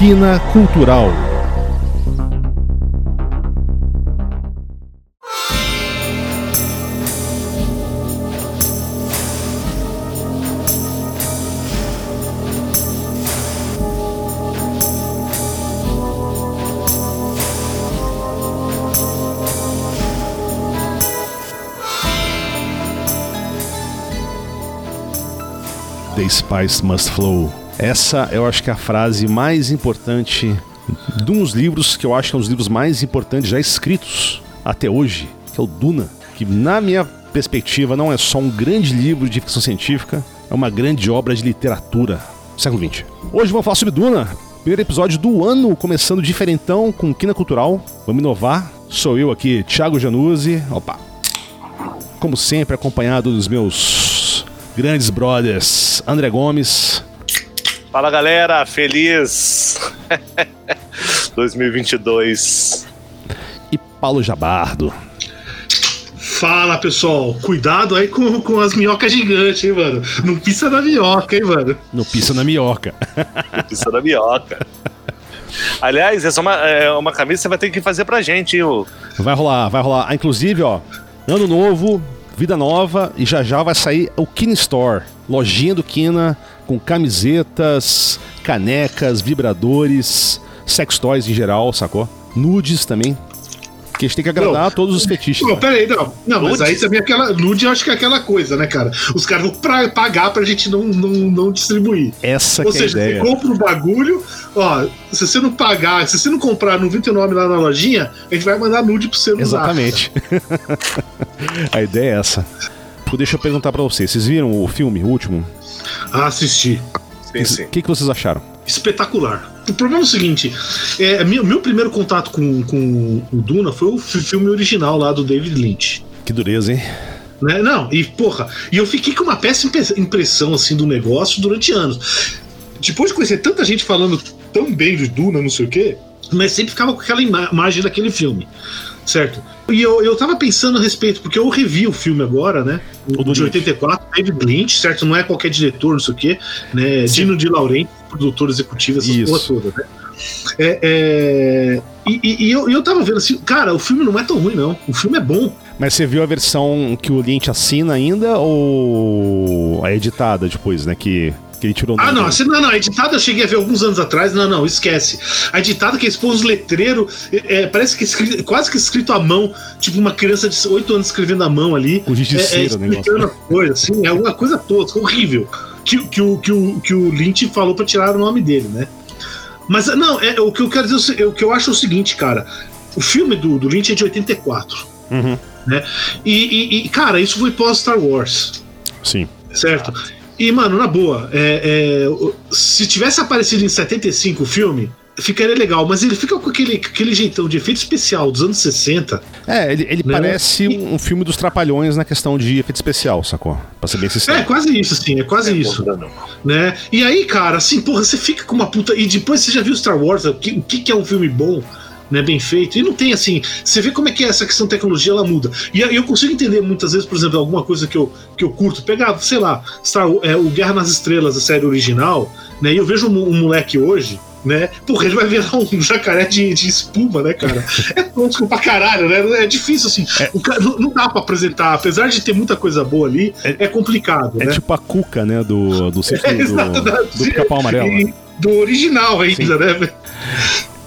Quina Cultural. The Spice Must Flow. Essa eu acho que é a frase mais importante de uns livros que eu acho que é um dos livros mais importantes já escritos até hoje, que é o Duna, que na minha perspectiva não é só um grande livro de ficção científica, é uma grande obra de literatura do século XX. Hoje vamos falar sobre Duna, primeiro episódio do ano, começando diferentão com Quina Cultural. Vamos inovar. Sou eu aqui, Thiago Januzzi. Opa! Como sempre, acompanhado dos meus grandes brothers, André Gomes. Fala galera, feliz 2022. E Paulo Jabardo. Fala pessoal, cuidado aí com, com as minhocas gigantes, hein, mano? Não pisa na minhoca, hein, mano? No pisa na minhoca. Pisa na minhoca. Aliás, essa é uma, é uma camisa que você vai ter que fazer pra gente, hein, ô? Vai rolar, vai rolar. Ah, Inclusive, ó, ano novo, vida nova e já já vai sair o Kina Store, lojinha do Kina com camisetas, canecas, vibradores, sex toys em geral, sacou? Nudes também. Que a gente tem que agradar Não. a todos os fetichistas. Não, pera aí, não. Não, mas aí também é aquela. Nude eu acho que é aquela coisa, né, cara? Os caras vão pra, pagar pra gente não, não, não distribuir. Essa Ou que é a seja, ideia. você compra o bagulho, ó, se você não pagar, se você não comprar no 29 lá na lojinha, a gente vai mandar nude não usar. Exatamente. a ideia é essa. Pô, Deixa eu perguntar pra vocês. Vocês viram o filme, o último? Ah, sim. O que, que vocês acharam? espetacular. O problema é o seguinte: é, meu, meu primeiro contato com, com o Duna foi o fi- filme original lá do David Lynch. Que dureza, hein? Né? Não, e porra, e eu fiquei com uma péssima impressão assim do negócio durante anos. Depois de conhecer tanta gente falando tão bem de Duna, não sei o quê, mas sempre ficava com aquela ima- imagem daquele filme, certo? E eu, eu tava pensando a respeito, porque eu revi o filme agora, né? O de Lynch. 84, David Lynch, certo? Não é qualquer diretor, não sei o quê, né? Sim. Dino de Laurenti, produtor executivo, essas Isso. porra toda, né? É, é, E, e- e eu, eu tava vendo assim, cara, o filme não é tão ruim, não. O filme é bom. Mas você viu a versão que o Lynch assina ainda ou a editada depois, né? Que, que ele tirou o Ah, não, assim, não, não, a editada eu cheguei a ver alguns anos atrás. Não, não, esquece. A editada que expôs os letreiros, é, é, parece que é escrito- quase que escrito à mão, tipo uma criança de 8 anos escrevendo à mão ali. Com giz de é, é, cera o negócio. explicando as coisas, assim, é uma coisa toda, horrível. Que, que, o, que, o, que o Lynch falou pra tirar o nome dele, né? Mas, não, é, o que eu quero dizer, é o o que eu acho é o seguinte, cara. O filme do, do Lynch é de 84. Uhum. E, e- e, cara, isso foi pós-Star Wars. Sim. Certo. E, mano, na boa, é, é, se tivesse aparecido em 75 o filme, ficaria legal, mas ele fica com aquele, aquele jeitão de efeito especial dos anos 60. É, ele, ele Né? parece um filme dos Trapalhões na questão de efeito especial, sacou? Pra ser bem É, sincero. quase isso, assim, é quase isso. né? E aí, cara, assim, porra, você fica com uma puta. E depois você já viu Star Wars, o que, o que é um filme bom, né? Bem feito. E não tem assim. Você vê como é que é essa questão de tecnologia, ela muda. E aí eu consigo entender muitas vezes, por exemplo, alguma coisa que eu, que eu curto, pegar, sei lá, Star, é, o Guerra nas Estrelas, a série original, né? E eu vejo um, um moleque hoje. Né? Porra, ele vai virar um jacaré de, de espuma, né, cara? É tosco pra caralho, né? É difícil, assim. O ca- não, não dá pra apresentar, apesar de ter muita coisa boa ali, é, complicado. É né? tipo a cuca, né? Do, do, do, Exato, do, do Capão Amarelo. e- do original ainda, né?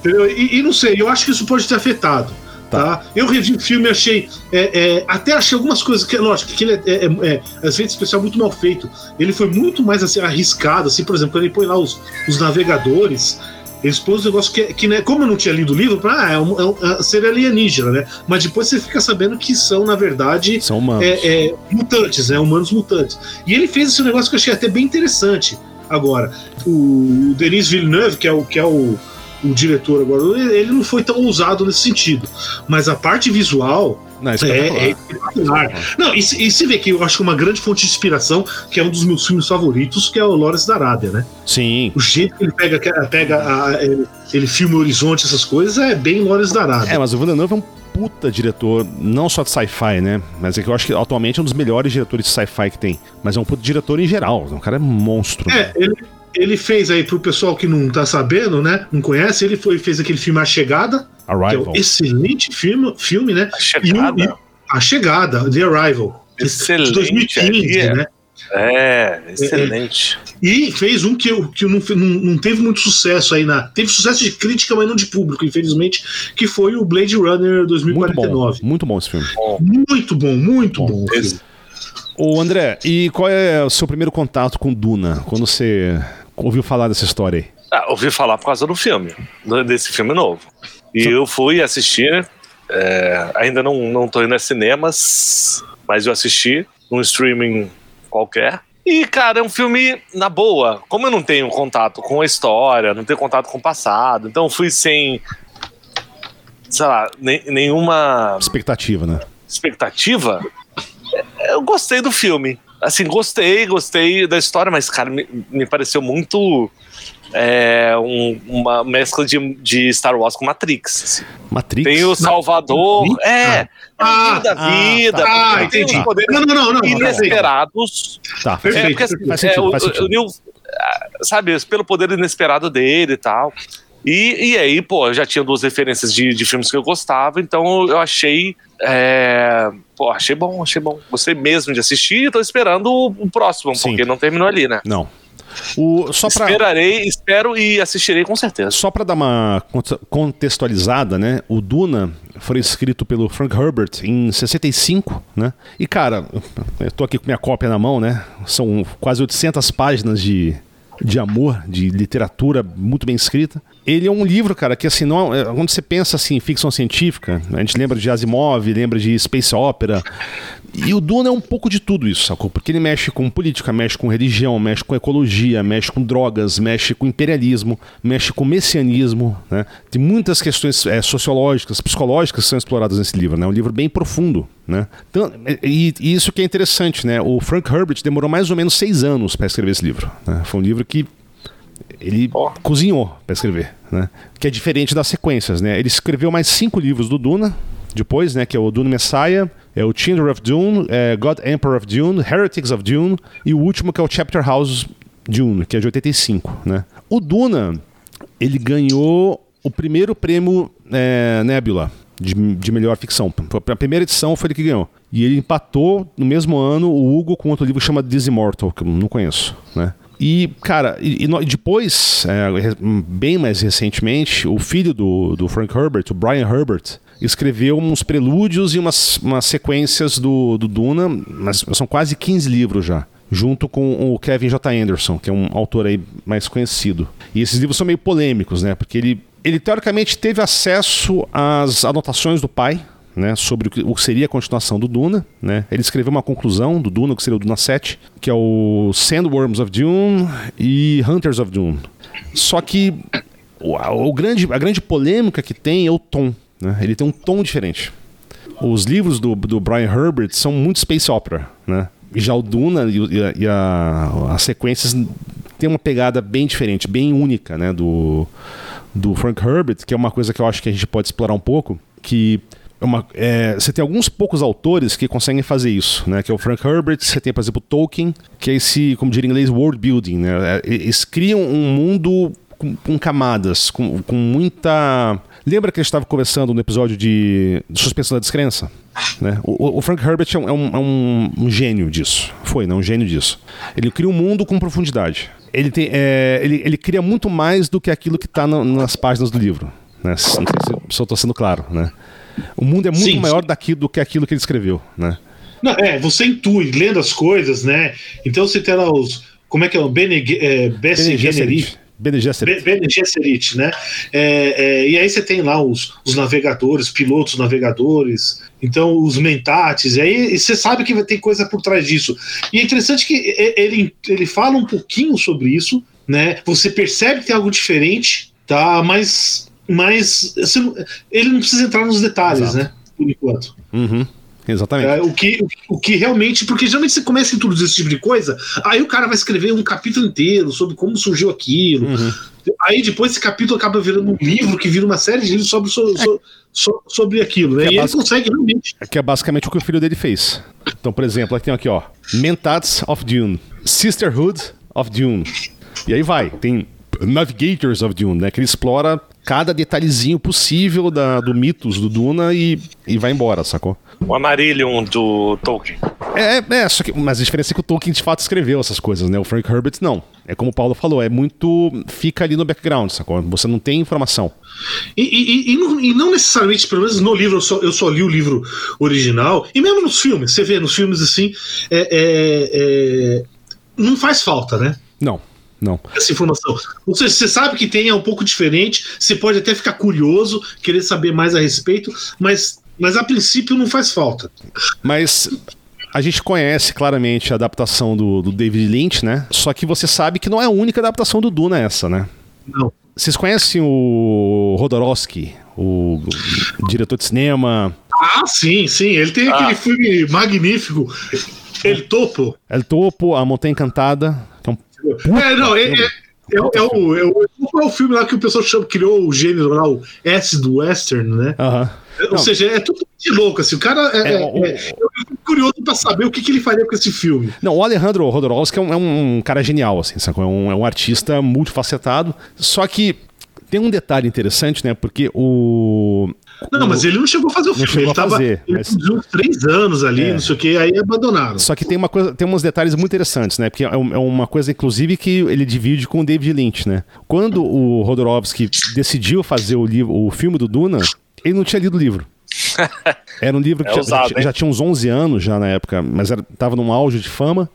Entendeu? E, e não sei, eu acho que isso pode ter afetado. Tá. Eu revi o filme e achei. é, é, até achei algumas coisas que, lógico, que ele é, é, é, é efeito especial muito mal feito. Ele foi muito mais assim, arriscado, assim, por exemplo, quando ele põe lá os, os navegadores. Ele expôs um negócio que, que né, como eu não tinha lido o livro, pra, ah, é um, é um, é, seria alienígena, né? Mas depois você fica sabendo que são, na verdade, São humanos. é, é, mutantes, né? Humanos mutantes. E ele fez esse negócio que eu achei até bem interessante. Agora, o Denis Villeneuve, que é o, que é o, o diretor agora, ele não foi tão ousado nesse sentido. Mas a parte visual Não, é, espetacular. é espetacular. Não, e, se- e se vê que eu acho que uma grande fonte de inspiração, que é um dos meus filmes favoritos, que é o Lawrence da Arábia, né? Sim. O jeito que ele pega, pega a- ele, ele filma o horizonte, essas coisas, é bem Lawrence da Arábia. É, mas o Villeneuve é um puta diretor, não só de sci-fi, né? Mas é que eu acho que atualmente é um dos melhores diretores de sci-fi que tem. Mas é um puta diretor em geral. O cara é monstro. É, ele, ele fez aí pro pessoal que não tá sabendo, né? Não conhece, ele foi, fez aquele filme A Chegada, Arrival. que é um excelente filme, filme né? A Chegada? E e- A Chegada, The Arrival. Excelente, De 2015, é. né? É, excelente. E fez um que, eu- que não, não, não teve muito sucesso aí na. Teve sucesso de crítica, mas não de público, infelizmente, que foi o Blade Runner Muito bom. 2049. Muito bom esse filme. Muito bom, muito Bom. bom. Ô André, e qual é o seu primeiro contato com Duna? Quando você ouviu falar dessa história aí? Ah, ouvi falar por causa do filme, desse filme novo. E eu fui assistir, é, ainda não, não tô indo a cinemas, mas eu assisti num streaming qualquer. E, cara, é um filme na boa. Como eu não tenho contato com a história, não tenho contato com o passado, então fui sem, sei lá, nem- nenhuma Expectativa, né? expectativa, é, eu gostei do filme. Assim, gostei, gostei da história, mas, cara, me, me pareceu muito é, um- uma mescla de, de Star Wars com Matrix. assim. Matrix. Tem o Salvador, Matrix? é, Ah, é o da ah, vida, tá. tem entendi. poderes Não, não, não, não. tá inesperados. Tá, Perfeito. É, porque, assim, Faz é, sentido, o- faz sentido. o Neil, ah, sabe, pelo poder inesperado dele e tal. E, e aí, pô, eu já tinha duas referências de, de filmes que eu gostava, então eu achei. é, pô, achei bom, achei bom. Gostei mesmo de assistir e tô esperando o, o próximo, Sim. porque não terminou ali, né? Não. O, só pra... Esperarei, espero e assistirei com certeza. Só para dar uma conte- contextualizada, né? O Duna foi escrito pelo Frank Herbert em 65, né? E cara, eu tô aqui com minha cópia na mão, né? São quase 800 páginas de, de amor, de literatura muito bem escrita. Ele é um livro, cara, que assim, não, é- quando você pensa assim, em ficção científica, a gente lembra de Asimov, lembra de Space Opera. E o Duna é um pouco de tudo isso, sacou? Porque ele mexe com política, mexe com religião, mexe com ecologia, mexe com drogas, mexe com imperialismo, mexe com messianismo, né? Tem muitas questões é, sociológicas, psicológicas que são exploradas nesse livro, né? É um livro bem profundo, né? Então, e, e isso que é interessante, né? O Frank Herbert demorou mais ou menos seis anos para escrever esse livro. né? Foi um livro que ele Ó. cozinhou para escrever, né? Que é diferente das sequências, né? Ele escreveu mais cinco livros do Duna depois, né? Que é o Dune Messiah, é o Children of Dune, é God Emperor of Dune, Heretics of Dune e o último que é o Chapter House Dune, que é de 85, né? O Duna, ele ganhou o primeiro prêmio é, Nebula de, de melhor ficção. A primeira edição foi ele que ganhou. E ele empatou no mesmo ano o Hugo com outro livro que chama This Immortal, que eu não conheço, né? E, cara, e, e depois, é, bem mais recentemente, o filho do, do Frank Herbert, o Brian Herbert, escreveu uns prelúdios e umas, umas sequências do, do Duna, mas são quase 15 livros já, junto com o Kevin J. Anderson, que é um autor aí mais conhecido. E esses livros são meio polêmicos, né? Porque ele, ele teoricamente teve acesso às anotações do pai, né, sobre o que, seria a continuação do Duna. Né? Ele escreveu uma conclusão do Duna, que seria o Duna 7, que é o Sandworms of Dune e Hunters of Dune. Só que o, o grande, a grande polêmica que tem é o tom. Né? Ele tem um tom diferente. Os livros do, do Brian Herbert são muito space opera, né? Já o Duna e, a, e a- as sequências têm uma pegada bem diferente, bem única, né? Do, do Frank Herbert, que é uma coisa que eu acho que a gente pode explorar um pouco, que uma- é, você tem alguns poucos autores que conseguem fazer isso, né? Que é o Frank Herbert, você tem, por exemplo, Tolkien, que é esse, como diria em inglês, world building, né? É, Eles criam um mundo com, com camadas, com, com muita. Lembra que a gente estava conversando no episódio de suspensão da descrença? Né? O, o Frank Herbert é, um, é um- é um- gênio disso. Foi, né? Um gênio disso. Ele cria um mundo com profundidade. Ele, tem, é, ele, ele cria muito mais do que aquilo que está nas páginas do livro. Né? Não sei se, se eu estou sendo claro. Né? O mundo é muito Sim, maior daqui do que aquilo que ele escreveu. Né? Não, é, você intui, lendo as coisas, né? Então você tem lá os. Como é que é? O Bene, é, Bene Gesserit. Bene Gesserit. Be- Bene Gesserit, né? É, é, e aí você tem lá os, os navegadores, pilotos navegadores, então os mentates, e aí você sabe que vai ter coisa por trás disso. E é interessante que ele, ele fala um pouquinho sobre isso, né? Você percebe que tem algo diferente, tá? Mas, mas ele não precisa entrar nos detalhes, Exato. né? Por enquanto. Uhum. Exatamente. É, o, que, o que realmente. Porque geralmente você começa a introduzir esse tipo de coisa, aí o cara vai escrever um capítulo inteiro sobre como surgiu aquilo. Uhum. Aí depois esse capítulo acaba virando um livro que vira uma série de livros sobre, so- so- so- sobre aquilo, né? É e ele consegue realmente. Que é basicamente o que o filho dele fez. Então, por exemplo, aqui tem aqui, ó. Mentats of Dune. Sisterhood of Dune. E aí vai, tem Navigators of Dune, né? Que ele explora cada detalhezinho possível da, do mitos do Duna e, e vai embora, sacou? O Amarillion do Tolkien. É, é, só que, mas a diferença é que o Tolkien de fato escreveu essas coisas, né? O Frank Herbert não. É como o Paulo falou, é muito. fica ali no background, sacou? Você não tem informação. E, e, e, não, e, não, necessariamente, pelo menos no livro, eu só, eu só, li o livro original, e mesmo nos filmes, você vê nos filmes assim, é, é, é, não faz falta, né? Não. Não. Essa informação. Ou seja, você sabe que tem, é um pouco diferente, você pode até ficar curioso, querer saber mais a respeito, mas, mas a princípio não faz falta. Mas a gente conhece claramente a adaptação do, do, David Lynch, né? Só que você sabe que não é a única adaptação do Duna essa, né? Não. Vocês conhecem o Rodorowski, o, diretor de cinema? Ah, sim, sim. Ele tem ah. aquele filme magnífico. El Topo. El Topo, A Montanha Encantada. Que é um é, não, é, é, é, é, o, é, o, é o filme lá que o pessoal chama, criou o gênero lá, o S do Western, né? Uhum. Ou não. seja, é tudo de louco, assim. O cara é, é, o, é, eu fico curioso pra saber o que, que, ele faria com esse filme. Não, o Alejandro Rodorowski é um, é um cara genial, assim, sacou? É um, é um artista multifacetado. Só que tem um detalhe interessante, né? Porque o, não, mas ele não chegou a fazer o filme. Ele tava fazer, ele mas... uns três anos ali, é. não sei o que, aí abandonaram. Só que tem uma coisa, tem uns detalhes muito interessantes, né? Porque é, é uma coisa, inclusive, que ele divide com o David Lynch, né? Quando o Rodorovsky decidiu fazer o livro, o filme do Duna, ele não tinha lido o livro. Era um livro que é já, usado, já, já, tinha uns 11 anos já na época, mas era, tava num auge de fama.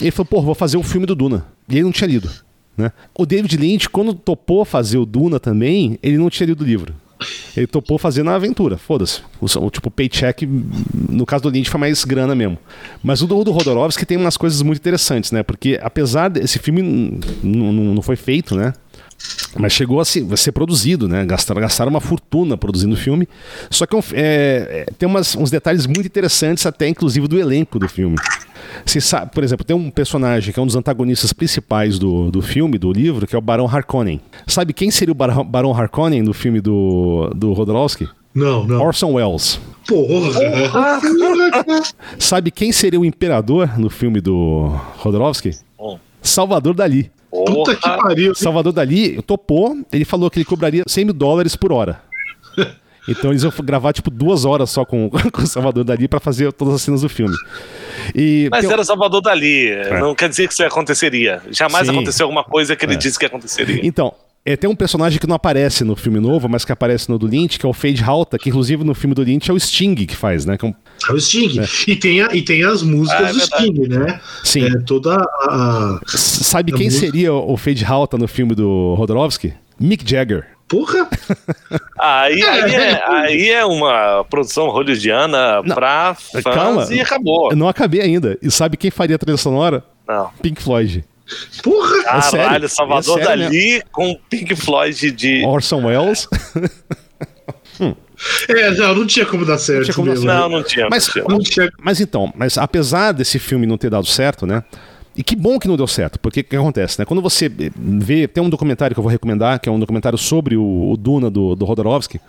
E ele falou, pô, vou fazer o filme do Duna. E ele não tinha lido. Né? O David Lynch, quando topou fazer o Duna também, ele não tinha lido o livro. Ele topou fazer na aventura, foda-se. O, o, tipo, paycheck, no caso do Lynch, foi mais grana mesmo. Mas o do, o do Rodorovsky tem umas coisas muito interessantes, né? Porque apesar desse filme não foi feito, né? Mas chegou a, se, a ser produzido, né? Gastaram, gastaram uma fortuna produzindo o filme. Só que é, é, tem umas, uns detalhes muito interessantes, até inclusive do elenco do filme. Você sabe, por exemplo, tem um personagem que é um dos antagonistas principais do, do filme, do livro, que é o Barão Harkonnen. Sabe quem seria o Barão, Barão Harkonnen no filme do, do Rodolowski? Não, não. Orson Welles. Porra! Sabe quem seria o imperador no filme do Rodolowski? Oh. Salvador Dali. Puta que pariu. Salvador Dali topou, ele falou que ele cobraria 100 mil dólares por hora. Então eles iam gravar tipo duas horas só com, com o Salvador Dali para fazer todas as cenas do filme. E Mas tem... era Salvador Dali, é. não quer dizer que isso aconteceria. Jamais Sim. aconteceu alguma coisa que ele é. disse que aconteceria. Então, é, tem um personagem que não aparece no filme novo, mas que aparece no do Lynch, que é o Fade Halta, que inclusive no filme do Lynch é o Sting que faz, né? É, um... é, o Sting. É. E, tem a, e tem as músicas ah, é do Sting, né? Sim. É, toda a. Sabe a quem música... seria o Fade Halta no filme do Rodorovsky? Mick Jagger. Porra! Aí, aí, é, aí é uma produção hollywoodiana não, pra fãs calma, e acabou. Eu não acabei ainda. E sabe quem faria a trilha sonora? Não. Pink Floyd. Porra! Caralho, é Salvador é Dali com Pink Floyd de. Orson Welles. hum. É, não, não tinha como dar certo. Não, tinha como mesmo, não, não tinha. Mas, não tinha. mas então, mas apesar desse filme não ter dado certo, né? E que bom que não deu certo, porque o que acontece, né? Quando você vê, tem um documentário que eu vou recomendar, que é um documentário sobre o, o Duna do, do Rodorovsky.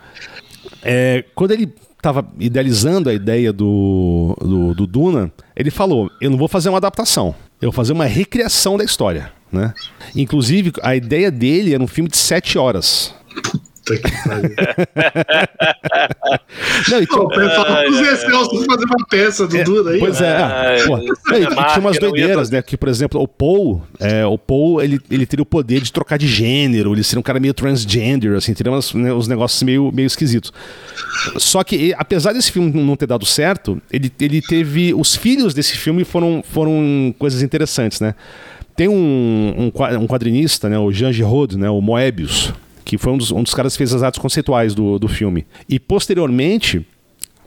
É, quando ele estava idealizando a ideia do, do, do, Duna, ele falou: eu não vou fazer uma adaptação, eu vou fazer uma recriação da história. Né? Inclusive, a ideia dele era um filme de sete horas. Puta que pariu. não, então, Pô, fala com Zé Celso fazer uma peça do é, Duna aí. Pois é. é pô, é, tinha umas doideiras, né? Que, por exemplo, o Paul, é, o Paul ele, ele teria o poder de trocar de gênero, ele seria um cara meio transgender, assim, teria umas, né, uns negócios meio, meio esquisitos. Só que, apesar desse filme não ter dado certo, ele, ele teve. Os filhos desse filme foram, foram coisas interessantes, né? Tem um, um, um quadrinista, né, o Jean Giraud, né, o Moebius, que foi um dos, um dos caras que fez as artes conceituais do, do filme. E posteriormente,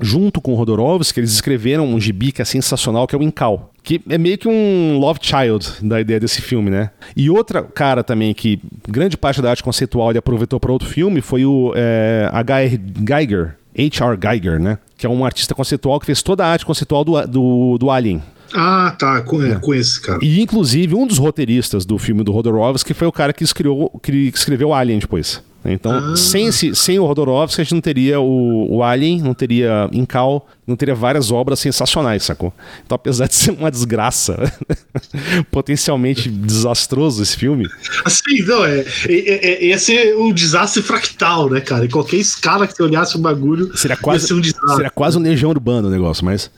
junto com o Rodorovsky, eles escreveram um gibi que é sensacional, que é o Incal. Que é meio que um love child da ideia desse filme, né? E outra cara também que grande parte da arte conceitual ele aproveitou para outro filme foi o é, H.R. Geiger, H.R. Geiger, né? Que é um artista conceitual que fez toda a arte conceitual do, do, do Alien. Ah, tá, com, é. com esse cara. E inclusive um dos roteiristas do filme do Rodorovsky foi o cara que escreveu, que escreveu Alien depois. Então, ah. sem, esse, sem o Rodorovsky, a gente não teria o, o Alien, não teria Incal, não teria várias obras sensacionais, sacou? Então, apesar de ser uma desgraça, potencialmente desastroso esse filme. Assim, não, é, é, é, ia ser um desastre fractal, né, cara? Em qualquer escala que você olhasse o bagulho, seria quase, um desastre. Seria quase um legião urbano o negócio, mas,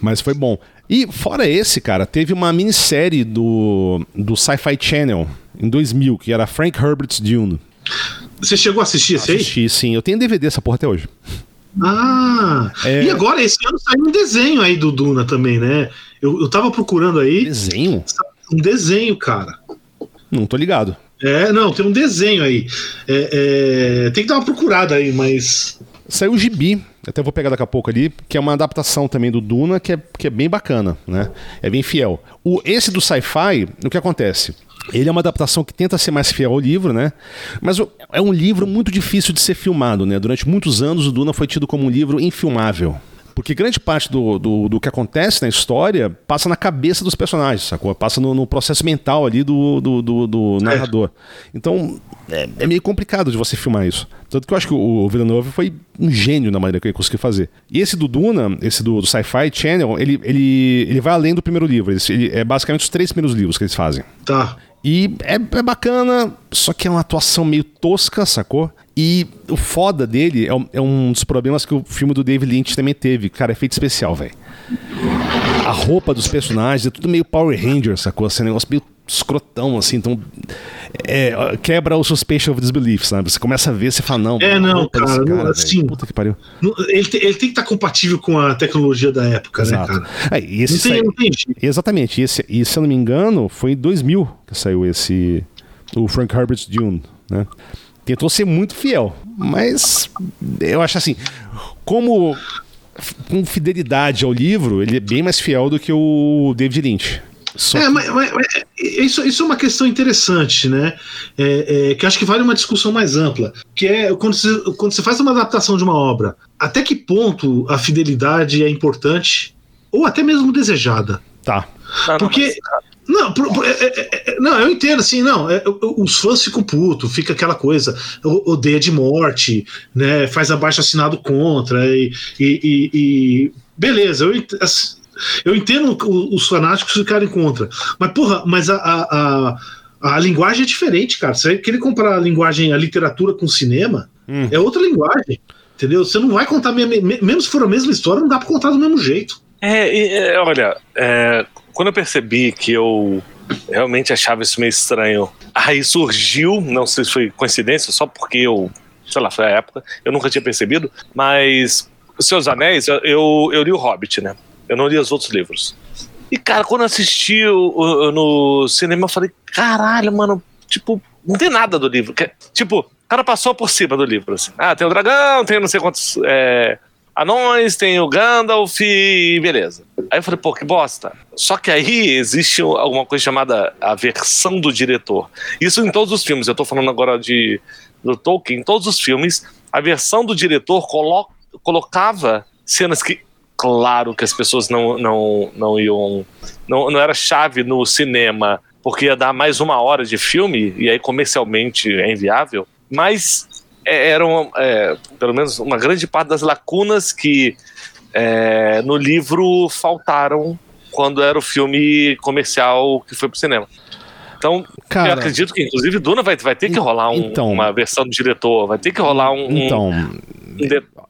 mas foi bom. E fora esse, cara, teve uma minissérie do, do Sci-Fi Channel em 2000, que era Frank Herbert's Dune. Você chegou a assistir esse aí? Assisti, sim. Eu tenho DVD essa porra até hoje. Ah! É... E agora, esse ano saiu um desenho aí do Duna também, né? Eu, eu tava procurando aí. Desenho? Um desenho, cara. Não tô ligado. É, não, tem um desenho aí. É, é, tem que dar uma procurada aí, mas. Saiu o Gibi, até vou pegar daqui a pouco ali, que é uma adaptação também do Duna, que é, que é bem bacana, né? É bem fiel. O, esse do sci-fi, o que acontece? Ele é uma adaptação que tenta ser mais fiel ao livro, né? Mas é um livro muito difícil de ser filmado, né? Durante muitos anos o Duna foi tido como um livro infilmável. Porque grande parte do, do, do, que acontece na história passa na cabeça dos personagens, sacou? Passa no, no processo mental ali do, do, do, do narrador. Então, é, é, meio complicado de você filmar isso. Tanto que eu acho que o, o Villeneuve foi um gênio na maneira que ele conseguiu fazer. E esse do Duna, esse do, do Sci-Fi Channel, ele, ele, ele vai além do primeiro livro. Ele, ele, é basicamente os três primeiros livros que eles fazem. Tá. E é, é, bacana, só que é uma atuação meio tosca, sacou? E o foda dele é, é, um dos problemas que o filme do David Lynch também teve. Cara, é feito especial, velho. A roupa dos personagens é tudo meio Power Ranger, sacou? Um negócio meio escrotão, assim, então é, quebra o suspension of disbelief, sabe? Você começa a ver, você fala, não, é, não, cara, cara não, assim, puta que pariu. Ele, te, ele tem que estar tá compatível com a tecnologia da época, né, Exato. né, cara? É, esse não, tem, sai... não tem Exatamente, esse, e se eu não me engano, foi em 2000 que saiu esse, o Frank Herbert's Dune, né? Tentou ser muito fiel, mas eu acho assim, como com fidelidade ao livro, ele é bem mais fiel do que o David Lynch. Só é, que... mas, mas, isso, isso é uma questão interessante, né? É, é, que acho que vale uma discussão mais ampla. Que é quando você, quando você faz uma adaptação de uma obra, até que ponto a fidelidade é importante ou até mesmo desejada? Tá. Porque. Não, é, é, é, não, eu entendo, assim, não, é, os fãs ficam putos, fica aquela coisa, odeia de morte, né, faz abaixo assinado contra, e, e, e, e beleza, eu, assim, eu entendo os fanáticos ficarem contra. Mas, porra, mas a, a, a, a linguagem é diferente, cara. Você querer comparar a linguagem, a literatura com o cinema, hum. é outra linguagem. Entendeu? Você não vai contar, mesmo se for a mesma história, não dá pra contar do mesmo jeito. É, é olha, é, quando eu percebi que eu realmente achava isso meio estranho, aí surgiu, não sei se foi coincidência, só porque eu, sei lá, foi a época, eu nunca tinha percebido, mas Os Seus Anéis, eu, eu li o Hobbit, né? Eu não li os outros livros. E, cara, quando assisti no cinema, eu falei, caralho, mano, tipo, não tem nada do livro. Que, tipo, o cara passou por cima do livro, assim. Ah, tem o dragão, tem não sei quantos é, anões, tem o Gandalf e beleza. Aí eu falei, pô, que bosta. Só que aí existe alguma coisa chamada a versão do diretor. Isso em todos os filmes. Eu tô falando agora de do Tolkien, em todos os filmes, a versão do diretor colo colocava cenas que claro que as pessoas não, não, não iam. Não, não era chave no cinema, porque ia dar mais uma hora de filme, e aí comercialmente é inviável. Mas é, eram, é, pelo menos, uma grande parte das lacunas que é, no livro faltaram quando era o filme comercial que foi pro cinema. Então, Cara, eu acredito que, inclusive, Duna vai, vai ter que rolar um, então, uma versão do diretor, vai ter que rolar um. Então, um,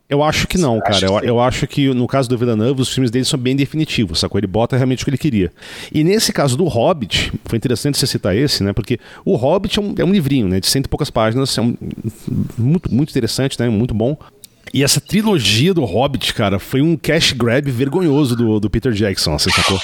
eu acho que não, cara. Eu, eu, acho que no caso do Villeneuve, os filmes dele são bem definitivos, sacou? Ele bota realmente o que ele queria. E nesse caso do Hobbit, foi interessante você citar esse, né? Porque o Hobbit é um, é um livrinho, né? De cento e poucas páginas, é um, muito, muito interessante, né? Muito bom. E essa trilogia do Hobbit, cara, foi um cash grab vergonhoso do, do Peter Jackson, você sacou?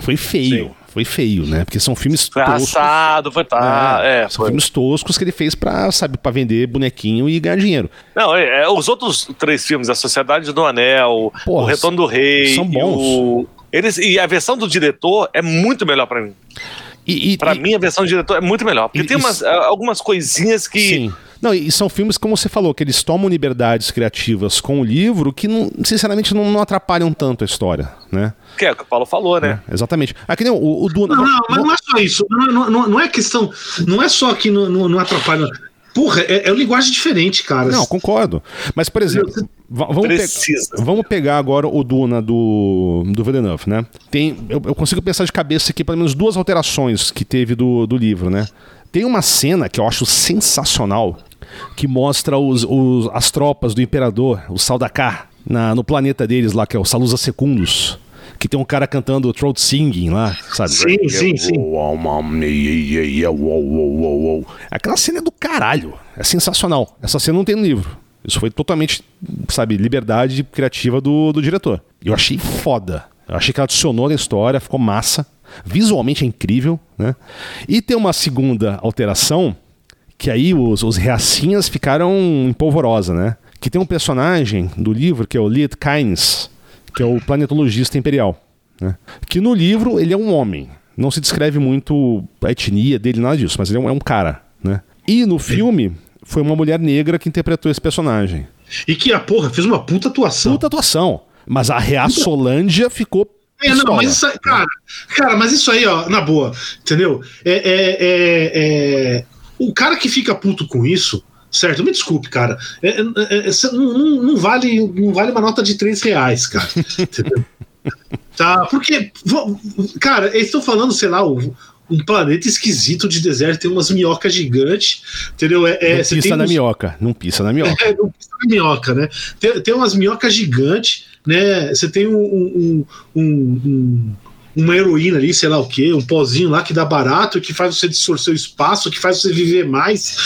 Foi feio. Sim foi feio, né? Porque são filmes foi toscos. Assado, foi tá, é, é, são foi. filmes toscos que ele fez pra, sabe, pra vender bonequinho e ganhar dinheiro. Não, é, é, os outros três filmes, A Sociedade do Anel, Porra, O Retorno do Rei. São bons. O, eles, e a versão do diretor é muito melhor para mim. E, e, pra e, mim, a versão do diretor é muito melhor. Porque e, tem umas, algumas coisinhas que. Sim não, e são filmes, como você falou, que eles tomam liberdades criativas com o livro que, não, sinceramente, não, não atrapalham tanto a história, né? Que é o que o Paulo falou, né? É, exatamente. Aqui nem o, o Duna. Não, não, mas não é só isso. Não, não, não é questão. Não é só que não, não, não atrapalha. porra, é, é uma linguagem diferente, cara. Não, concordo. Mas, por exemplo, vamos, pe vamos pegar agora o Duna do, do Villeneuve, né? Tem, eu, eu, consigo pensar de cabeça aqui pelo menos duas alterações que teve do, do livro, né? Tem uma cena que eu acho sensacional que mostra os, os as tropas do Imperador, o Saldakar, na, no planeta deles lá, que é o Salusa Secundus que tem um cara cantando throat singing lá, sabe? Sim, sim, sim. Aquela cena é do caralho. É sensacional. Essa cena não tem no livro. Isso foi totalmente, sabe, liberdade criativa do, do diretor. Eu achei foda. Eu achei que ela adicionou na história, ficou massa. Visualmente é incrível, né? E tem uma segunda alteração, que aí os, os reacinhas ficaram em polvorosa, né? Que tem um personagem do livro, que é o Liet Kynes, que é o planetologista imperial. Né? Que no livro ele é um homem. Não se descreve muito a etnia dele, nada disso, mas ele é um, é um cara. Né? E no filme foi uma mulher negra que interpretou esse personagem. E que a porra fez uma puta atuação. Puta atuação. Mas a Reaçolândia ficou é, não, mas isso aí, cara, cara, mas isso aí, ó, na boa, entendeu? É, é, é, é, o cara que fica puto com isso, certo? Me desculpe, cara. É, é, é, é não, não, vale, não vale uma nota de 3 reais, cara. Entendeu? tá, porque, cara, eles estão falando, sei lá, um planeta esquisito de deserto, tem umas minhocas gigantes, entendeu? É, é, não pisa na uns... minhoca, não pisa na minhoca. É, não pisa na minhoca, né? Tem, tem umas minhocas gigantes, né? Você tem um, um, um, um uma heroína ali, sei lá o que, um pozinho lá que dá barato, que faz você distorcer o espaço, que faz você viver mais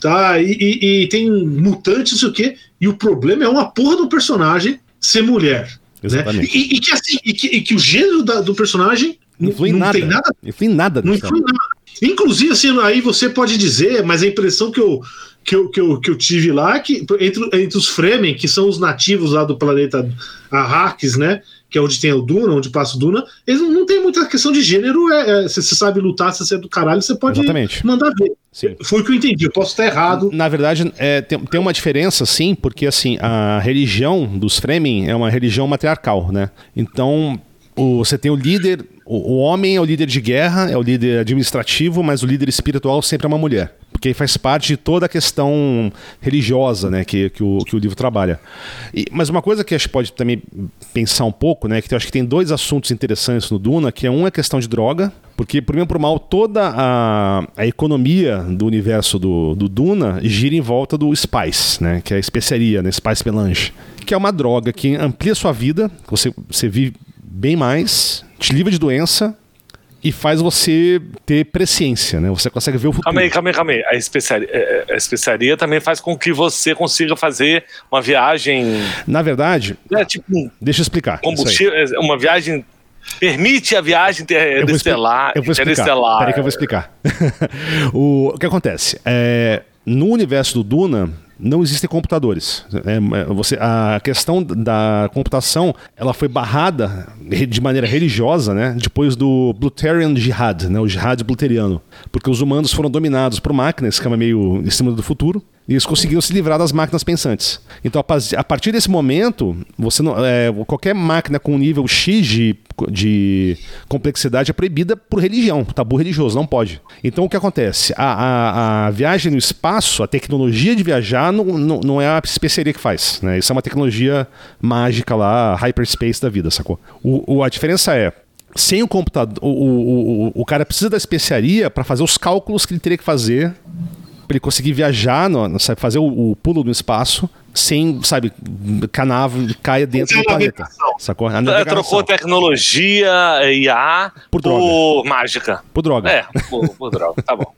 tá? E, e, e tem mutante, não sei o quê. E o problema é uma porra do personagem ser mulher. Exatamente. Né? E, e, que assim, e que, e que o gênero da, do personagem não, não nada. tem nada. Influi nada. Não influi nada. Inclusive, assim, aí você pode dizer, mas a impressão que eu, que eu, que eu, que eu tive lá, é que entre, entre os Fremen, que são os nativos lá do planeta Arrakis, né? que é onde tem o Duna, onde passa o Duna, eles não, não tem muita questão de gênero. É, é, se você sabe lutar, se você é do caralho, você pode Exatamente. mandar ver. Sim. Foi o que eu entendi, eu posso estar errado. Na verdade, é, tem, tem uma diferença, sim, porque assim, a religião dos Fremen é uma religião matriarcal, né? Então, o, você tem o líder, o, o homem é o líder de guerra, é o líder administrativo, mas o líder espiritual sempre é uma mulher porque faz parte de toda a questão religiosa né, que, que, o, que o livro trabalha. E, mas uma coisa que a gente pode também pensar um pouco, né, que eu acho que tem dois assuntos interessantes no Duna, que é um é a questão de droga, porque por bem ou por mal toda a, a economia do universo do, do Duna gira em volta do Spice, né, que é a especiaria, né, Spice Melange, que é uma droga que amplia sua vida, você, você vive bem mais, te livra de doença e faz você ter presciência, né? Você consegue ver o futuro. Calma aí, calma aí, calma aí. A especiaria, é, é, a especiaria também faz com que você consiga fazer uma viagem. Na verdade. É, tipo, deixa eu explicar. Combustível, é, uma viagem. Permite a viagem interestelar. Eu vou explicar. Peraí que eu vou explicar. o, o que acontece? É, no universo do Duna, não existem computadores. É, você, a questão da computação ela foi barrada de maneira religiosa né, depois do Bluterian Jihad, né, o jihad bluteriano. Porque os humanos foram dominados por máquinas, que é meio em cima do futuro, eles conseguiram se livrar das máquinas pensantes. Então, a partir desse momento, você não, é, qualquer máquina com nível X de, de complexidade é proibida por religião, tabu religioso, não pode. Então, o que acontece? A, a, a viagem no espaço, a tecnologia de viajar, não, não, não é a especiaria que faz. Né? Isso é uma tecnologia mágica lá, hyperspace da vida, sacou? O, o a diferença é, sem o computador, o, o, o, o cara precisa da especiaria para fazer os cálculos que ele teria que fazer para ele conseguir viajar, no, sabe, fazer o, o, pulo no espaço sem, sabe, nave caia dentro do planeta. Sacou? A é, Trocou tecnologia IA por, por mágica. Por droga. É, por, por droga. Tá bom.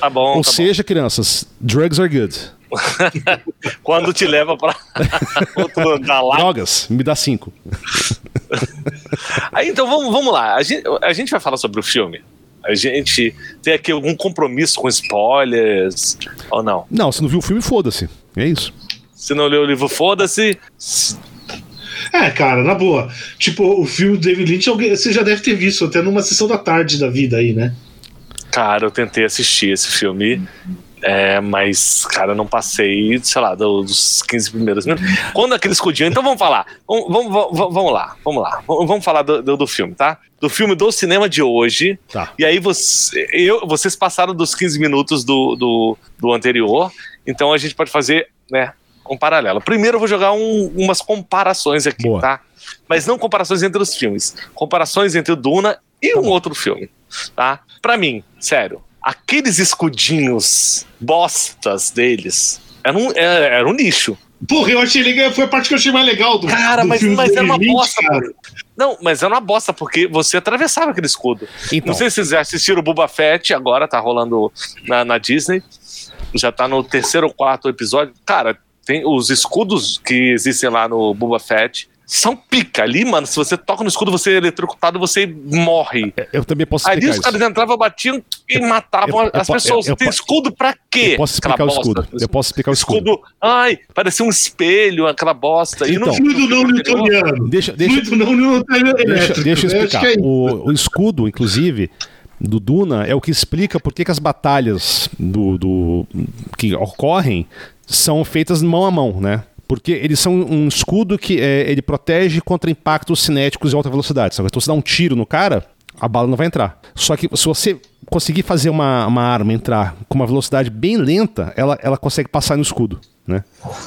Tá bom. Ou tá seja, bom. crianças, drugs are good. Quando te leva para outro andar lá. Drogas, me dá cinco. Aí, então vamos, vamos lá. A gente, a gente vai falar sobre o filme. A gente tem aqui algum compromisso com spoilers ou não? Não, se não viu o filme, foda-se. É isso. Se não leu o livro, foda-se. É, cara, na boa. Tipo, o filme do David Lynch, você já deve ter visto até numa sessão da tarde da vida aí, né? Cara, eu tentei assistir esse filme É, mas, cara, não passei, sei lá, dos 15 primeiros minutos. Quando aquele escudinho. Então vamos falar. Vamos, vamos, vamos lá, vamos lá. Vamos falar do, do, do, filme, tá? Do filme do cinema de hoje. Tá. E aí você, eu, vocês passaram dos 15 minutos do, do, do anterior. Então a gente pode fazer, né, um paralelo. Primeiro eu vou jogar um, umas comparações aqui, Boa. tá? Mas não comparações entre os filmes. Comparações entre o Duna e tá um outro filme, tá? Pra mim, sério, aqueles escudinhos bostas deles eram um, era, era um lixo. Porra, eu achei legal, foi a parte que eu achei mais legal do Cara, do mas, mas era uma bosta, cara. Não, mas era uma bosta, porque você atravessava aquele escudo. Então. Não sei se vocês assistiram o Boba Fett, agora tá rolando na, na Disney. Já tá no terceiro ou quarto episódio. Cara, tem os escudos que existem lá no Boba Fett são pica. Ali, mano, se você toca no escudo, você é eletrocutado, você morre. É, eu também posso explicar Ali os caras entravam, batiam e matavam eu, eu, as eu, pessoas. Tem escudo pra quê? Eu posso explicar o escudo. Eu posso explicar o escudo. escudo. Ai, parecia um espelho, aquela bosta. Então, e no não newtoniano. Deixa, deixa, não newtoniano deixa, deixa eu explicar. É o, o escudo, inclusive, do Duna é o que explica por que, que as batalhas do, do, que ocorrem são feitas mão a mão, né? Porque eles são um escudo que é, ele protege contra impactos cinéticos de alta velocidade. Sabe? Então, se dá um tiro no cara, a bala não vai entrar. Só que se você conseguir fazer uma, uma arma entrar com uma velocidade bem lenta, ela, ela consegue passar no escudo. Né?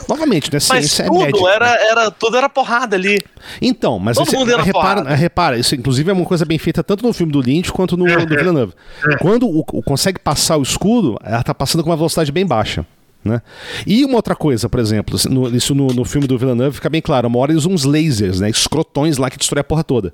Novamente, né? Ciência mas tudo é médica, era, né? era, tudo era porrada ali. Então, mas Todo mundo era repara, porrada. repara, isso inclusive é uma coisa bem feita tanto no filme do Lynch quanto no, no Villeneuve. Quando o, o, consegue passar o escudo, ela tá passando com uma velocidade bem baixa. Né? E uma outra coisa, por exemplo, no, isso no, no, filme do Villeneuve fica bem claro, uma hora eles usam uns lasers, né, escrotões lá que destrói a porra toda.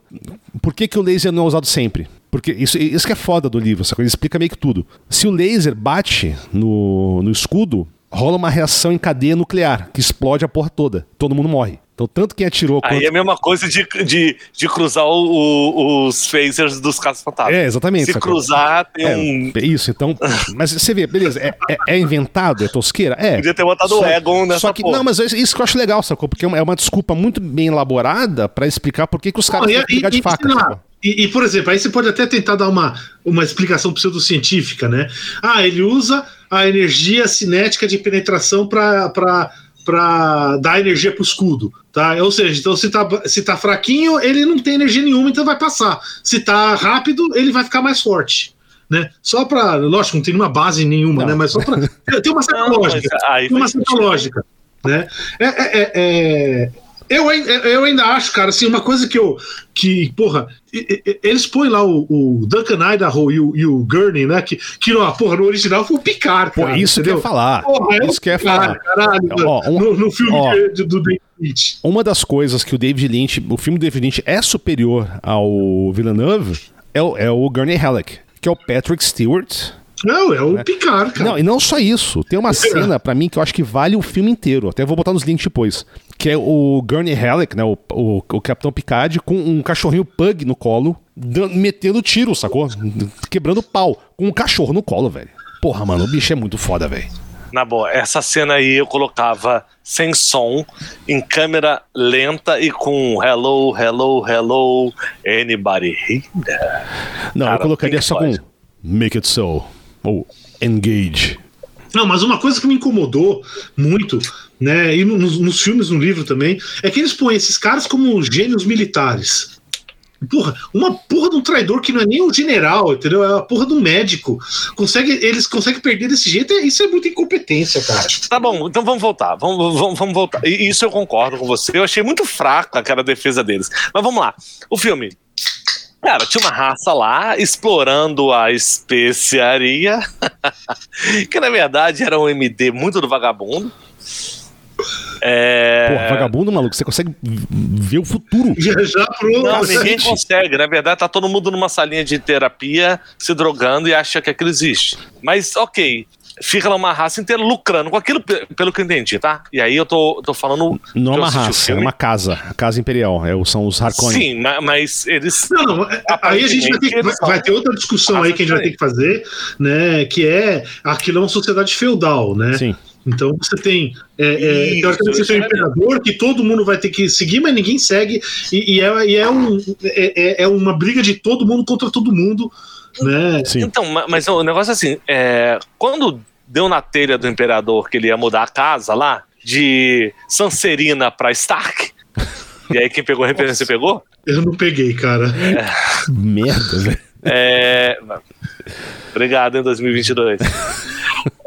Por que, que o laser não é usado sempre? Porque isso, isso que é foda do livro, essa coisa explica meio que tudo. Se o laser bate no, no escudo, rola uma reação em cadeia nuclear, que explode a porra toda. Todo mundo morre. Então, tanto quem atirou. Aí quanto... é a mesma coisa de, de, de cruzar o, o, os phasers dos caças fantasmas. É, exatamente. Se cruzar, tem é, um. É isso, então. mas você vê, beleza, é, é, é, inventado, é tosqueira? É. Podia ter botado só, o Egon nessa Só que, porra. não, mas isso que eu acho legal, sacou? Porque é uma desculpa muito bem elaborada para explicar por que, que os caras têm que ligar de faca. E, e, por exemplo, aí você pode até tentar dar uma, uma explicação pseudocientífica, né? Ah, ele usa a energia cinética de penetração para para dar energia pro escudo, tá? Ou seja, então se tá, se tá fraquinho, ele não tem energia nenhuma, então vai passar. Se tá rápido, ele vai ficar mais forte. Né? Só para, lógico, não tem nenhuma base nenhuma, não. né? Mas só para tem uma certa não, lógica, tem uma certa lógica, né? É, é, é, é eu, eu ainda acho, cara, assim, uma coisa que eu. Que, porra, eles põem lá o, o Duncan Idaho e o, e o Gurney, né? Que, que no, porra, no original foi o Picard, cara. Pô, isso entendeu? que eu ia falar. Porra, é isso que eu ia falar. Caralho, ó, um, no, no, filme ó, de, do David Lynch. Uma das coisas que o David Lynch, o filme do David Lynch é superior ao Villeneuve é o, é o Gurney Halleck, que é o Patrick Stewart não, é o né? Picard, cara. Não, e não só isso. Tem uma é. cena, para mim, que eu acho que vale o filme inteiro. Até vou botar nos links depois. Que é o Gurney Halleck, né? O, o, o Capitão Picard, com um cachorrinho pug no colo, metendo tiro, sacou? Quebrando pau. Com um cachorro no colo, velho. Porra, mano, o bicho é muito foda, velho. Na boa, essa cena aí eu colocava sem som, em câmera lenta e com hello, hello, hello, anybody here? Não, Cara, eu colocaria só com make it so ou engage. Não, mas uma coisa que me incomodou muito, né, e nos, nos filmes, no livro também, é que eles põem esses caras como gênios militares. Porra, uma porra de um traidor que não é nem um general, entendeu? É a porra de um médico. Consegue, eles conseguem perder desse jeito, isso é muita incompetência, cara. Tá bom, então vamos voltar. Vamos, vamos, vamos voltar. E isso eu concordo com você. Eu achei muito fraca aquela defesa deles. Mas vamos lá. O filme Cara, tinha uma raça lá explorando a especiaria, que na verdade era um MD muito do vagabundo. É... Pô, vagabundo, maluco, você consegue ver o futuro. Já pro... Não, ninguém consegue. Na verdade, tá todo mundo numa salinha de terapia se drogando e acha que aquilo existe. Mas, ok, fica lá uma raça inteira lucrando com aquilo, pelo que eu entendi, tá? E aí eu tô, tô falando. Não é uma raça, é uma casa. A casa imperial. É, são os Harkonnen. Sim, mas eles. Não, não. É, aí a gente vai ter, vai, vai ter outra discussão aí que a gente vai ter que fazer, né? Que é aquilo é uma sociedade feudal, né? Sim. Então você tem. É, é, Isso, teoricamente você tem um imperador que todo mundo vai ter que seguir, mas ninguém segue. E, e, é, e é, um, é, é, é uma briga de todo mundo contra todo mundo. Né? Sim. Então, mas o negócio é assim: é, quando deu na telha do imperador que ele ia mudar a casa lá, de Sancerina pra Stark. E aí quem pegou a referência pegou? Eu não peguei, cara. É. Merda, velho. É... Obrigado, em 2022.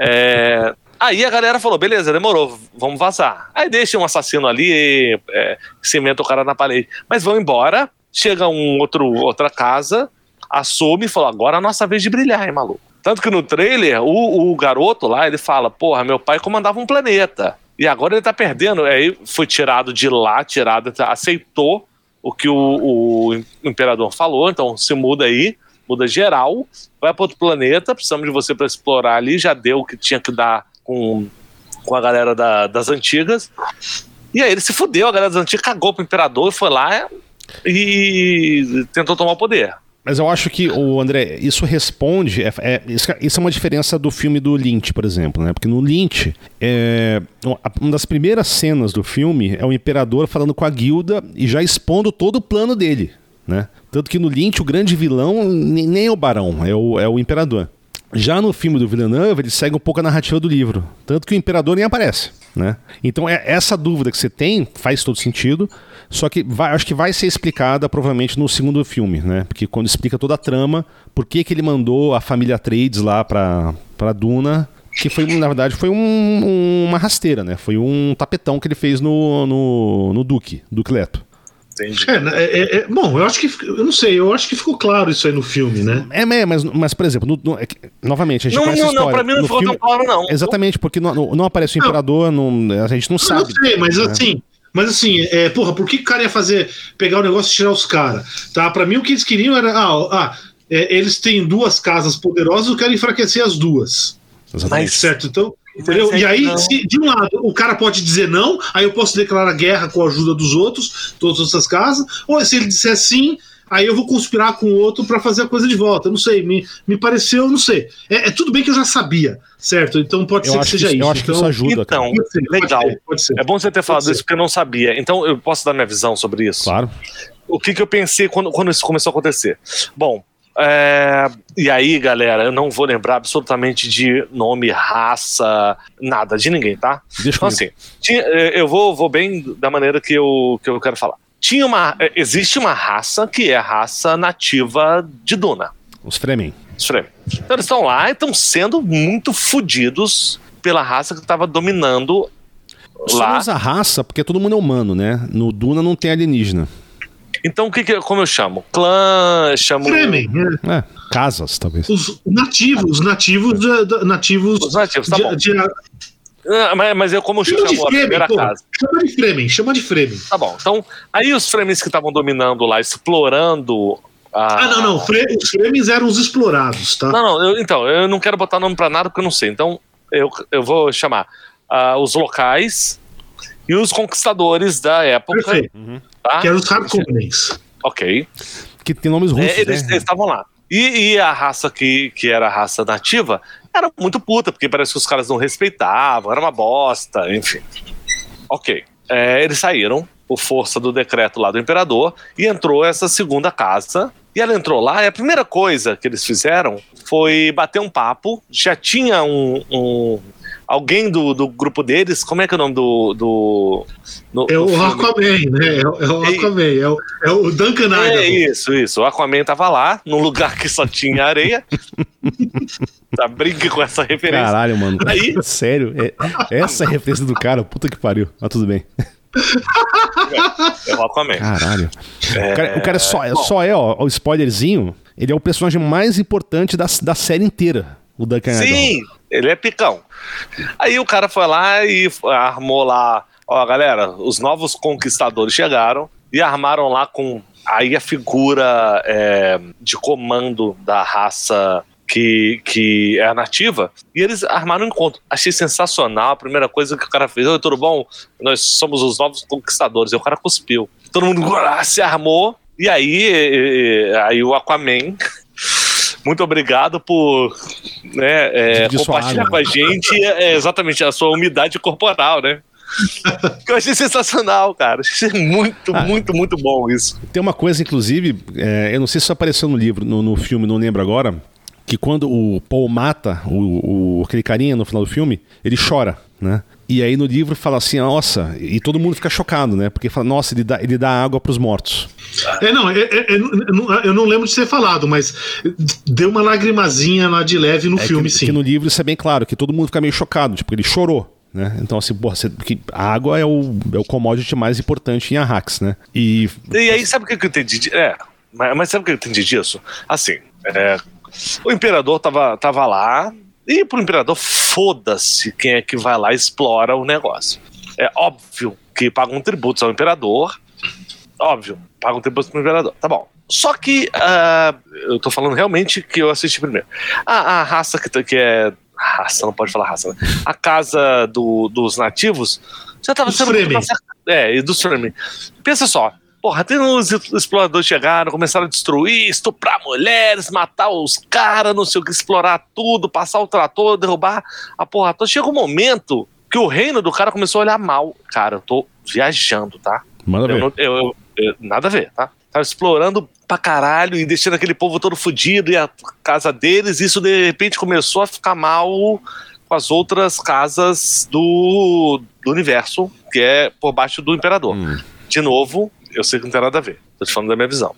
é... Aí a galera falou, beleza, demorou, vamos vazar. Aí deixa um assassino ali, é, cimenta o cara na parede. Mas vão embora, chega um outro, outra casa, assume e falou, agora é a nossa vez de brilhar, hein, maluco. Tanto que no trailer, o, o garoto lá, ele fala, porra, meu pai comandava um planeta. E agora ele tá perdendo. Aí foi tirado de lá, tirado, aceitou o que o, o imperador falou, então se muda aí, muda geral, vai para outro planeta, precisamos de você para explorar ali, já deu o que tinha que dar com, com a galera da, das antigas. E aí ele se fudeu, a galera das antigas cagou pro imperador e foi lá e tentou tomar o poder. Mas eu acho que, o André, isso responde. É, é, isso é uma diferença do filme do Lynch, por exemplo, né? Porque no Lynch, é, uma das primeiras cenas do filme é o imperador falando com a guilda e já expondo todo o plano dele, né? Tanto que no Lynch o grande vilão nem é o barão, é o, é o imperador. Já no filme do Villeneuve, ele segue um pouco a narrativa do livro. Tanto que o imperador nem aparece. Né? Então, é, essa dúvida que você tem faz todo sentido. Só que vai, acho que vai ser explicada provavelmente no segundo filme, né? Porque quando explica toda a trama, por que, que ele mandou a família Trades lá pra, pra Duna, que foi, na verdade, foi um, um, uma rasteira, né? Foi um tapetão que ele fez no, no, no Duque, Duque Leto. Entendi. É, né, é, é, bom, eu acho que. Eu não sei, eu acho que ficou claro isso aí no filme, né? É, mas, mas por exemplo, no, no, é novamente, a gente não, conhece não, história. Não, pra mim não ficou filme, tão claro, não. Exatamente, porque não, não aparece o imperador, não, a gente não sabe. Eu não sei, mas né? assim. Mas assim, é, porra, por que o cara ia fazer, pegar o negócio e tirar os caras? Tá? Pra mim o que eles queriam era. Ah, ah é, eles têm duas casas poderosas, eu quero enfraquecer as duas. Exatamente. Mas, certo, então. Entendeu? E aí, se, de um lado, o cara pode dizer não, aí eu posso declarar guerra com a ajuda dos outros, todas essas casas, ou se ele disser sim, aí eu vou conspirar com o outro para fazer a coisa de volta. Não sei, me, me pareceu, não sei. É, é, tudo bem que eu já sabia, certo? Então pode eu ser que seja que, isso. Eu acho então, que isso ajuda. Então, pode ser, legal. Pode ser, pode ser. É bom você ter falado isso porque eu não sabia. Então eu posso dar minha visão sobre isso? Claro. O que, que eu pensei quando, quando isso começou a acontecer? Bom, é, e aí, galera, eu não vou lembrar absolutamente de nome, raça, nada, de ninguém, tá? Deixa então, assim, tinha, é, eu vou, vou bem da maneira que eu, que eu quero falar. Tinha uma, é, existe uma raça que é a raça nativa de Duna. Os Fremen. Os Fremen. Então eles estão lá e estão sendo muito fodidos pela raça que estava dominando Só lá. usa raça porque todo mundo é humano, né? No Duna não tem alienígena. Então, o que, que como eu chamo? Clã, chamo. Fremen, é. é. casas, talvez. Os nativos, os nativos, de, nativos. Os nativos, tá de, bom. De, ah, mas, mas eu, como eu chamo, chama a primeira pô, casa. Chama de Fremen, chama de Fremen. Tá bom. Então, aí os Fremens que estavam dominando lá, explorando. A... Ah, não, não. Fre os Fremens eram os explorados, tá? Não, não. Eu, então, eu não quero botar nome pra nada porque eu não sei. Então, eu, eu vou chamar uh, os locais e os conquistadores da época. Perfeito. Uhum. Tá? Que eram os Harkonnens. Ok. Que tem nomes russos. É, eles né? estavam lá. E, e, a raça que, que era a raça nativa era muito puta, porque parece que os caras não respeitavam, era uma bosta, enfim. Ok. É, eles saíram por força do decreto lá do imperador e entrou essa segunda casa. E ela entrou lá e a primeira coisa que eles fizeram foi bater um papo. Já tinha um, um alguém do, do grupo deles, como é que é o nome do. do no, é o Aquaman, né? É, o, é o Aquaman, é o, é o Duncan Idaho. É isso, isso. O Aquaman tava lá, num lugar que só tinha areia. tá, brinque com essa referência. Caralho, mano. Aí... Sério? É, essa é a referência do cara, puta que pariu. Mas tudo bem. É o Aquaman. Caralho. É... O cara, o cara só, é, só é, ó, o spoilerzinho, ele é o personagem mais importante da, da série inteira. O Duncan Sim, ele é picão. Aí o cara foi lá e armou lá, ó, galera, os novos conquistadores chegaram e armaram lá com aí a figura é, de comando da raça que, que é a nativa, e eles armaram um encontro. Achei sensacional. A primeira coisa que o cara fez: Oi, tudo bom? Nós somos os novos conquistadores. E o cara cuspiu. Todo mundo se armou, e aí, aí o Aquaman muito obrigado por né, é, compartilhar com a gente é, exatamente a sua umidade corporal, né? eu achei sensacional, cara. Achei muito, ah, muito, muito bom isso. Tem uma coisa, inclusive, é, eu não sei se isso apareceu no livro, no, no filme, não lembro agora, que quando o Paul mata o, o, aquele carinha no final do filme, ele chora, né? E aí no livro fala assim, nossa, e todo mundo fica chocado, né? Porque fala, nossa, ele dá, ele dá água para os mortos. É, não, é, é, é, eu não lembro de ter falado, mas deu uma lagrimazinha lá de leve no é filme, que, sim. Que no livro isso é bem claro, que todo mundo fica meio chocado, tipo, ele chorou. Né? Então, assim, porra, você, a água é o, é o commodity mais importante em Arrax, né? E, e aí, sabe o que eu entendi? É, mas, mas sabe o que eu entendi disso? Assim, é, o imperador tava, tava lá, e pro imperador, foda-se quem é que vai lá e explora o negócio. É óbvio que pagam tributos ao imperador. Óbvio, pagam tributos pro imperador. Tá bom. Só que uh, eu tô falando realmente que eu assisti primeiro. A, a raça que, que é. Raça, não pode falar raça, né? A casa do, dos nativos já tava sendo. É, e dos Fremen. Pensa só, Porra, tem uns exploradores chegaram, começaram a destruir, estuprar mulheres, matar os caras, não sei o que, explorar tudo, passar o trator, derrubar a porra toda. Chega um momento que o reino do cara começou a olhar mal. Cara, eu tô viajando, tá? Manda ver. Eu, eu, eu, nada a ver, tá? Tava explorando pra caralho e deixando aquele povo todo fudido e a casa deles. E isso de repente começou a ficar mal com as outras casas do, do universo, que é por baixo do imperador. Hum. De novo, eu sei que não tem nada a ver. Tô te falando da minha visão.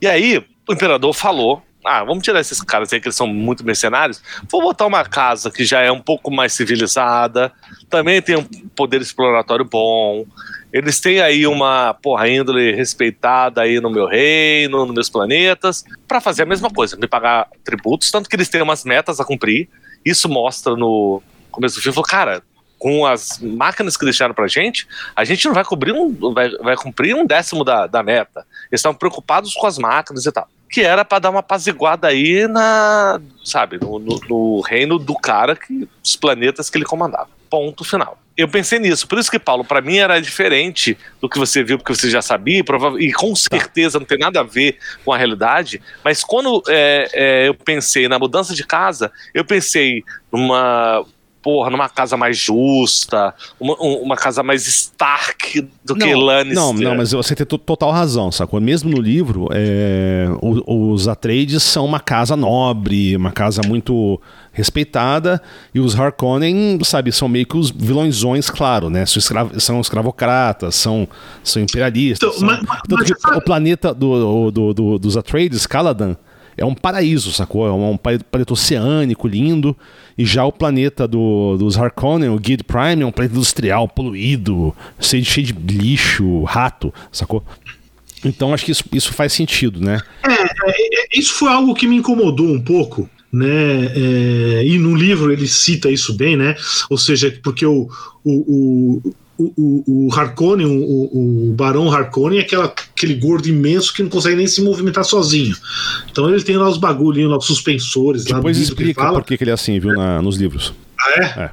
E aí, o imperador falou: ah, vamos tirar esses caras aí que eles são muito mercenários. Vou botar uma casa que já é um pouco mais civilizada, também tem um poder exploratório bom. Eles têm aí uma porra índole respeitada aí no meu reino, nos meus planetas, para fazer a mesma coisa, me pagar tributos, tanto que eles têm umas metas a cumprir. Isso mostra no começo do filme, cara, com as máquinas que deixaram pra gente, a gente não vai cobrir um, vai, vai cumprir um décimo da, da meta. Eles estavam preocupados com as máquinas e tal. Que era para dar uma apaziguada aí na, sabe, no, no, no, reino do cara, que, os planetas que ele comandava. Ponto final. Eu pensei nisso, por isso que, Paulo, para mim era diferente do que você viu, porque você já sabia, e, e com certeza não tem nada a ver com a realidade, mas quando é, é, eu pensei na mudança de casa, eu pensei numa porra, numa casa mais justa, uma, uma casa mais Stark do não, que Lannister. Não, não, mas você tem total razão, sacou? Mesmo no livro, é, os Atreides são uma casa nobre, uma casa muito respeitada, e os Harkonnen, sabe, são meio que os vilõesões, claro, né? São, escravo, são escravocratas, são, são imperialistas. Então, são, mas, mas, mas, o planeta do, do, do, dos Atreides, Caladan, é um paraíso, sacou? É um planeta oceânico, lindo. E já o planeta do, dos Harkonnen, o Guild Prime, é um planeta industrial, poluído, cheio de, cheio de lixo, rato, sacou? Então acho que isso, isso faz sentido, né? É, é, é isso foi algo que me incomodou um pouco, né? É, e no livro ele cita isso bem, né? Ou seja, porque o, o, o o, o, o Harkonnen, o, o Barão Harkonnen é aquela, aquele gordo imenso que não consegue nem se movimentar sozinho. Então ele tem lá os bagulhinhos, lá, os suspensores. Depois lá explica por que ele é assim, viu, na, nos livros. Ah, é? é.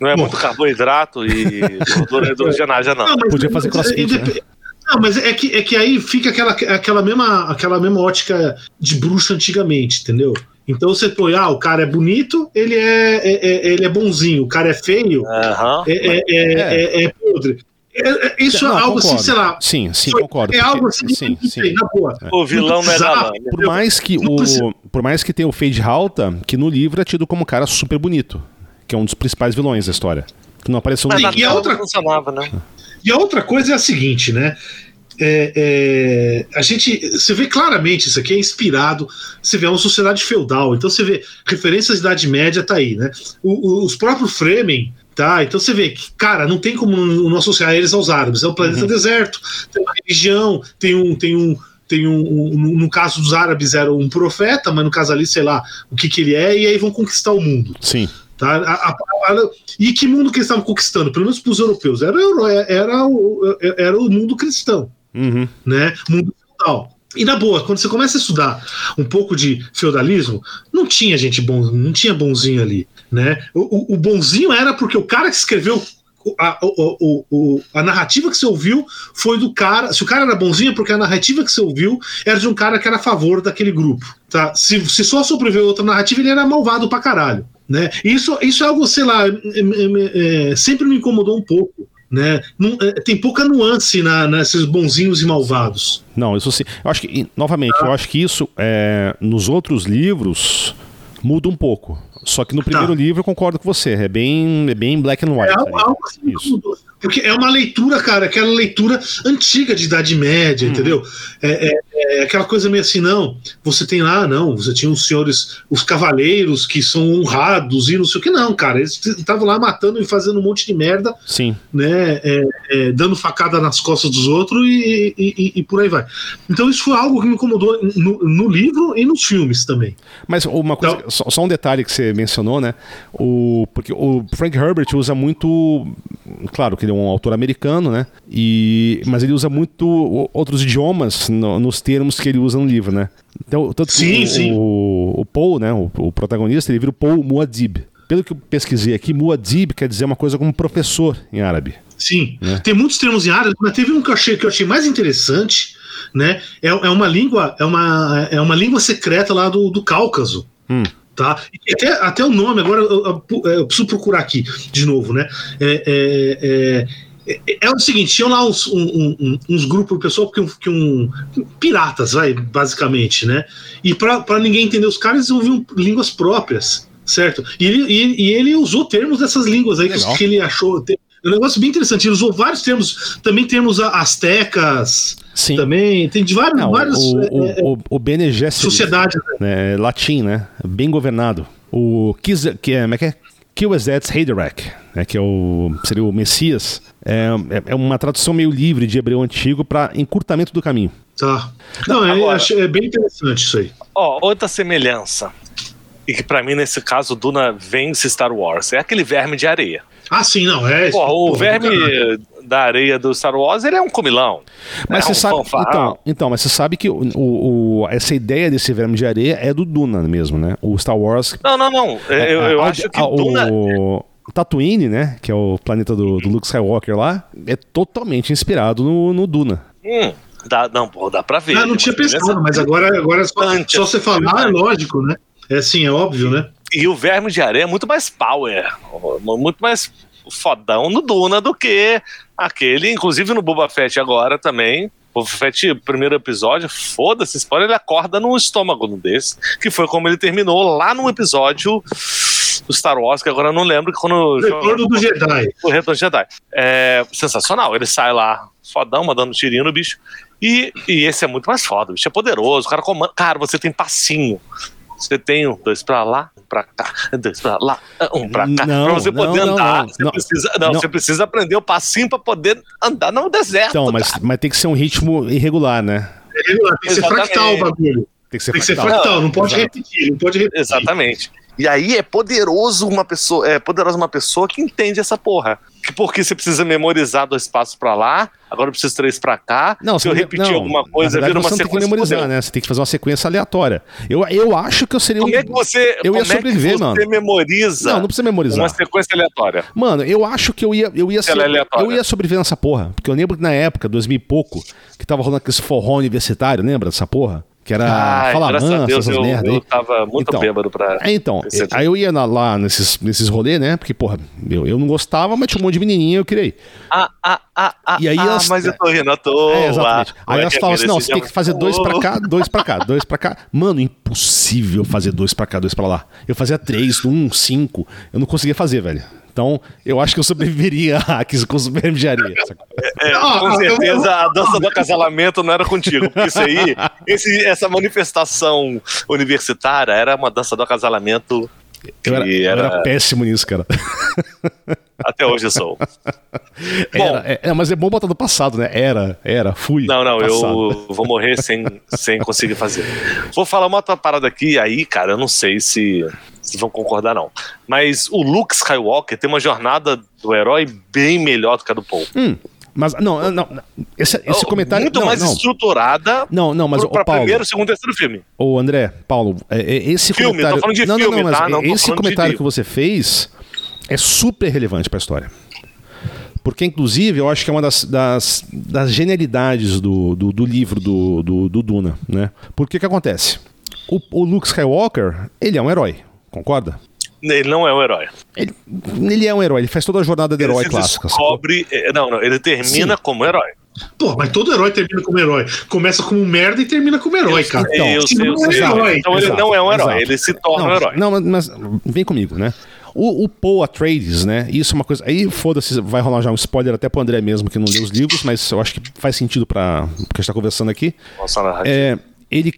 Não é Bom. muito carboidrato e gordura hidrogenada, não. não Podia fazer crossfit, né? Não, mas é que, é que aí fica aquela, aquela, mesma, aquela mesma ótica de bruxa antigamente, entendeu? Então você põe, ah, o cara é bonito, ele é, é, é ele é bonzinho, o cara é feio, uhum. é, é, é, podre. Isso não, é algo concordo. assim, sei lá. Sim, sim, foi, concordo. É porque, algo assim, sim, sim. na boa. O vilão não é galã. Por mais que o, por mais que tenha o Fade Halta, que no livro é tido como um cara super bonito, que é um dos principais vilões da história. Que não apareceu no livro. E a outra funcionava, né? E a outra coisa é a seguinte, né? É, é, a gente você vê claramente isso aqui é inspirado você vê é uma sociedade feudal então você vê referências da Idade Média tá aí né o, o, os próprios Fremen tá então você vê que cara não tem como não associar eles aos árabes é um planeta uhum. deserto tem uma religião tem um tem um tem um, um, no caso dos árabes era um profeta mas no caso ali sei lá o que que ele é e aí vão conquistar o mundo sim Tá? A, a, a, e que mundo que eles estavam conquistando? Pelo menos para os europeus. Era, era, era, o, era o mundo cristão. Uhum. Né? Mundo feudal. E na boa, quando você começa a estudar um pouco de feudalismo, não tinha gente bom, não tinha bonzinho ali, né? O, o, o bonzinho era porque o cara que escreveu a, a narrativa que você ouviu foi do cara. Se o cara era bonzinho, é porque a narrativa que você ouviu era de um cara que era a favor daquele grupo. Tá? Se, se só sobreviveu outra narrativa, ele era malvado pra caralho. Né? Isso, isso é algo, sei lá, é, é, é, sempre me incomodou um pouco. Né? Não, é, tem pouca nuance na, nesses bonzinhos e malvados. Não, isso sim. Eu acho que, novamente, ah. eu acho que isso é, nos outros livros Muda um pouco. Só que no primeiro Tá. livro eu concordo com você. É bem, é bem black and white. É algo, algo assim, Isso. porque é uma leitura, cara, aquela leitura antiga de Idade Média, entendeu? É, é- é aquela coisa meio assim, não, você tem lá, não, você tinha os senhores, os cavaleiros que são honrados e não sei o que, não, cara, eles estavam lá matando e fazendo um monte de merda, Sim. né, é, é, dando facada nas costas dos outros e, e- e- e por aí vai. Então isso foi algo que me incomodou no, no livro e nos filmes também. Mas uma coisa, Então- só, só um detalhe que você mencionou, né? O, porque o Frank Herbert usa muito. Claro que ele é um autor americano, né? E, mas ele usa muito outros idiomas no- nos termos que ele usa no livro, né? Então, tanto que Sim, o, sim. O, o Paul, né? O, o protagonista, ele vira o Paul Muad'Dib. Pelo que eu pesquisei aqui, Muad'Dib quer dizer uma coisa como professor em árabe. Sim, Né? tem muitos termos em árabe, mas teve um que eu achei, que eu achei mais interessante, né? É, é uma língua, é uma, é uma língua secreta lá do, do Cáucaso. Hum. Tá? Até, até o nome, agora eu, eu- eu preciso procurar aqui de novo, né? É, é, é, é o seguinte, tinham lá uns, um- um- uns grupos de pessoas que, que um. piratas, vai, basicamente, né? E para ninguém entender os caras, eles ouviam línguas próprias, certo? E ele, e, ele usou termos dessas línguas aí que, que ele achou. Tem- É um negócio bem interessante. Ele usou vários termos, também termos a- astecas, Sim. também. Tem de vários. Não, vários o, é, o, é, o, o Bene Gesserit, sociedades. né? né, latim, né? Bem governado. O Kiz, que é, como é que é? Kiwazetz Haderach, né, que é o, seria o Messias, é, é- é uma tradução meio livre de hebreu antigo para encurtamento do caminho. Tá. Não, é, Agora- achei- é bem interessante isso aí. Ó, outra semelhança. E que pra mim, nesse caso, Duna vence Star Wars. É aquele verme de areia. Ah, sim, não. É, Porra, o porra, verme caralho. da areia do Star Wars, ele é um comilão. Mas é você um sabe, fanfarrão. então, então, mas você sabe que o, o- essa ideia desse verme de areia é do Duna mesmo, né? O Star Wars. Não, não, não. Eu, eu a- acho que a- Duna. o Tatooine, né? Que é o planeta do, do Luke Skywalker lá, é totalmente inspirado no, no Duna. Hum, dá, não, pô, dá pra ver. Ah, não tinha pensado, mas agora, agora é só, só você falar, é lógico, né? É sim, é óbvio, né? E o verme de areia é muito mais power, muito mais fodão no Duna do que aquele, inclusive no Boba Fett agora também. Boba Fett, primeiro episódio, foda-se, spoiler, ele acorda num estômago desse, que foi como ele terminou lá no episódio do Star Wars, que agora eu não lembro quando. O retorno do Jedi. O Retorno de Jedi. É sensacional. Ele sai lá, fodão, mandando tirinho no bicho. E, e esse é muito mais foda. O bicho é poderoso. O cara comanda. Cara, você tem passinho. Você tem um, dois pra lá, um pra cá, dois pra lá, um pra cá. Não, pra você não, poder não, andar, não, você, não. precisa, não, Não. você precisa aprender o passinho pra poder andar no deserto. Então, mas, cara. mas tem que ser um ritmo irregular, né? É, Tem que ser fractal o bagulho. Tem que ser Tem que ser fractal. fractal, não pode Exato. repetir, não pode repetir. Exatamente. E aí é poderoso uma pessoa, é poderosa uma pessoa que entende essa porra. Que porque você precisa memorizar dois passos pra lá, agora eu preciso três pra cá. Não, se eu você repetir não, alguma coisa, verdade, vira uma você não tem que sequência. memorizar, né? Você tem que fazer uma sequência aleatória. Eu, eu acho que eu seria um. Como é que você, Eu ia sobreviver, é que você mano. memoriza Não, não precisa memorizar. uma sequência aleatória? Mano, eu acho que eu ia, eu ia, aleatória. eu ia sobreviver nessa porra. Porque eu lembro que na época, 2000 e pouco, que tava rolando aquele forró universitário, lembra dessa porra? Que era Ai, Fala graças a Mansa, Deus, essas eu, merda eu aí. tava muito Então, bêbado pra. É, então, é- aí eu ia na- lá nesses, nesses rolês, né? Porque, porra, eu, eu não gostava, mas tinha um monte de menininha eu queria ir. Ah, ah, ah, ah, E aí ah, elas- mas eu tô rindo à toa. É, exatamente. Aí é elas é falam assim: não, você tem que fazer dois pra cá, dois pra cá, dois pra cá. Mano, impossível fazer dois pra cá, dois pra lá. Eu fazia três, um, cinco. Eu não conseguia fazer, velho. Então, eu acho que eu sobreviveria a hacks com areia. sacou? É, Ah, com ah, certeza a dança do acasalamento não era contigo, porque isso aí, esse- essa manifestação universitária era uma dança do acasalamento que Eu era, eu era, era péssimo nisso, cara. até hoje eu sou. Era, é, é, mas é bom botar do passado, né? Era, era, fui. Não, não, passado. eu vou morrer sem, sem conseguir fazer. Vou falar uma outra parada aqui, aí, cara, eu não sei se vocês vão concordar, não. Mas o Luke Skywalker tem uma jornada do herói bem melhor do que a do Paul. Hum, mas, não, não. Esse, esse comentário. Muito não, mais não. estruturada Não, não, mas o Paulo, primeiro, segundo e terceiro filme. o André, Paulo, é, é, esse Filme, comentário. tô falando de não, filme, não, não, mas tá? Não esse de comentário livro. que você fez é super relevante pra história. Porque, inclusive, eu acho que é uma das, das, das genialidades do, do, do livro do, do, do Duna, né? Porque que acontece? O, o Luke Skywalker, ele é um herói, concorda? Ele não é um herói. Ele, ele é um herói, ele faz toda a jornada do Ele herói clássica. descobre. eh, Não, não, ele termina Sim. como herói. Pô, mas todo herói termina como herói. Começa como merda e termina como herói, Eu cara. sei, eu sei, eu é herói. Então ele Exato, não é um herói, exato. ele se torna não, um herói. Não, mas, mas vem comigo, né? O, o Paul Atreides, né? Isso é uma coisa. Aí, foda-se, vai rolar já um spoiler até pro André mesmo, que não leu os livros, mas eu acho que faz sentido pra o que a gente tá conversando aqui. Nossa. É, ele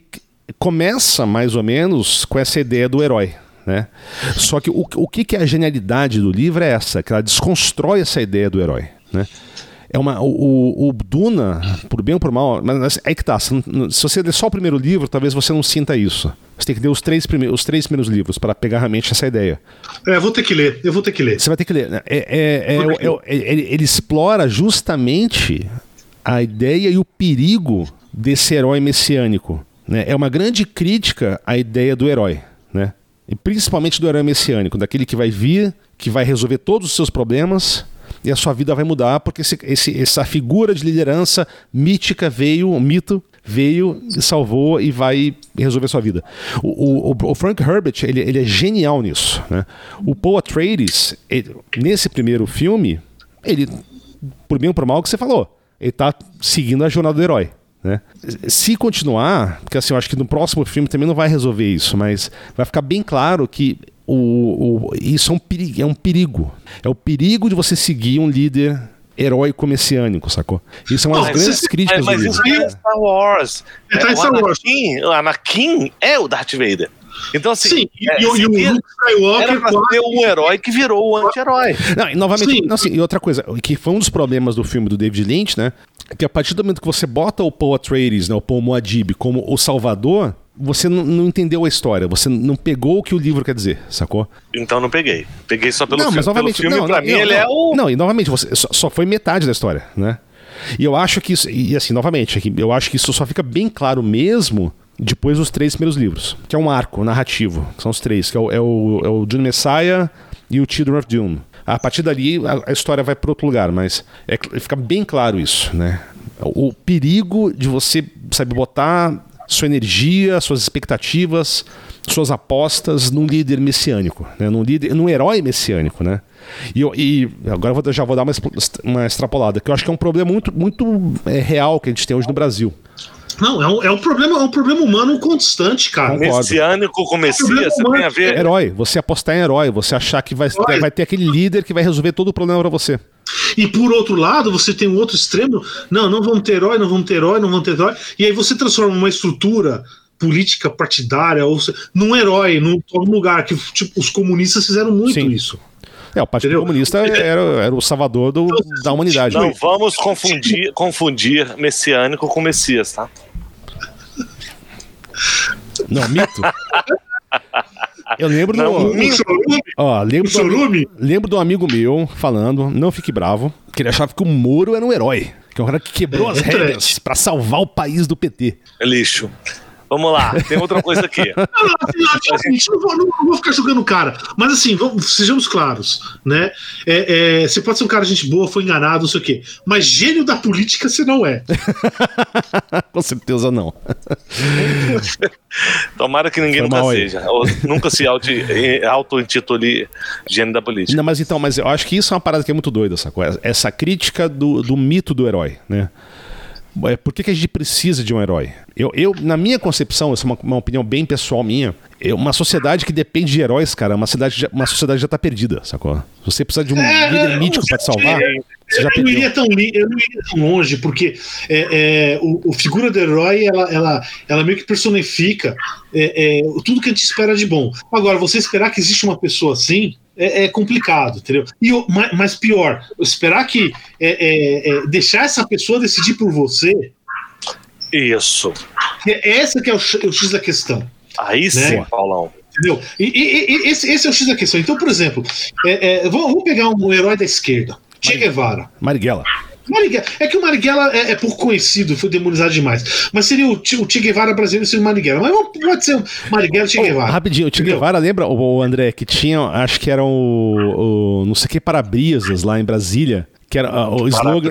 começa mais ou menos com essa ideia do herói. Né? Só que o, o que, que é a genialidade do livro é essa, que ela desconstrói essa ideia do herói. Né? É uma, o, o- Duna, por bem ou por mal, mas aí que tá. Se, você ler só o primeiro livro, talvez você não sinta isso. Você tem que ler os três, prime- os três primeiros livros para pegar realmente essa ideia. É, vou ter que ler, eu vou ter que ler. Você vai ter que ler. né? É, é- é- é- é- ele, ele explora justamente a ideia e o perigo desse herói messiânico. Né? É uma grande crítica à ideia do herói. Né? E principalmente do herói messiânico, daquele que vai vir, que vai resolver todos os seus problemas e a sua vida vai mudar, porque esse- esse- essa figura de liderança mítica veio, um mito, veio salvou e vai resolver sua vida. O, o- o Frank Herbert, ele, ele é genial nisso. Né? O Paul Atreides, ele- nesse primeiro filme, ele, por bem ou por mal, o que você falou, ele tá seguindo a jornada do herói. Né? Se continuar, porque assim, eu acho que no próximo filme também não vai resolver isso, mas vai ficar bem claro que o, o- isso é um, perigo, é um perigo. É o perigo de você seguir um líder heróico messiânico, sacou? Isso é uma das grandes você- críticas mas, mas do isso livro. é Star Wars. É, tá em o, Star Wars. Anakin, o Anakin é o Darth Vader. Então, assim, Sim, e, é, e o- e Luke Skywalker era pra ser um herói que virou o anti-herói. Não, e novamente, Sim. não, assim, e outra coisa, que foi um dos problemas do filme do David Lynch, né? Que a partir do momento que você bota o Paul Atreides, né, o Paul Muad'Dib, como o Salvador, você não, entendeu a história, você não pegou o que o livro quer dizer, sacou? Então não peguei. Peguei só pelo não, filme. mas novamente, pelo filme, não, pra não, mim, não, ele não. é o. Não, e novamente, você só, só foi metade da história, né? E eu acho que isso, e assim, novamente, aqui, eu acho que isso só fica bem claro mesmo depois dos três primeiros livros, que é um arco narrativo, que são os três, que é o, é o, é o Dune Messiah e o Children of Dune. A partir dali, a, a história vai para outro lugar, mas é, fica bem claro isso, né? O, perigo de você, sabe, botar sua energia, suas expectativas, suas apostas num líder messiânico, né? num, líder, num herói messiânico, né? E, eu- e agora eu vou, já vou dar uma, uma extrapolada, que eu acho que é um problema muito, muito é, real que a gente tem hoje no Brasil. Não, é um, é um problema, é um problema humano constante, cara. Concordo. Messiânico com Messias, você tem a ver. Herói, você apostar em herói, você achar que vai, Herói. vai ter aquele líder que vai resolver todo o problema pra você. E por outro lado, você tem um outro extremo. Não, não vamos ter herói, não vamos ter herói, não vamos ter herói. E aí você transforma uma estrutura política partidária ou num herói, num, num lugar que tipo, os comunistas fizeram muito Sim. isso. É, o Partido Entendeu? Comunista era, era o salvador do- da humanidade. Não vamos confundir, confundir messiânico com Messias, tá? Não, mito. Eu lembro Não, do. Chorume, Ó, lembro, o do, lembro do amigo meu falando, não fique bravo, que ele achava que o Moro era um herói. Que é um cara que quebrou É, as regras pra salvar o país do PT. É lixo. Vamos lá, tem outra coisa aqui. Não, assim, não, vou, não- não vou ficar jogando o cara. Mas assim, vamos- sejamos claros, né? É, é, você pode ser um cara de gente boa, foi enganado, não sei o quê. Mas gênio da política você não é. Com certeza não. Tomara que ninguém nunca aí. seja. Ou nunca se eh, auto-intitule gênio da política. Não, mas então, mas eu acho que isso é uma parada que é muito doida, sacou? Essa crítica do, do mito do herói, né? É, Por que, que a gente precisa de um herói? Eu, eu na minha concepção, essa é uma, uma opinião bem pessoal minha, é uma sociedade que depende de heróis, cara, uma, cidade, já- uma sociedade já tá perdida, sacou? Você precisa de um É, líder mítico pra te salvar, você já eu, não perdeu. iria tão, eu não iria tão longe, porque é, é, o, o figura do herói ela, ela, ela meio que personifica é, é, tudo que a gente espera de bom. Agora, você esperar que existe uma pessoa assim é, é complicado, entendeu? E mas pior, esperar que é, é, é, deixar essa pessoa decidir por você, Isso. é, essa que é o, o X da questão. Aí sim, Paulão. Entendeu? E, e- e- esse, esse é o X da questão. Então, por exemplo, é, é, vamos, pegar um herói da esquerda, Che Guevara. Marighella. Marighella. É que o Marighella é, é pouco conhecido, foi demonizado demais. Mas seria o, o Che Guevara brasileiro seria o Marighella. Mas não pode ser o Marighella e Che Guevara. rapidinho, o Che? Guevara, lembra, o, o André, que tinha, acho que era o, o não sei que para-brisas lá em Brasília, que era ah, o slogan,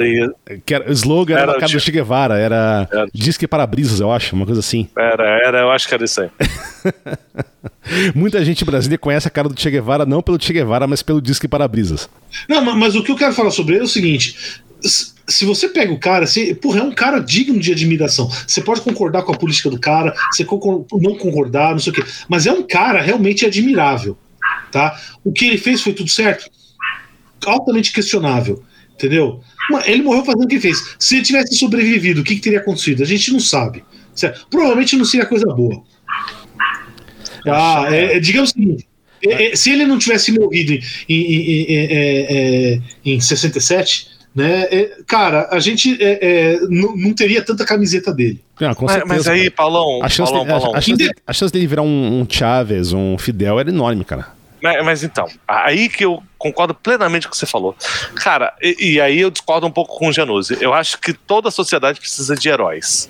que era, o slogan era, Era o cara do Che- Guevara, era Era. disque para-brisas, eu acho, uma coisa assim. Era, era, eu acho que era isso aí. Muita gente em Brasília conhece a cara do Che Guevara não pelo Che Guevara, mas pelo disque para-brisas. Não, ma- mas o que eu quero falar sobre ele é o seguinte: se você pega o cara, você, porra, é um cara digno de admiração. Você pode concordar com a política do cara, você não concordar, não sei o quê, mas é um cara realmente admirável, tá? O que ele fez foi tudo certo? Altamente questionável, entendeu? Ele morreu fazendo o que fez. Se ele tivesse sobrevivido, o que, que teria acontecido? A gente não sabe. Certo? Provavelmente não seria coisa boa. Ah, é, é, digamos o seguinte: é, é, se ele não tivesse morrido em, em, em, em 67, né? cara, a gente não, não, teria tanta camiseta dele. Ah, mas, mas, aí, Paulão, a chance, Paulão, de, Paulão. A, a, chance a, chance dele virar um, um Chaves, um Fidel, era enorme, cara. Mas, mas, então, aí que eu concordo plenamente com o que você falou. Cara, e, e aí eu discordo um pouco com o Januzzi. Eu acho que toda a sociedade precisa de heróis.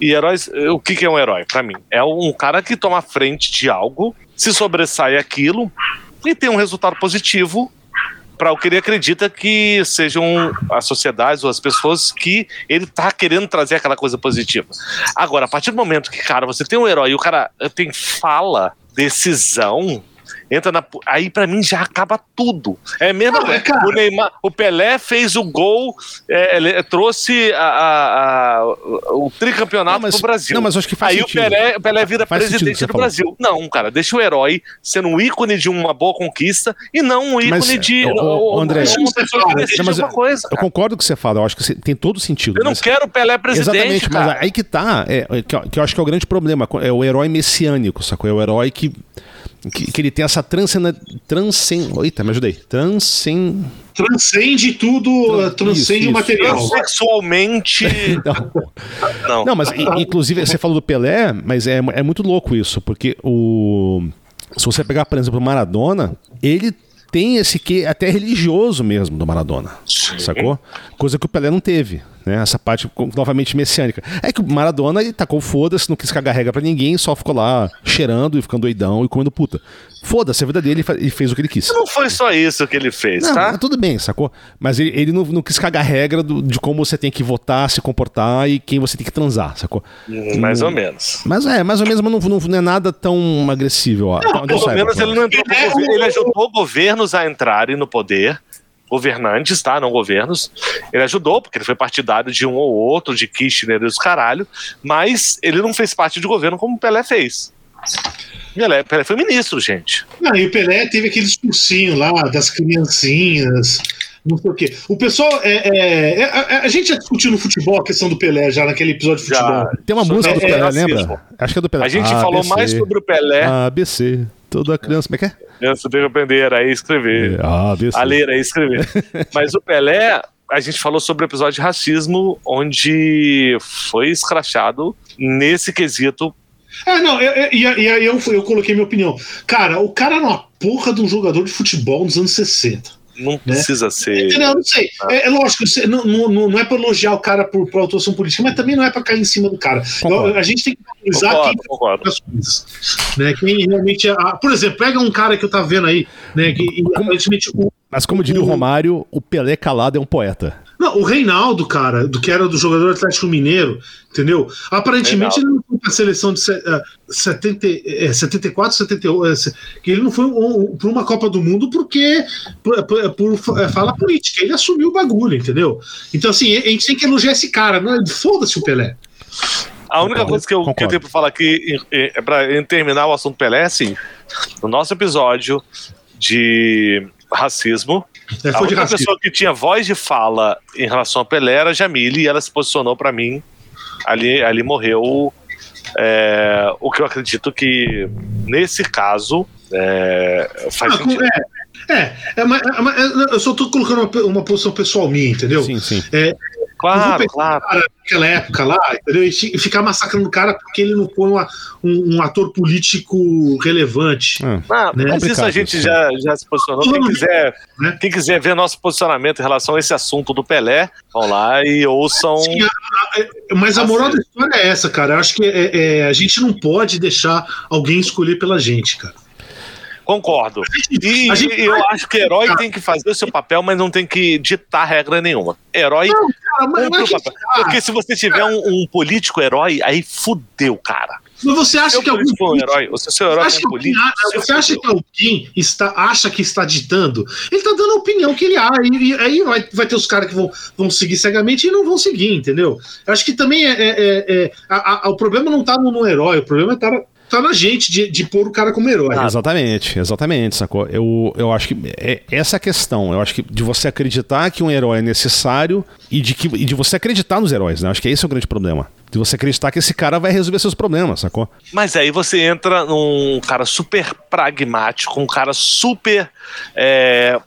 E heróis, o que, que é um herói para mim? É um cara que toma frente de algo, se sobressai aquilo e tem um resultado positivo para o que ele acredita que sejam as sociedades ou as pessoas que ele tá querendo trazer aquela coisa positiva. Agora, a partir do momento que, cara, você tem um herói e o cara tem fala, decisão, entra na. Aí para mim já acaba tudo. É mesmo. Não, é, o Neymar, o Pelé fez o gol, é, trouxe a, a, a, o tricampeonato não, mas, pro Brasil. Não, mas acho que faz Aí sentido. o Pelé, o Pelé vira faz presidente do Brasil. Não, cara, deixa o herói sendo um ícone de uma boa conquista e não um ícone mas, de. O, o, André, uma pessoa que não, uma coisa. Eu concordo com você fala, eu acho que tem todo sentido. Eu não quero o Pelé presidente. Exatamente, cara. mas aí que tá, é, que, que eu acho que é o grande problema. É o herói messiânico, sacou? É o herói que que, que ele tem essa transcend... transcend... Eita, me ajudei. Transcend... Transcende tudo, transcende isso, o material. Sexualmente. não. não. não, mas inclusive você falou do Pelé, mas é, é muito louco isso, porque o. Se você pegar, por exemplo, o Maradona, ele tem esse que até religioso mesmo do Maradona, Sim. sacou? Coisa que o Pelé não teve. Né? Essa parte novamente messiânica. É que o Maradona ele tacou foda-se, não quis cagar regra pra ninguém, só ficou lá cheirando e ficando doidão e comendo puta. Foda-se a vida dele e fez o que ele quis. Não foi só isso que ele fez, não, tá? Tudo bem, sacou? Mas ele, ele não, não, quis cagar regra do, de como você tem que votar, se comportar e quem você tem que transar, sacou? Hum, mais ou menos. Mas é, mais ou menos, mas não, não, não é nada tão agressivo. Ó. Não, pelo menos ele não entrou governo. Ele ajudou governos a entrarem no poder governantes, tá? Não governos. Ele ajudou, porque ele foi partidário de um ou outro, de Kirchner e os caralho, mas ele não fez parte de governo como o Pelé fez. Pelé, Pelé foi ministro, gente. Não, e o Pelé teve aquele discursinho lá das criancinhas, não sei o quê. O pessoal. É, é, é, é a gente já discutiu no futebol a questão do Pelé já naquele episódio de futebol. Já. Tem uma música do Pelé, lembra? Acho que é do Pelé. A gente ah, falou mais sobre o Pelé. ABC. Toda criança, como é que é? Criança tem que aprender a escrever. Ah, a ler, a escrever. Mas o Pelé, a gente falou sobre o episódio de racismo, onde foi escrachado nesse quesito. Ah, não, e aí eu, eu, eu, coloquei minha opinião. Cara, o cara era uma porra de um jogador de futebol nos anos 60. Não né? precisa ser. Entendeu? Não sei. Ah. É, é, lógico, não, não, não é para elogiar o cara por, por atuação política, mas também não é para cair em cima do cara. a gente tem que analisar quem concordo. as coisas. Né? Quem realmente. É, por exemplo, pega um cara que eu tava vendo aí, né? Que, aparentemente. O, mas como diria o Romário, o Pelé calado é um poeta. Não, o Reinaldo, cara, do que era do jogador Atlético Mineiro, entendeu? Aparentemente Reinaldo. ele não foi pra seleção de 70, é, 74, 78, que ele não foi um, para uma Copa do Mundo porque por, por, por é, fala política, ele assumiu o bagulho, entendeu? Então, assim, a gente tem que elogiar esse cara, não é? Foda-se o Pelé. A única coisa que eu, que eu tenho pra falar aqui, é pra terminar o assunto Pelé, é assim: no nosso episódio de racismo, é, a única pessoa que tinha voz de fala em relação a Pelé era a Jamile e ela se posicionou para mim. Ali, ali morreu é, o que eu acredito que, nesse caso, é, faz ah, sentido. É, é, é, mas, é, mas eu só tô colocando uma, uma, posição pessoal minha, entendeu? Sim, sim. É, Claro, claro. naquela época lá, entendeu? E ficar massacrando o cara porque ele não foi uma, um, um, ator político relevante. É. Ah, né? Mas isso a gente já, já se posicionou. Quem quiser, né? quem quiser ver nosso posicionamento em relação a esse assunto do Pelé, vão lá e ouçam. Sim, a, a, mas a moral da história é essa, cara. Eu acho que é, é, a gente não pode deixar alguém escolher pela gente, cara. Concordo. E, gente... eu acho que herói tem que fazer o seu papel, mas não tem que ditar regra nenhuma. Herói não, cara, mas, mas papel. Porque se você tiver um, um, político herói, aí fudeu, cara. Mas você acha que algum for um herói, se o seu herói acha for um que alguém- político, você acha que alguém está, acha que está ditando? Ele está dando a opinião que ele acha. E, e aí vai, vai ter os caras que vão, vão seguir cegamente e não vão seguir, entendeu? Eu acho que também é. é- é- é- a- a- o problema não está no, no herói, o problema está tá na gente de, de pôr o cara como herói. Exatamente, exatamente, sacou? Eu, eu acho que é essa a questão. Eu acho que de você acreditar que um herói é necessário e de, que, e de você acreditar nos heróis, né? Acho que esse é o grande problema. De você acreditar que esse cara vai resolver seus problemas, sacou? Mas aí você entra num cara super pragmático, um cara super. é,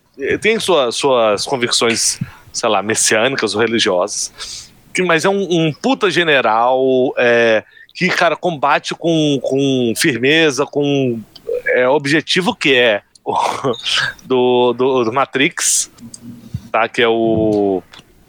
tem sua- suas convicções, sei lá, messiânicas ou religiosas, que- mas é um, um puta general é, que, cara, combate com, com firmeza, com é, objetivo que é o- do, do, do Matrix, tá? Que é o.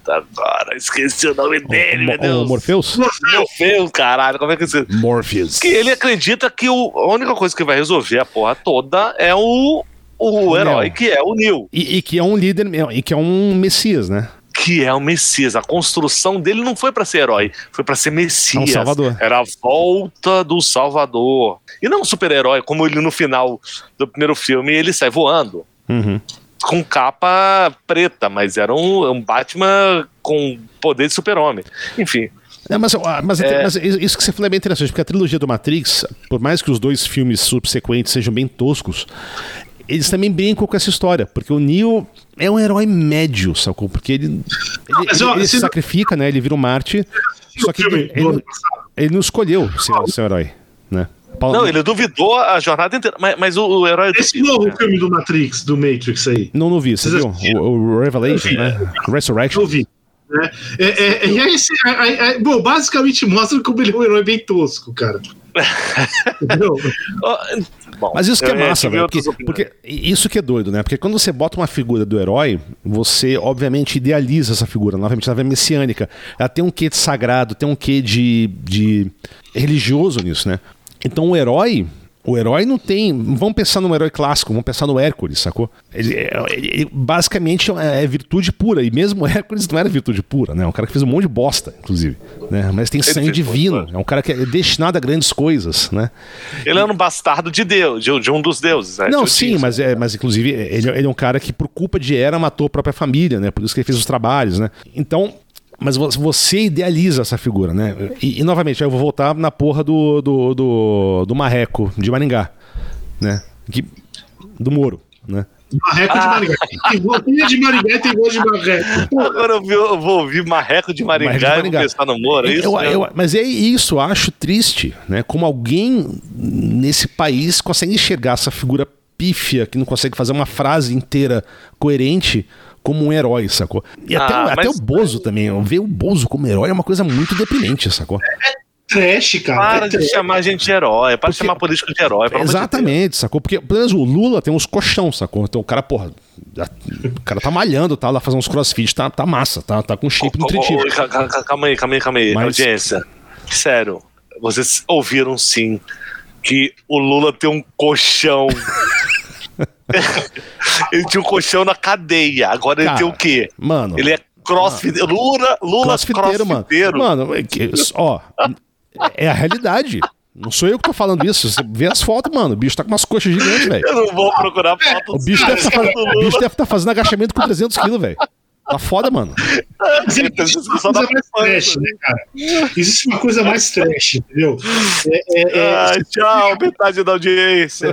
Agora, esqueci o nome dele, meu o, o Deus. Morpheus? Morpheus, caralho, como é que você. Morpheus. Que ele acredita que o- a única coisa que vai resolver a porra toda é o, o O herói, Neo. que é o Neil, E, e que é um líder, e que é um messias, né? Que é o Messias. A construção dele não foi pra ser herói, foi pra ser Messias. É um salvador. Era a volta do Salvador. E não um super-herói, como ele no final do primeiro filme, ele sai voando. Uhum. Com capa preta, mas era um, um Batman com poder de super-homem. Enfim, É, mas, ah, mas, É. mas isso que você falou é bem interessante, porque a trilogia do Matrix, por mais que os dois filmes subsequentes sejam bem toscos, eles também brincam com essa história, porque o Neo é um herói médio, sacou? Porque ele, ele, mas, ele- ó, ele se sacrifica, né? Ele vira um Marte, só que filme ele, do ele, ele não escolheu ser, ser um herói, né? Paulo- não, ele duvidou a jornada inteira, mas, mas o, o herói. Esse duvida, novo né? filme do Matrix, do Matrix aí. Não, não vi, você Vocês viu? O, o Revelation, vi. né? Resurrection. Eu vi. Né? É, é, e esse- é- é- é- bom, basicamente mostra como ele é um herói bem tosco, cara. Bom, Mas isso que é massa, velho. Porque, porque isso que é doido, né? Porque quando você bota uma figura do herói, você obviamente idealiza essa figura. Novamente, ela é messiânica. Ela tem um quê de sagrado, tem um quê de, de religioso nisso, né? Então o herói. O herói não tem. Vamos pensar num herói clássico, vamos pensar no Hércules, sacou? Ele, é- ele- basicamente é, é virtude pura. E mesmo o Hércules não era virtude pura, né? É um cara que fez um monte de bosta, inclusive. Né? Mas tem sangue divino. É um cara que é destinado a grandes coisas, né? Ele era um bastardo de Deus, de, de um dos deuses, né? Não, De sim, mas, é, mas inclusive ele, ele é um cara que por culpa de Hera matou a própria família, né? Por isso que ele fez os trabalhos, né? Então, mas vo- você idealiza essa figura, né? E, e, novamente, aí eu vou voltar na porra do, do, do, do Marreco de Maringá, né? Que, do Moro, né? Marreco de Ah. Maringá. Tem gosto de Maringá e tem gosto de Marreco. Agora eu, vi- eu vou ouvir Marreco de Maringá, Marreco de Maringá. e vou pensar no Moro, é isso? Eu- eu- mas é isso, eu acho triste, né? Como alguém nesse país consegue enxergar essa figura pífia que não consegue fazer uma frase inteira coerente como um herói, sacou? E até, Ah, o- até mas- o Bozo também, ver o Bozo como herói é uma coisa muito deprimente, sacou? Trash, cara. Para é de trash. chamar a gente de herói, para de chamar político de herói. amor de Exatamente, sacou? Porque, pelo menos, o Lula tem uns colchão, sacou? Então o cara, porra, o cara tá malhando, tá lá fazendo uns crossfit, tá, tá massa, tá, tá com shape Deus. nutritivo. Ca- ca- Calma aí, calma aí, calma aí. Mas- Audiência. Sério, vocês ouviram sim que o Lula tem um colchão. Ele tinha um colchão na cadeia. Agora ele Cara, tem o quê? Mano, Ele é crossfit. Lula, Lula crossfiteiro, mano. crossfiteiro. Mano, é que- ó, é a realidade. Não sou eu que tô falando isso. Você vê as fotos, mano. O bicho tá com umas coxas gigantes, velho. Eu não vou procurar foto O bicho deve tá bicho deve tá fazendo agachamento com 300 quilos, velho. Tá foda, mano. Existe uma coisa mais trash, né, cara? Existe uma coisa mais trash, entendeu? É, é, é, Ai, tchau, metade da audiência.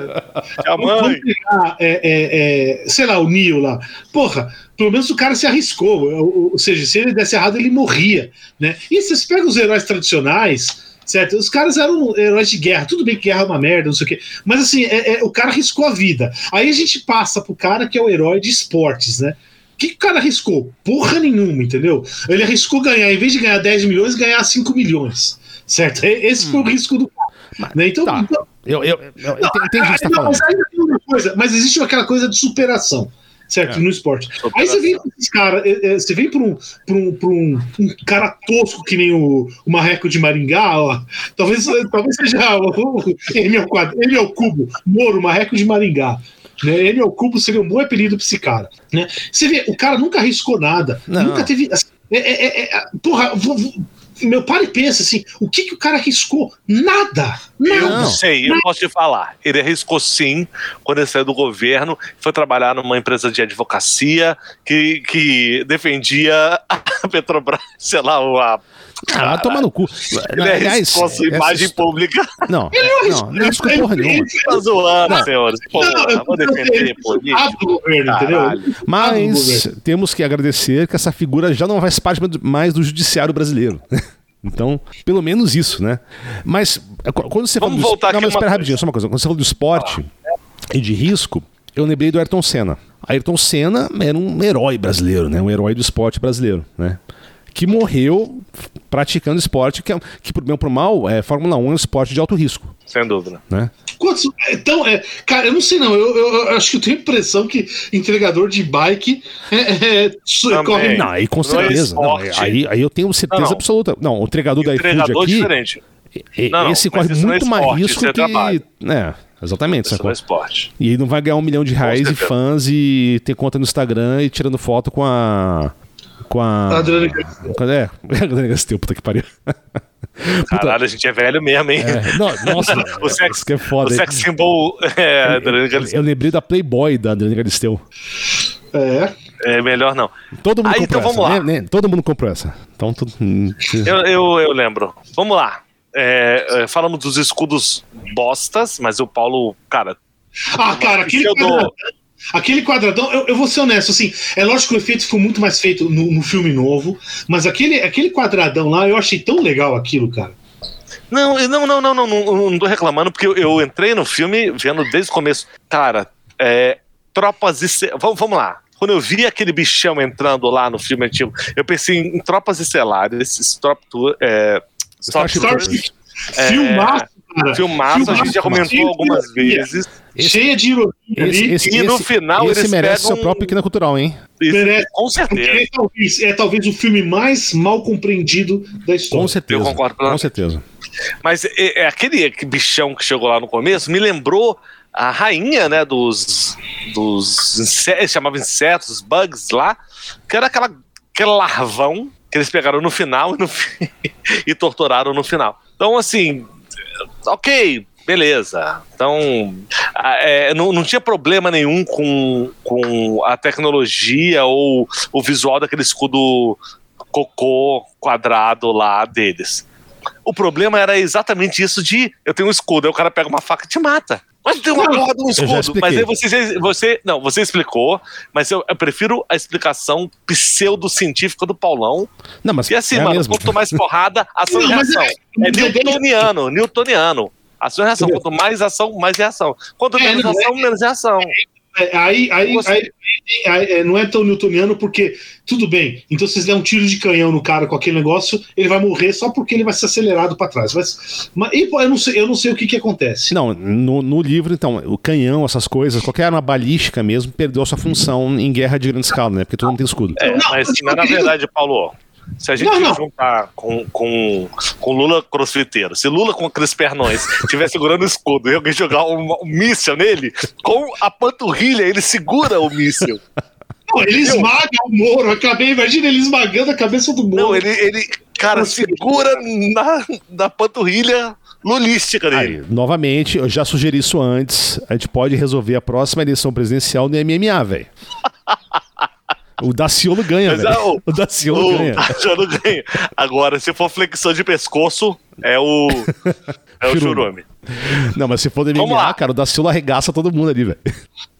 Tchau, mãe. Vamos pegar, é, é, é, sei lá, o Neo lá. Porra, pelo menos o cara se arriscou. Ou, ou seja, se ele desse errado, ele morria. Né? E se você pega os heróis tradicionais, certo? Os caras eram heróis de guerra. Tudo bem que guerra é uma merda, não sei o quê. Mas assim, é- é, o cara arriscou a vida. Aí a gente passa pro cara que é o herói de esportes, né? O que, que o cara arriscou? Porra nenhuma, entendeu? Ele arriscou ganhar, em vez de ganhar 10 milhões, ganhar 5 milhões. Certo? Esse foi o risco do cara. Né? Então, Tá. então, Eu, eu, eu, eu entendi o tá não, mas ainda tem uma coisa, mas existe aquela coisa de superação, certo? É. No esporte. Aí você vem com esses caras, é, é, você vem pra um, pra um, pra um, um cara tosco que nem o, o Marreco de Maringá, ó, talvez, talvez seja o, o M ao quadrado, M ao cubo, Moro, Marreco de Maringá. Né? M ao cubo seria um bom apelido pra esse cara. Né? Você vê, o cara nunca arriscou nada, Não. nunca teve. assim, é- é- é- é- porra, vo- vo- meu pai pensa assim, o que, que o cara arriscou? Nada! Eu Nada! não sei, eu posso te falar. Ele arriscou sim quando ele saiu do governo, foi trabalhar numa empresa de advocacia que, que defendia a Petrobras, sei lá, a Ah, vai tomar no cu. Ele arriscou a sua imagem essa- pública. Não, não, não arriscou porra nenhuma. Tá zoando, Não. senhores. Pô, Não, vou defender. Ah, do governo, entendeu? Mas temos que agradecer que essa figura já não faz parte mais do judiciário brasileiro. Então, pelo menos isso, né? Mas é, qu- quando você Vamos fala do- voltar Não, aqui mas espera rapidinho, só uma coisa. Quando você falou do esporte e de risco, eu lembrei do Ayrton Senna. Ayrton Senna era um herói brasileiro, né? Um herói do esporte brasileiro, né? Que morreu praticando esporte, que, é, que por bem ou por mal, é, Fórmula 1 é um esporte de alto risco, Sem dúvida. né? Quantos, então, é, cara, eu não sei não. Eu, eu- eu acho que eu tenho a impressão que entregador de bike é, é, Também. corre. Não, aí com Não é certeza. Não, aí, aí eu tenho certeza Não, não. absoluta. Não, o entregador da iFood Entregador aqui, diferente. Não, não, esse corre não é muito mais esporte, risco é que. trabalho. É, exatamente. Isso é esporte. E ele não vai ganhar um milhão de reais e fãs e ter conta no Instagram e tirando foto com a. Com a. Adriana com a- É, Adriana Galisteu, puta que pariu. Caralho, a gente é velho mesmo, hein? É, não, nossa, O sex- isso que é O foda. sex symbol é, Adriana Galisteu. Eu lembrei da Playboy da Adriana Galisteu. É. é melhor não. Todo mundo Aí, comprou então essa. vamos lá. né? Todo mundo comprou essa. Então, tudo. Eu, eu, eu lembro. Vamos lá. É, é, falamos dos escudos bostas, mas o Paulo, cara, Ah, cara, aquele quadradão, aquele quadradão, eu, eu vou ser honesto, assim, é lógico que o efeito ficou muito mais feito no, no filme novo, mas aquele, aquele quadradão lá, eu achei tão legal aquilo, cara. Não, não, não, não, não, não, não tô reclamando, porque eu, eu entrei no filme vendo desde o começo. Cara, é, tropas e. Vamos, vamos lá. Quando eu vi aquele bichão entrando lá no filme antigo, eu pensei em tropas estelares, Stop, é, Stop Starship É, Filmaço, cara. Filmaço, a gente já comentou Filmaço, algumas ironia. vezes. Esse- Cheia de ironia Esse, ali. esse, E no esse- final esse eles merece pegam- seu próprio pequena cultural, hein? Merece. com certeza. é talvez, é talvez o filme mais mal compreendido da história. Com certeza. Eu concordo Com certeza. Mas é, é aquele bichão que chegou lá no começo me lembrou a rainha, né, dos, dos insetos, chamava insetos, bugs lá, que era aquela, aquele larvão que eles pegaram no final e, no fi- e torturaram no final. Então, assim, ok, beleza. Então, a- é, não, não tinha problema nenhum com, com a tecnologia ou o visual daquele escudo cocô quadrado lá deles. O problema era exatamente isso de eu tenho um escudo, aí o cara pega uma faca e te mata. Mas tem uma porra de um escudo. Mas aí você, você. Não, você explicou, mas eu, eu prefiro a explicação pseudocientífica do Paulão. Não, mas E assim, é mano, mesma. quanto mais porrada, ação Não, e reação. é- É newtoniano, newtoniano. Ação e reação. Quanto mais ação, mais reação. Quanto É, menos ação, menos reação. É, aí, aí, aí- aí, é, não é tão newtoniano porque, tudo bem, então se você der um tiro de canhão no cara com aquele negócio, ele vai morrer só porque ele vai ser acelerado para trás. Mas, mas e, eu, não sei, eu não sei o que, que acontece. Não, no, no livro, então, o canhão, essas coisas, qualquer arma balística mesmo, perdeu a sua função em guerra de grande escala, né? Porque todo mundo tem escudo. É, Não, mas digo na, verdade, Paulo, se a gente Não, não. juntar com, com, com Lula crossfiteiro, se Lula com aqueles pernões estiver segurando o escudo e alguém jogar um, um míssil nele, com a panturrilha ele segura o míssil. Não, ele esmaga o Moro, acabei, imagina ele esmagando a cabeça do Moro. Não, ele, ele cara, segura na, na panturrilha lulística dele. Aí, novamente, eu já sugeri isso antes. A gente pode resolver a próxima eleição presidencial no MMA, velho. O Daciolo ganha, Mas, velho. ah, o- O Daciolo O ganha. Tachano ganha. Agora, se for flexão de pescoço, é o. É o Churume. Não, mas se for do MMA, lá. cara, o Daciolo arregaça todo mundo ali, velho.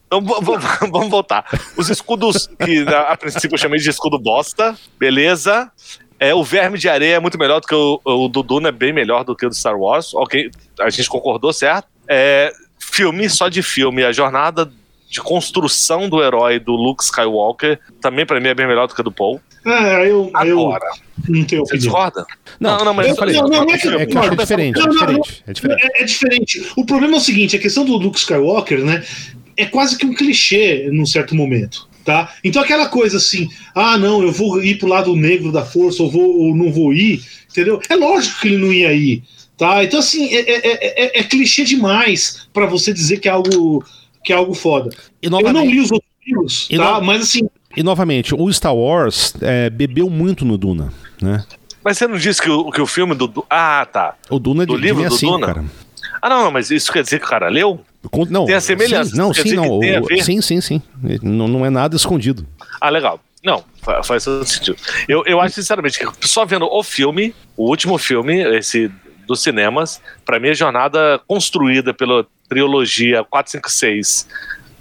Então vamos voltar. Os escudos que a, a princípio eu chamei de escudo bosta, beleza. É, o verme de areia é muito melhor do que o, o do Duna, é bem melhor do que o do Star Wars. Ok, a gente concordou, certo? É, filme só de filme. A jornada de construção do herói do Luke Skywalker também pra mim é bem melhor do que a do Paul. É, eu, eu Agora, não tenho você opinião. discorda? Não, não, mas eu eu falei, não, não, não é que- é que eu é diferente, é Não, não, diferente, é diferente. É, é diferente. O problema é o seguinte: a questão do Luke Skywalker, né? É quase que um clichê num certo momento. Tá? Então aquela coisa assim, ah, não, eu vou ir pro lado negro da força, ou, vou, ou não vou ir, entendeu? É lógico que ele não ia ir. Tá? Então, assim, é, é- é- é clichê demais pra você dizer que é algo, que é algo foda. E Eu não li os outros livros, E tá? no- Mas assim, e novamente, o Star Wars é, bebeu muito no Duna, né? Mas você não disse que o, que o filme do. Ah, tá. O Duna do de, livro de do assim, Duna? cara. Ah, não, não, mas isso quer dizer que o cara leu? Não, Tem a semelhança, Sim, não, sim, não. que tem a o- ver? sim, sim, sim. Não, não é nada escondido. Ah, legal. Não, fa- faz todo sentido. Eu, eu acho, sinceramente, que só vendo o filme, o último filme, esse dos cinemas, pra mim é jornada construída pela trilogia 456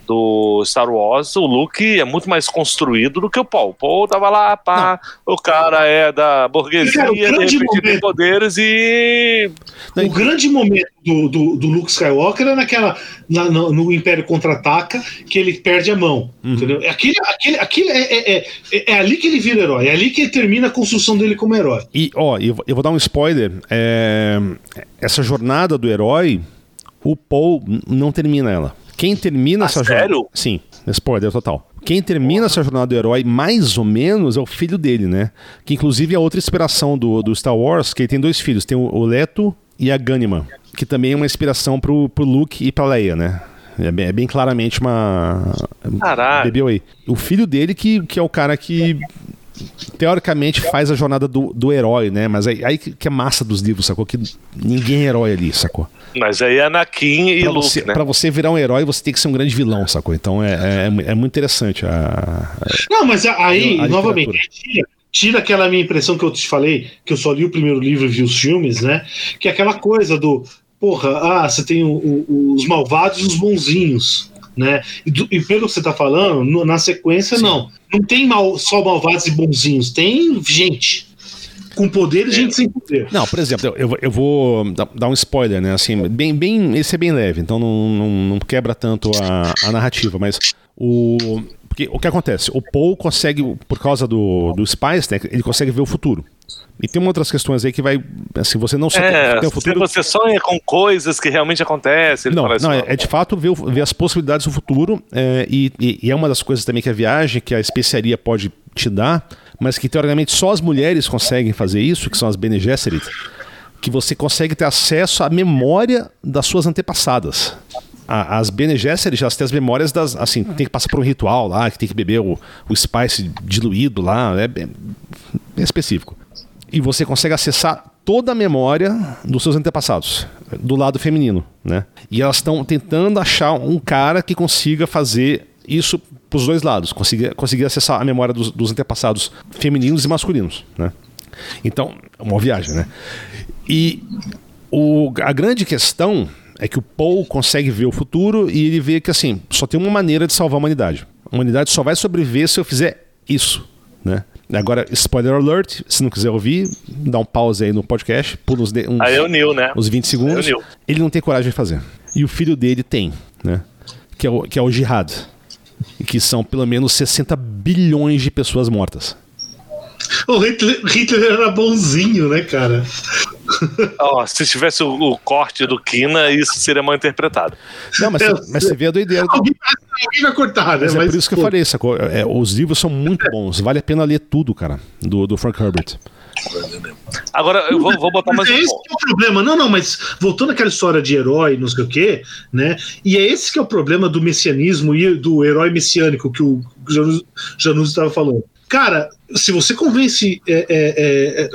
do Star Wars, o Luke é muito mais construído do que o Paul. O Paul tava lá, pá, o cara é da burguesia, Cara, o de repente tem momento- poderes e. O grande momento do, do, do Luke Skywalker é naquela. na- no, no Império Contra-Ataca, que ele perde a mão. Entendeu? É Aquele, aquele, aquele é, é, é, é ali que ele vira herói. É ali que ele termina a construção dele como herói. E, ó, eu, vou- eu vou dar um spoiler. é, essa jornada do herói, o Paul não termina ela. Quem termina Ah, essa sério? jornada. Sim, spoiler total. Quem termina essa jornada do herói, mais ou menos, é o filho dele, né? Que inclusive é outra inspiração do, do Star Wars, que ele tem dois filhos. Tem o, o Leto e a Ganima. Que também é uma inspiração pro, pro Luke e pra Leia, né? É bem, é bem claramente uma. Caralho. Bebeu aí. O filho dele que, que é o cara que teoricamente faz a jornada do, do herói, né? Mas aí, aí que é massa dos livros, sacou? Que ninguém é herói ali, sacou? Mas aí é Anakin e Pra Luke, você, né? pra você virar um herói, você tem que ser um grande vilão, sacou? Então é, é, é muito interessante. A, Não, mas a- aí, A novamente, tira, tira aquela minha impressão que eu te falei, que eu só li o primeiro livro e vi os filmes, né? Que é aquela coisa do. Porra, ah, você tem o- o- os malvados e os bonzinhos. Né? E, do- e pelo que você tá falando, no- na sequência, não. Não tem mal, só malvados e bonzinhos, tem gente. Com poder e gente sem poder. Não, por exemplo, eu, eu- vou dar- dar um spoiler, né? Assim, bem, bem, esse é bem leve, então não, não, não quebra tanto a, a narrativa, mas o. Porque o que acontece? O Paul consegue, por causa do, do Spice, né? Ele consegue ver o futuro. E tem outras questões aí que vai. Assim, você não só É, tem o futuro. você sonha com coisas que realmente acontecem, Não, não é, é de fato ver, ver as possibilidades do futuro é, e, e- é uma das coisas também que a viagem, que a especiaria pode te dar, mas que teoricamente só as mulheres conseguem fazer isso, que são as Bene Gesserit, que você consegue ter acesso à memória das suas antepassadas. A- As Bene Gesserit, elas têm as memórias das. Assim, tem que passar por um ritual lá, que tem que beber o, o Spice diluído lá, é bem específico. E você consegue acessar toda a memória dos seus antepassados, do lado feminino, né? E elas estão tentando achar um cara que consiga fazer isso pros dois lados, conseguir, conseguir acessar a memória dos, dos antepassados femininos e masculinos, né? Então, é uma viagem, né? E o, a grande questão é que o Paul consegue ver o futuro e ele vê que assim, só tem uma maneira de salvar a humanidade. A humanidade só vai sobreviver se eu fizer isso, né? Agora, spoiler alert, se não quiser ouvir, dá um pause aí no podcast, pula uns, uns, Aí Neil, né? uns 20 segundos. Neil. Ele não tem coragem de fazer. E o filho dele tem, né? Que é o, que é o Jihad. E que são pelo menos 60 bilhões de pessoas mortas. O Hitler, Hitler era bonzinho, né, cara? Ó, se tivesse o, o corte do Kina, isso seria mal interpretado. Não, mas, mas você vê a doideira. do- Alguém, alguém vai cortar, né? Mas é Mas, por isso que eu pô, falei, sacou? É, os livros são muito bons. Vale a pena ler tudo, cara, do, do Frank Herbert. Agora, eu vou, vou botar mais Mas é um esse ponto. que é o problema. Não, não, mas voltando àquela história de herói, não sei o quê, né? E é esse que é o problema do messianismo e do herói messiânico que o Janus estava falando. Cara, se você convence é, é, é,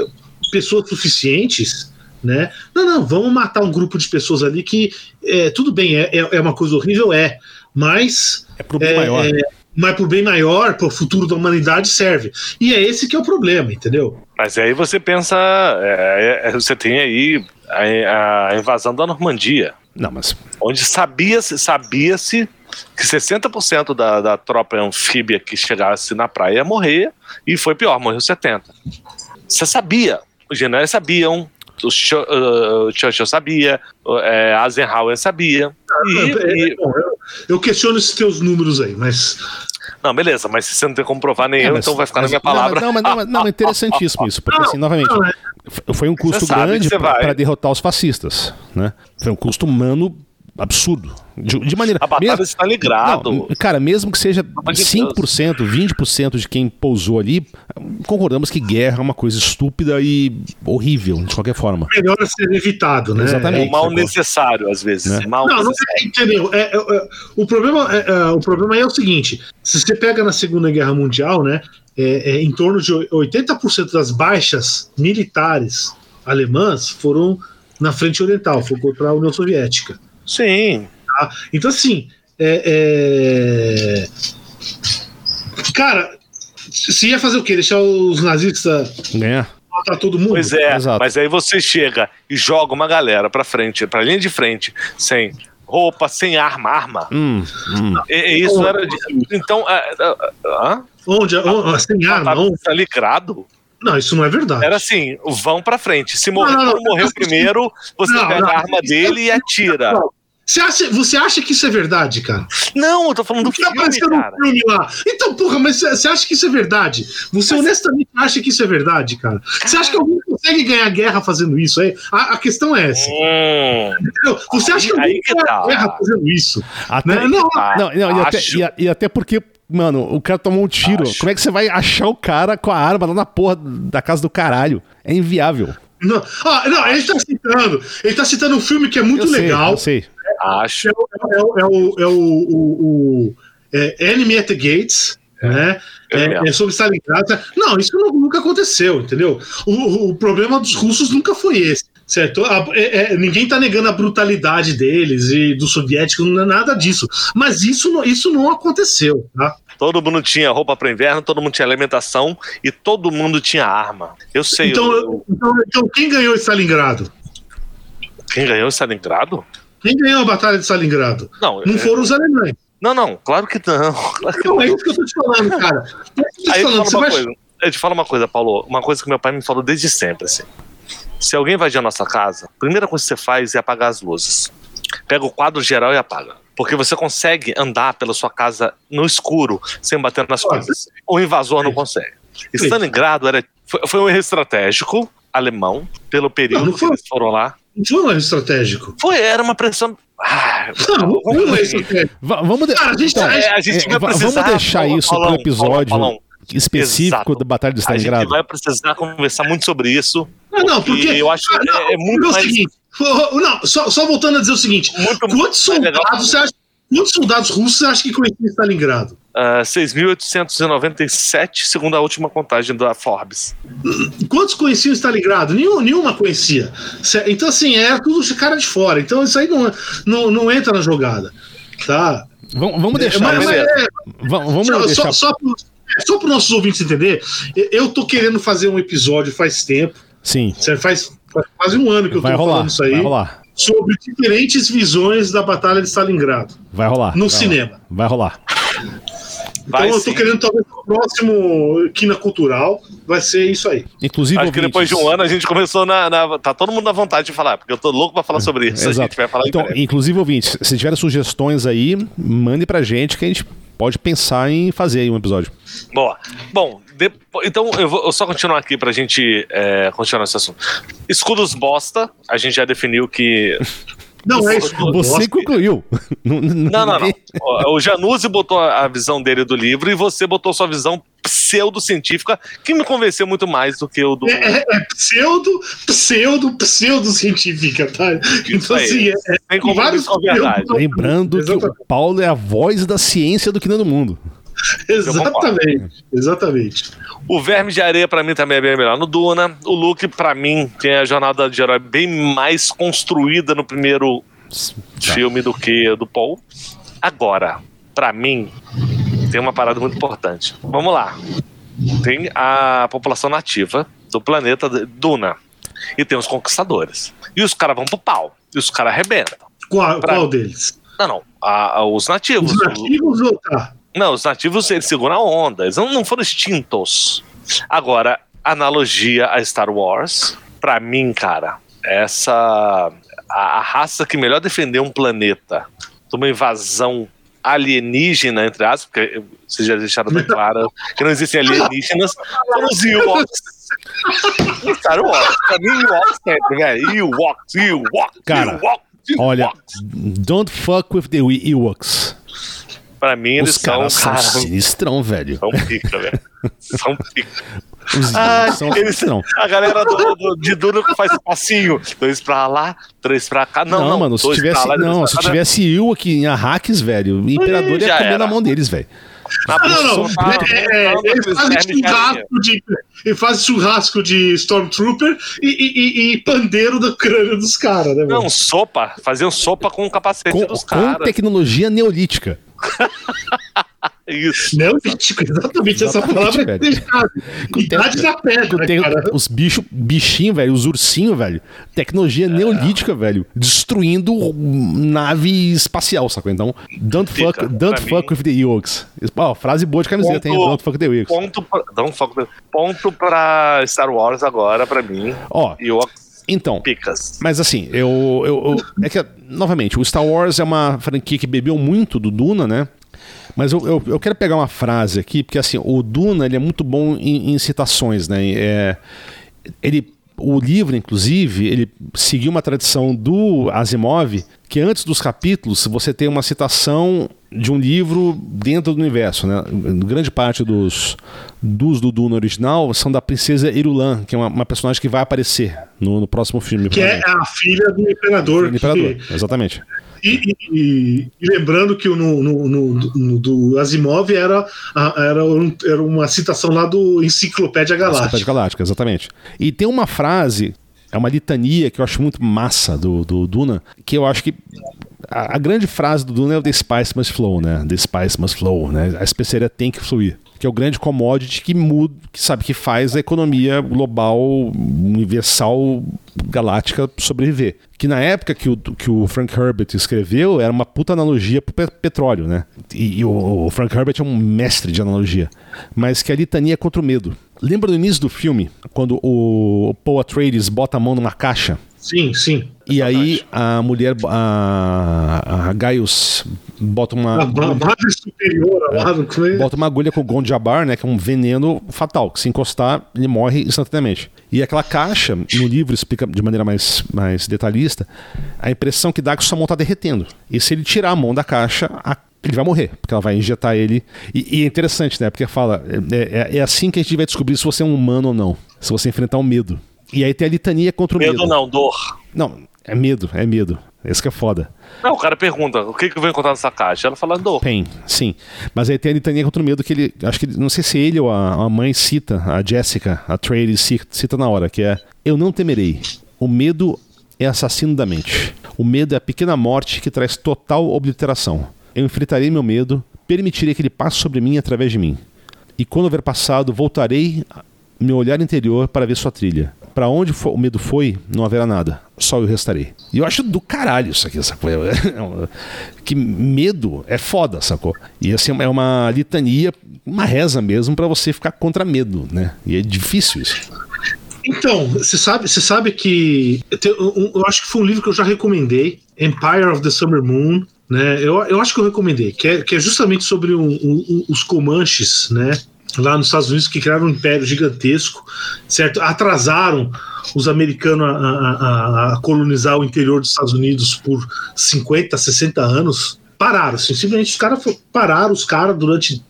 pessoas suficientes, né? Não, não, vamos matar um grupo de pessoas ali que é, tudo bem, é, é é uma coisa horrível, é, mas É pro bem é, maior. é, mas pro bem maior, pro futuro da humanidade serve. E é esse que é o problema, entendeu? Mas aí você pensa, é, é, você tem aí a, a invasão da Normandia, Não, mas. onde sabia-se sabia que 60% da, da tropa anfíbia que chegasse na praia ia morrer, e foi pior, morreu 70%. Você sabia, os generais sabiam, o Churchill sabia, o, é, Eisenhower sabia. E, É, e- bom, eu, questiono esses teus números aí, mas não, beleza, mas se você não tem como provar nem É, eu, mas- então vai ficar mas- na minha palavra. Não, mas, não, mas, não, é interessantíssimo isso, porque assim, novamente, não, é- foi um custo grande para derrotar os fascistas, né? Foi um custo humano absurdo. De, de maneira. A batalha mesmo, está ligado. Não, cara, mesmo que seja 5%, 20% de quem pousou ali, concordamos que guerra é uma coisa estúpida e horrível, de qualquer forma. Melhor ser evitado, né? Exatamente. É um mal necessário, às vezes. Né? Mal não, não é, entendeu? É, é, é, o, problema, é, é, o problema é o seguinte: se você pega na Segunda Guerra Mundial, né? em torno de 80% das baixas militares alemãs foram na frente oriental, foi contra a União Soviética. Sim. Tá? Então, assim, é, é... cara, se ia fazer o quê? Deixar os nazistas é. matar todo mundo? Pois é, Exato. mas aí você chega e joga uma galera pra frente, pra linha de frente, sem roupa, sem arma, arma. Hum, hum. E, e isso era. De... Então. Uh, Onde? Oh, sem arma? Onde? Tá ligado? Não, isso não é verdade. Era assim, vão pra frente. Se morrer, não, não, não, morreu primeiro, você pega a arma dele e atira. Você acha, você acha que isso é verdade, cara? Não, eu tô falando do tá filme, cara. Um filme lá. Então, porra, mas você acha que isso é verdade? Você mas... honestamente acha que isso é verdade, cara? Você acha que alguém consegue ganhar guerra fazendo isso? Aí? A, a questão é essa. Hum. Você acha que alguém ganha tá. guerra fazendo isso? Até, né? Não, não, não, e, até, e, e até porque Mano, o cara tomou um tiro. Acho. Como é que você vai achar o cara com a arma lá na porra da casa do caralho? É inviável. Não, ah, não ele tá citando. Ele tá citando um filme que é muito eu legal. Sei, eu sei. Acho. É, é, é, o, é o, o, o é Enemy at the Gates, é. né? É, é, é sobre Stalingrado. Não, isso nunca aconteceu, entendeu? O, o problema dos russos nunca foi esse. Certo? A, é, é, ninguém está negando a brutalidade deles e do soviético, não é nada disso. Mas isso, isso não aconteceu, tá? Todo mundo tinha roupa para inverno, todo mundo tinha alimentação e todo mundo tinha arma. Eu sei. Então, eu... então, então quem ganhou Stalingrado? Quem ganhou Stalingrado? Quem ganhou a Batalha de Stalingrado? Não, não é... foram os alemães. Não, não, claro que não. Claro que não, não, é isso que eu tô te falando, cara. É Aí falando, uma vai... coisa, eu te falo uma coisa, Paulo, uma coisa que meu pai me falou desde sempre, assim. Se alguém invadir a nossa casa, a primeira coisa que você faz é apagar as luzes. Pega o quadro geral e apaga. Porque você consegue andar pela sua casa no escuro, sem bater nas coisas. O invasor não consegue. Stalingrado era, foi, foi um erro estratégico alemão, pelo período não, não foi, que eles foram lá. Não foi um erro estratégico. Foi, era uma pressão. Ah, não, vamos, vamos, de... Cara, a gente, então, é, a gente é, vamos deixar isso para o episódio específico Exato. da Batalha de Stalingrado. A gente vai precisar conversar muito sobre isso. Não, não, porque eu acho que não, é, é muito mais... Seguinte, não, só, só voltando a dizer o seguinte: muito quantos soldados você acha Quantos soldados russos você acha que conheciam Stalingrado? Uh, 6.897, segundo a última contagem da Forbes. Quantos conheciam Stalingrado? Nenhum, nenhuma conhecia. Então, assim, era tudo cara de fora. Então, isso aí não, não, não entra na jogada. Tá? Vamos, vamos deixar. Mas, mas é, vamos só, deixar. Só, só, só para os nossos ouvintes entender, eu tô querendo fazer um episódio faz tempo. Sim. Faz, faz quase um ano que eu vai tô rolar, falando isso aí. Vai rolar sobre diferentes visões da Batalha de Stalingrado. Vai rolar. No vai cinema. Rolar, vai rolar. Então vai eu tô sim. querendo, talvez, o próximo Quina Cultural vai ser isso aí. Inclusive, Acho ouvintes. que depois de um ano a gente começou na, na, Tá todo mundo na vontade de falar, porque eu tô louco pra falar é, sobre isso. Exato. A gente vai falar então, inclusive, ouvintes, se tiverem sugestões aí, mande pra gente que a gente pode pensar em fazer aí um episódio. Boa. Bom, então, eu vou só continuar aqui pra gente é, continuar esse assunto. Escudos bosta, a gente já definiu que. Não é isso. Você concluiu. Não, não, não. O Januzzi botou a visão dele do livro e você botou sua visão pseudocientífica, que me convenceu muito mais do que o do. É, é, é pseudo, pseudo, pseudocientífica, tá? Então, assim, é, é, tem vários verdade. Lembrando Exatamente. que o Paulo é a voz da ciência do que não do mundo. Exatamente, exatamente. O Verme de Areia, para mim, também é bem melhor no Duna. O Luke, para mim, tem a jornada de herói bem mais construída no primeiro tá. filme do que do Paul. Agora, para mim, tem uma parada muito importante. Vamos lá. Tem a população nativa do planeta Duna. E tem os conquistadores. E os caras vão pro pau. E os caras arrebentam. Qual, pra... qual deles? Não, não. A, a, os nativos. Os nativos ou tá? Não, os nativos eles seguram a onda, eles não, não foram extintos. Agora, analogia a Star Wars, para mim, cara, essa. A, a, raça que melhor defendeu um planeta de uma invasão alienígena, entre aspas, porque vocês já deixaram bem claro que não existem alienígenas, foram os Ewoks. Star Wars, pra mim, Ewoks sempre, velho. Ewoks, Ewoks, Cara, Olha, don't fuck with the Ewoks. Pra mim, eles Os caras são, cara, sinistrão, velho. são pica, velho. São pica. Os Ah, são eles- sinistrão. A galera do, do- de que faz passinho. Dois pra lá, três pra cá. Não, Não, não, mano, se tivesse, lá, não, se tivesse Ewok em Arrakis, velho, o Imperador ia comer era. na mão deles, velho. Na Não, não, não. tá, É, é, voltando ele faz churrasco de. Ele faz churrasco de Stormtrooper e, e, e- e pandeiro do crânio dos caras, né, Não, mano? sopa. Faziam sopa com o capacete Com, dos com caras. tecnologia neolítica. Isso. Neolítico, exatamente, essa Exatamente, palavra é velho. Com Idade da pedra, Tem cara. os bichos, bichinhos, velho, os ursinhos, velho. Tecnologia neolítica, velho. Destruindo nave espacial, sacou? Então, don't fuck, Fica, don't pra fuck mim. with the Ewoks. Ó, frase boa de camiseta, hein? Ponto- Don't fuck with the Ewoks. Ponto pra, ponto pra Star Wars agora, pra mim. Ó, E o então, Picas. Mas assim, eu, eu, eu- É que, novamente, o Star Wars é uma franquia que bebeu muito do Duna, né? Mas eu, eu, eu quero pegar uma frase aqui, porque assim, o Duna ele é muito bom em, em citações, né? É, ele, o livro, inclusive, ele seguiu uma tradição do Asimov, que antes dos capítulos você tem uma citação de um livro dentro do universo, né? Grande parte dos, dos do Duna original são da princesa Irulan, que é uma, uma personagem que vai aparecer no, no próximo filme. Que é a filha do Imperador. do Imperador, que- exatamente. E, e- e- lembrando que o no, no, no- no- do Asimov era, era, um- era uma citação lá do Enciclopédia Enciclopédia Galáctica. Galáctica, exatamente. E tem uma frase, é uma litania que eu acho muito massa do, do Duna, que eu acho que a, a grande frase do Duna é o The Spice Must Flow, né? The Spice Must Flow, né? A especiaria tem que fluir. Que é o grande commodity que muda, que sabe que faz a economia global, universal, galáctica sobreviver. Que na época que o, que o Frank Herbert escreveu, era uma puta analogia pro pe- petróleo, né? E, e o, o Frank Herbert é um mestre de analogia. Mas que a litania é contra o medo. Lembra do início do filme, quando o Paul Atreides bota a mão numa caixa Sim, sim. e aí a mulher, a, a Gaius, bota uma, A ma- madre superior lá no é? bota uma agulha com o Gondjabar, né, que é um veneno fatal, que se encostar, ele morre instantaneamente. E aquela caixa, no livro explica de maneira mais, mais detalhista, a impressão que dá é que sua mão está derretendo. E se ele tirar a mão da caixa, a- ele vai morrer, porque ela vai injetar ele. E, e é interessante, né, porque fala, é, é- é assim que a gente vai descobrir se você é um humano ou não, se você enfrentar o medo. E aí tem a litania contra o medo. Medo não, dor. Não, é medo, é medo. Esse que é foda. Não, o cara pergunta, o que, que eu vou encontrar nessa caixa? Ela fala dor. Pain, sim. Mas aí tem a litania contra o medo que ele. Acho que ele- não sei se ele ou a, a mãe cita, a Jessica, a Trady cita, na hora, que é Eu não temerei. O medo é assassino da mente. O medo é a pequena morte que traz total obliteração. Eu enfrentarei meu medo, permitirei que ele passe sobre mim através de mim. E quando houver passado, voltarei meu olhar interior para ver sua trilha. Para onde o medo foi, não haverá nada. Só eu restarei. E eu acho do caralho isso aqui, sacou? É uma- que medo é foda, sacou? E assim, é uma litania, uma reza mesmo para você ficar contra medo, né? E é difícil isso. Então, você sabe, você sabe que eu, eu acho que foi um livro que eu já recomendei, Empire of the Summer Moon, né? Eu, eu acho que eu recomendei, que é, que é justamente sobre um- um- os Comanches, né? Lá nos Estados Unidos que criaram um império gigantesco, certo? Atrasaram os americanos a, a- a- colonizar o interior dos Estados Unidos por 50, 60 anos. Pararam, assim, simplesmente os caras pararam os caras durante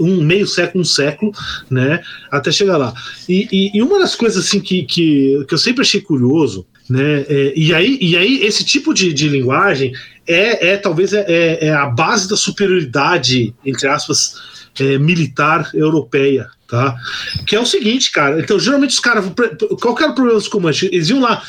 um meio século, um século, né, até chegar lá. E, e- e uma das coisas assim que, que, que eu sempre achei curioso, né, é- e, aí, e aí esse tipo de, de linguagem é, é talvez é, é- é a base da superioridade, entre aspas, é, militar europeia. Tá? Que é o seguinte, cara. Então, geralmente os caras. Qual que era o problema dos comanches? Eles iam lá.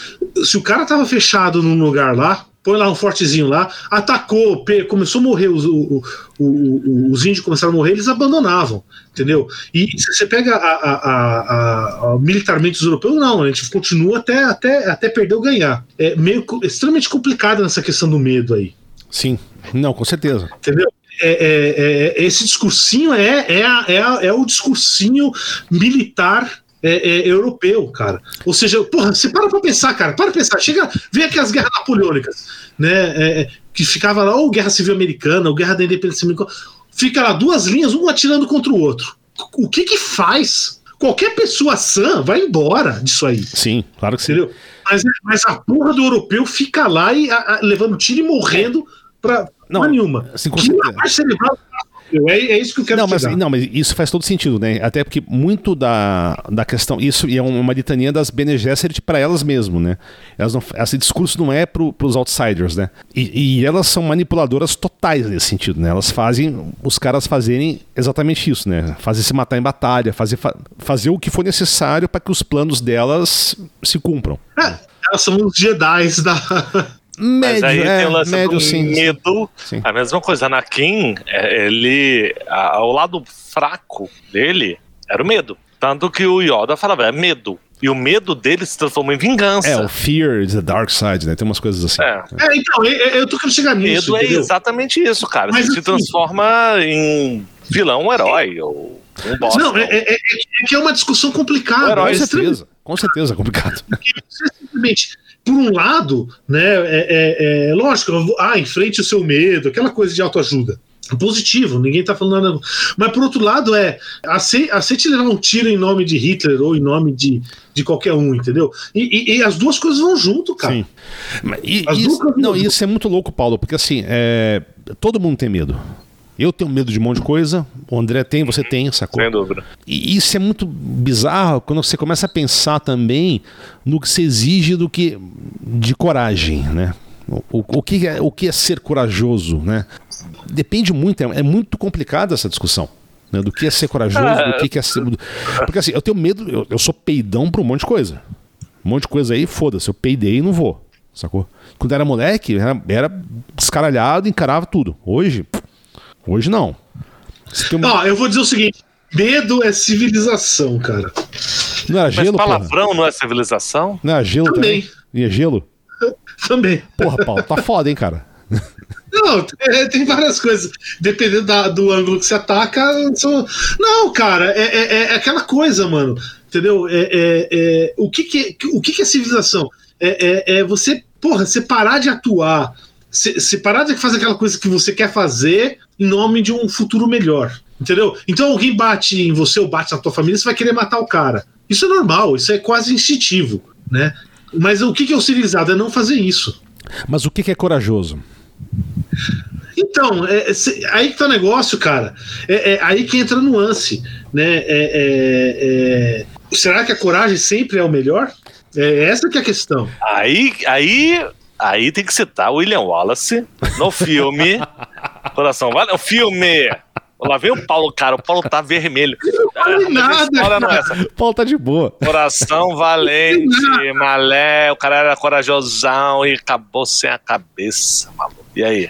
Se o cara tava fechado num lugar lá, põe lá um fortezinho lá, atacou, começou a morrer, os, o- o- o- os índios começaram a morrer, eles abandonavam, entendeu? E se você pega a- a- a- militarmente os europeus, não, a gente continua até, até, até perder ou ganhar. É meio extremamente complicado nessa questão do medo aí, Sim. Não, com certeza. entendeu? É, é- é- esse discursinho é, é, é, é o discursinho militar é, é, europeu, cara. Ou seja, porra, você para pra pensar, cara, para pra pensar. Chega, vem aqui as guerras napoleônicas, né? é, é, que ficava lá, ou Guerra Civil Americana, ou Guerra da Independência Americana. Fica lá duas linhas, um atirando contra o outro. O que que faz Qualquer pessoa sã vai embora disso aí. Sim, claro que sim. Entendeu? Mas, mas a porra do europeu fica lá e a, a, levando tiro e morrendo pra não, nenhuma. Assim, com certeza. é, é, isso que eu quero não, mas, não, mas isso faz todo sentido, né? Até porque muito da, da questão, isso é uma litania das Bene Gesserit para elas mesmo, né? Elas não, esse discurso não é para os outsiders, né? E, e, elas são manipuladoras totais nesse sentido, né? Elas fazem os caras fazerem exatamente isso, né? Fazer se matar em batalha, fazer, fazer o que for necessário para que os planos delas se cumpram. É, elas são os Jedi da Médio, Mas aí é, tem o lance médio, do sim, medo. Sim. A mesma coisa, Anakin, é, ele. ao lado fraco dele era o medo. Tanto que o Yoda falava, é medo. E o medo dele se transformou em vingança. É, o fear is the dark side, né? Tem umas coisas assim. É, é então, eu, eu tô querendo chegar nisso. Medo é entendeu? é exatamente isso, cara. Mas, Você assim, se transforma em vilão, um herói. Ou um boss, não, é, é, é, que é uma discussão complicada. com certeza. Com certeza, é complicado. Porque, simplesmente por um lado, né, é, é, é lógico, ah, enfrente o seu medo, aquela coisa de autoajuda. Positivo, ninguém tá falando nada. Mas por outro lado, é aceite, aceite levar um tiro em nome de Hitler ou em nome de, de qualquer um, entendeu? E, e, e as duas coisas vão junto, cara. Sim. E, isso, não, isso é muito louco, Paulo, porque assim, é, todo mundo tem medo. Eu tenho medo de um monte de coisa, o André tem, você tem, sacou? Sem dúvida. E isso é muito bizarro quando você começa a pensar também no que se exige do que de coragem, né? O, o, que, é, o que é ser corajoso, né? Depende muito, é, é muito complicada essa discussão. Né? Do que é ser corajoso, do que, que é ser. Porque assim, eu tenho medo, eu, eu sou peidão pra um monte de coisa. Um monte de coisa aí, foda-se, eu peidei e não vou, sacou? Quando era moleque, era, era descaralhado, encarava tudo. Hoje, Hoje não. Uma... eu vou dizer o seguinte: medo é civilização, cara. Não era gelo, Mas palavrão porra? não é civilização? Não é gelo também. também. E é gelo? também. Porra, Paulo, tá foda, hein, cara? Não, é, tem várias coisas. Dependendo da, do ângulo que você ataca. São... Não, cara, é, é, é, aquela coisa, mano. Entendeu? É, é, é o que, que, o que, que é civilização? É, é, você, porra, você parar de atuar se, se parar de fazer aquela coisa que você quer fazer em nome de um futuro melhor. Entendeu? Então alguém bate em você ou bate na tua família, você vai querer matar o cara. Isso é normal, isso é quase instintivo, né? Mas o que é o civilizado? É não fazer isso. Mas o que é corajoso? Então, é, é, aí que tá o negócio, cara. É, é, aí que entra a nuance, né? É, é, será que a coragem sempre é o melhor? É essa que é a questão. Aí, aí Aí tem que citar William Wallace no filme. Coração, vale? O filme. Lá vem o Paulo, cara. O Paulo tá vermelho. Não nada. Não é essa. O Paulo tá de boa. Coração valente, malé. O cara era corajosão e acabou sem a cabeça, maluco. E aí?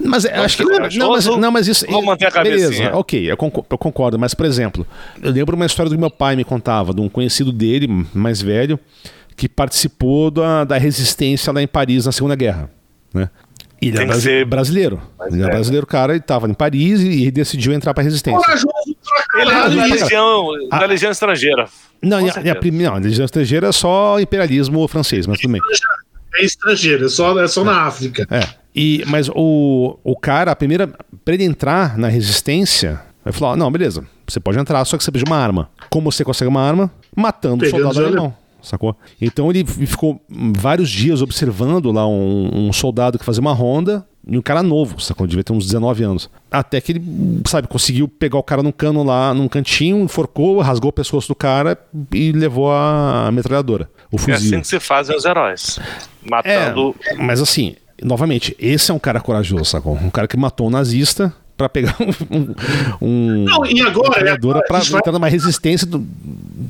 Mas não, acho que. Não mas, não, mas isso. Vou manter a cabeça. Beleza, ok, eu concordo, eu concordo. Mas, por exemplo, eu lembro uma história do meu pai me contava, de um conhecido dele, mais velho, que participou da, da resistência lá em Paris na Segunda Guerra. Né? Ele era ser... brasileiro. ele era é. brasileiro, cara, ele estava em Paris e, e decidiu entrar para a resistência. Ele era da legião, da ah. legião estrangeira. Não, a, a, não, a legião estrangeira é só imperialismo francês, mas tudo bem. É estrangeiro, é só, é só na África. É. E, mas o, o cara, a primeira. Para ele entrar na resistência, ele falou: não, beleza, você pode entrar, só que você precisa de uma arma. Como você consegue uma arma? Matando o soldado alemão sacou? Então ele ficou vários dias observando lá um, um soldado que fazia uma ronda e um cara novo, sacou? Devia ter uns 19 anos. Até que ele, sabe, conseguiu pegar o cara num cano lá, num cantinho, enforcou, rasgou o pescoço do cara e levou a metralhadora. O fuzil. É assim que se fazem os heróis. Matando. É, mas assim, novamente, esse é um cara corajoso, sacou? Um cara que matou um nazista para pegar um, um não e agora, agora para vai... entrar numa resistência do,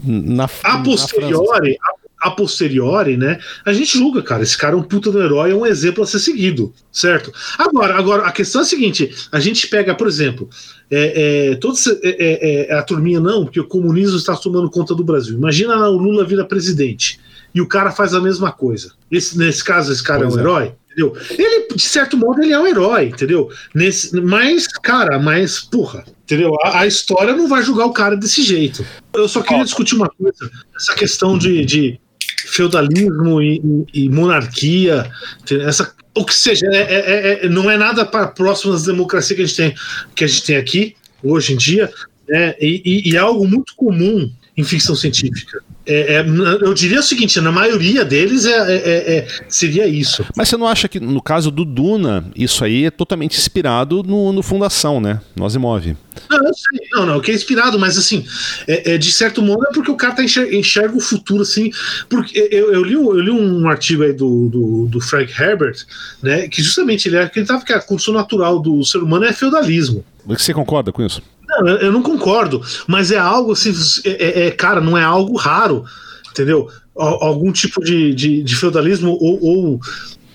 na a posteriori a, a, posteriori né a gente julga cara esse cara é um puta do herói é um exemplo a ser seguido certo? Agora agora a questão é a seguinte a gente pega por exemplo é, é, todos é, é, é, a turminha não porque o comunismo está tomando conta do Brasil. Imagina o Lula vira presidente e o cara faz a mesma coisa esse, nesse caso esse cara pois é um herói entendeu? Ele, de certo modo, ele é um herói, entendeu? Nesse, mas, cara, mas, porra, entendeu? A, a história não vai julgar o cara desse jeito. Eu só queria discutir uma coisa, essa questão de, de feudalismo e, e, monarquia, essa, o que seja, é, é, é, não é nada para próximas democracias que a gente tem, que a gente tem aqui hoje em dia, né? E, e, e é algo muito comum em ficção científica. É, é, eu diria o seguinte, na maioria deles é, é, é, é, seria isso. Mas você não acha que no caso do Duna, isso aí é totalmente inspirado no, no Fundação, né? No Asimov. Não, não sei. Não, não, que é inspirado, mas assim, é, de certo modo é porque o cara tá enxerga, enxerga o futuro, assim. Porque eu, eu, li, eu li um artigo aí do, do, do Frank Herbert, né? Que justamente ele acreditava que a condição natural do ser humano é feudalismo. Você concorda com isso? Não, eu não concordo, mas é algo assim, é, é, é cara, não é algo raro, entendeu? Algum tipo de, de, de feudalismo ou, ou,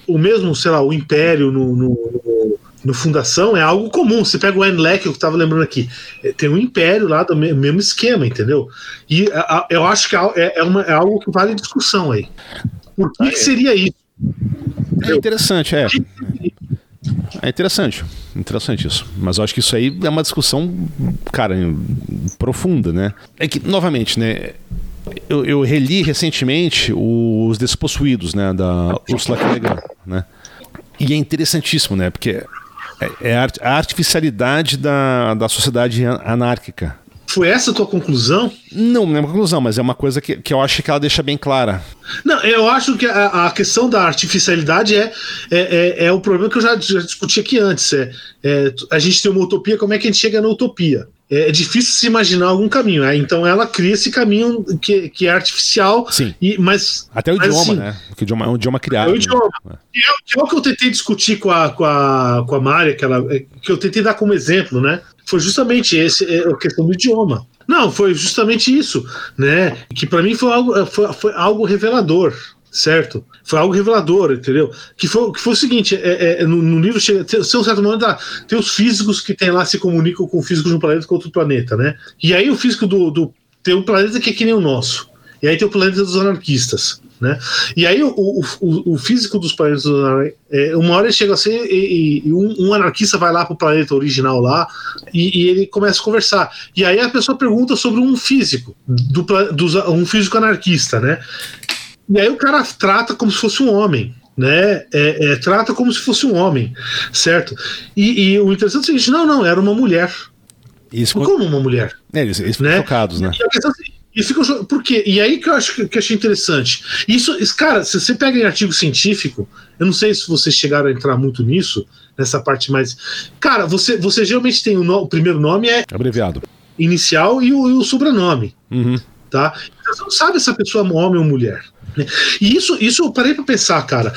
ou, mesmo, sei lá, o império no, no, no, no fundação é algo comum. Você pega o Enlec, eu estava lembrando aqui, é, tem um império lá do mesmo esquema, entendeu? E a, eu acho que é, é, uma, é algo que vale discussão aí. Por que, que seria isso? É interessante, é. É interessante, interessante isso. Mas eu acho que isso aí é uma discussão, cara, profunda, né? É que, novamente, né? Eu, eu reli recentemente os Despossuídos, né? Da Ursula K. Le Guin, né? E é interessantíssimo, né? Porque é, é a artificialidade da, da sociedade anárquica, foi essa a tua conclusão? Não, não é uma conclusão, mas é uma coisa que, que eu acho que ela deixa bem clara. Não, eu acho que a, a questão da artificialidade é, é, é, é, o problema que eu já, já discuti aqui antes. É, é, a gente tem uma utopia, como é que a gente chega na utopia? É, é difícil se imaginar algum caminho. Né? Então ela cria esse caminho que, que é artificial. Sim. E, mas, Até o mas, idioma, assim, né? Porque o idioma é um idioma criado. É o idioma. Né? Que, é, que é o que eu tentei discutir com a, com a, com a Mária, que, ela, que eu tentei dar como exemplo, né? Foi justamente esse, a questão do idioma. Não, foi justamente isso, né? Que para mim foi algo, foi, foi algo revelador certo? Foi algo revelador, entendeu? Que foi, que foi o seguinte: é, é no, no, livro chega, tem, tem um certo momento, ah, tem os físicos que tem lá se comunicam com físicos de um planeta com outro planeta, né? E aí o físico do, do tem um planeta que é que nem o nosso, e aí tem o planeta dos anarquistas. Né? E aí o, o, o físico dos planetas, é, uma hora ele chega assim e, e um, um, anarquista vai lá para o planeta original lá e, e, ele começa a conversar. E aí a pessoa pergunta sobre um físico, do, do, um físico anarquista, né? E aí o cara trata como se fosse um homem né? É, é, trata como se fosse um homem, certo? E, e, o interessante é o seguinte: não, não, era uma mulher. Isso como uma mulher? É, eles, eles né? chocados, né? E a questão, é e fica, por quê? E aí que eu acho que, que achei interessante. Isso, cara, se você pega em artigo científico, eu não sei se vocês chegaram a entrar muito nisso, nessa parte mais. Cara, você, você geralmente tem o, no, o primeiro nome é. Abreviado. Inicial e o, e o sobrenome. Uhum. Tá? Então, você não sabe se a pessoa é homem ou mulher. Né? E isso, isso eu parei pra pensar, cara.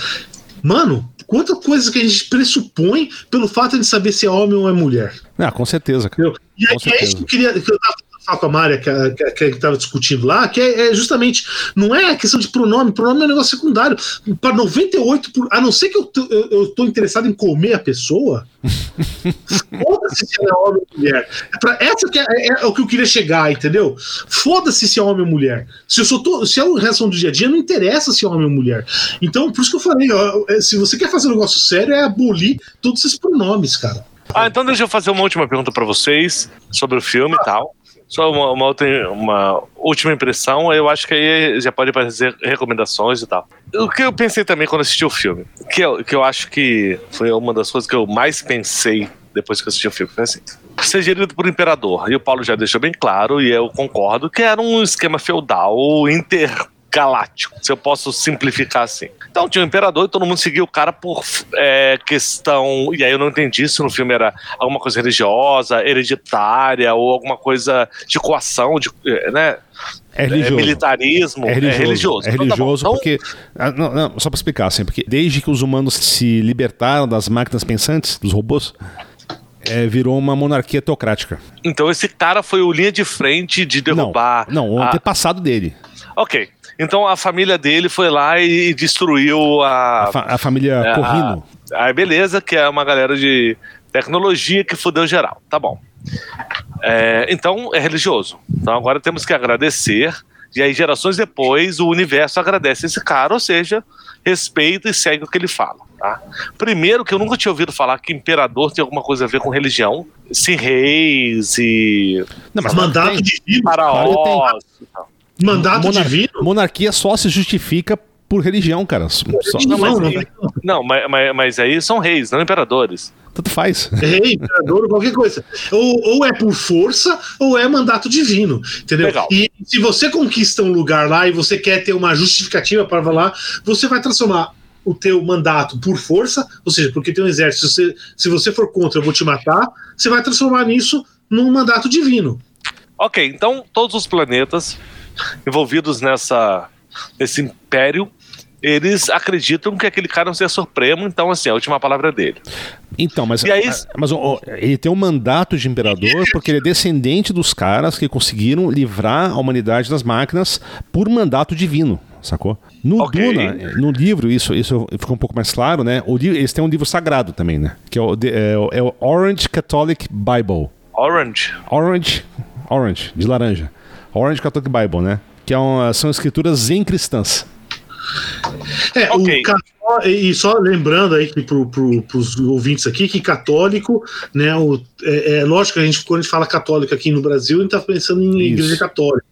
Mano, quantas coisas que a gente pressupõe pelo fato de saber se é homem ou é mulher. Ah, com certeza. Cara. E é, é isso que eu queria. Que eu tava com a Mária, que, que, que estava discutindo lá, que é, é, justamente, não é a questão de pronome, pronome é um negócio secundário. Para 98%, por, a não ser que eu, eu, eu interessado em comer a pessoa, foda-se se ela é homem ou mulher. É pra, essa que é, é, é, o que eu queria chegar, entendeu? Foda-se se é homem ou mulher. Se, eu sou to, se é a reação do dia a dia, não interessa se é homem ou mulher. Então, por isso que eu falei, ó, é, se você quer fazer um negócio sério, é abolir todos esses pronomes, cara. Ah, então deixa eu fazer uma última pergunta para vocês sobre o filme e tal. Só uma, uma, outra, uma última impressão, eu acho que aí já pode fazer recomendações e tal. O que eu pensei também quando assisti o filme, que eu, que eu acho que foi uma das coisas que eu mais pensei depois que assisti o filme, foi assim, ser gerido por um imperador. E o Paulo já deixou bem claro, e eu concordo, que era um esquema feudal inter galáctico, se eu posso simplificar assim. Então tinha um imperador e todo mundo seguia o cara por é, questão. E aí eu não entendi se no filme era alguma coisa religiosa, hereditária ou alguma coisa de coação, de, é, né? É religioso. É militarismo. É religioso. É religioso, é religioso então, tá porque. Ah, não, não, só para explicar, assim, porque desde que os humanos se libertaram das máquinas pensantes, dos robôs, é, virou uma monarquia teocrática. Então esse cara foi o linha de frente de derrubar. Não, não o antepassado dele. Ok. Então a família dele foi lá e destruiu a. A, fa a família é, Corrino. A, a beleza, que é uma galera de tecnologia que fudeu geral. Tá bom. É, então é religioso. Então agora temos que agradecer. E aí, gerações depois, o universo agradece esse cara, ou seja, respeita e segue o que ele fala. Tá? Primeiro, que eu nunca tinha ouvido falar que imperador tem alguma coisa a ver com religião. Se reis e. Não, mas mandato divino. Faraós. Mandato Monar divino? Monarquia só se justifica por religião, cara. Só- Não, mas, Não, aí- não, mas, mas, mas aí são reis, não imperadores. Tanto faz. Rei, imperador, qualquer coisa. Ou, ou é por força, ou é mandato divino. Entendeu? Legal. E se você conquista um lugar lá e você quer ter uma justificativa para lá, você vai transformar o teu mandato por força, ou seja, porque tem um exército, se você, se você for contra, eu vou te matar, você vai transformar nisso num mandato divino. Ok, então todos os planetas envolvidos nessa nesse império, eles acreditam que aquele cara é um ser supremo, então assim, a última palavra é dele. Então, mas, aí- mas ele tem um mandato de imperador porque ele é descendente dos caras que conseguiram livrar a humanidade das máquinas por mandato divino, sacou? No Ok. Duna, no livro, isso, isso ficou um pouco mais claro, né? O livro, eles têm um livro sagrado também, né? Que é é o- é o Orange Catholic Bible. Orange. Orange, Orange, de laranja. Orange Catholic Bible, né? Que é uma- são escrituras zen cristãs. É, Ok. o e só lembrando aí que pro, pro, pros ouvintes aqui que católico, né, o, é, é lógico que a gente, quando a gente fala católico aqui no Brasil, a gente tá pensando em Isso. igreja católica.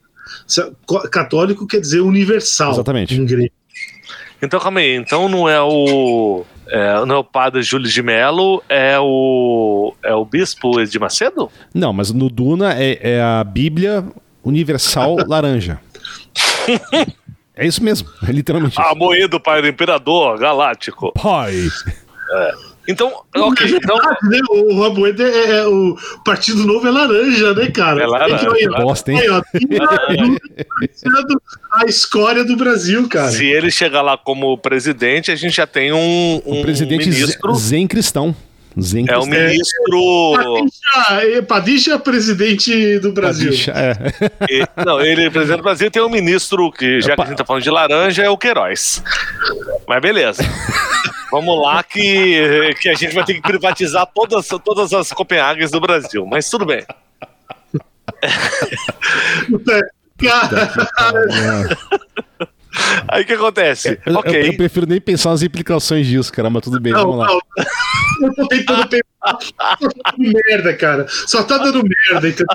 Co- Católico quer dizer universal. Exatamente. Em grego. Então calma aí, então não é o é, não é o padre Júlio de Melo, é o é o bispo de Macedo? Não, mas no Duna é, é a Bíblia Universal Laranja. É isso mesmo, é literalmente A isso. moeda do pai do imperador galáctico. Pai. Então, ok, Na então né, o é, é- o Partido Novo é laranja, né, cara? É laranja, ó, Bosta, hein? aí, ó, sendo a escória do Brasil, cara. se ele chegar lá como presidente, a gente já tem um, um O presidente ministro. zen cristão. Zen É o ministro. Padisha, é, Padisha presidente do Brasil. Padisha, é. E- Não, ele, presidente do Brasil, tem um ministro que, já que a gente tá falando de laranja, é o Queiroz. Mas beleza. Vamos lá que, que a gente vai ter que privatizar todas, todas as Copenhagues do Brasil. Mas tudo bem. Cara, Aí o que acontece? Eu, eu- ok. eu prefiro nem pensar nas implicações disso, cara, mas tudo bem, não, vamos lá. não. Eu tô tentando pensar. Só tá dando merda, cara. Só tá dando merda, entendeu?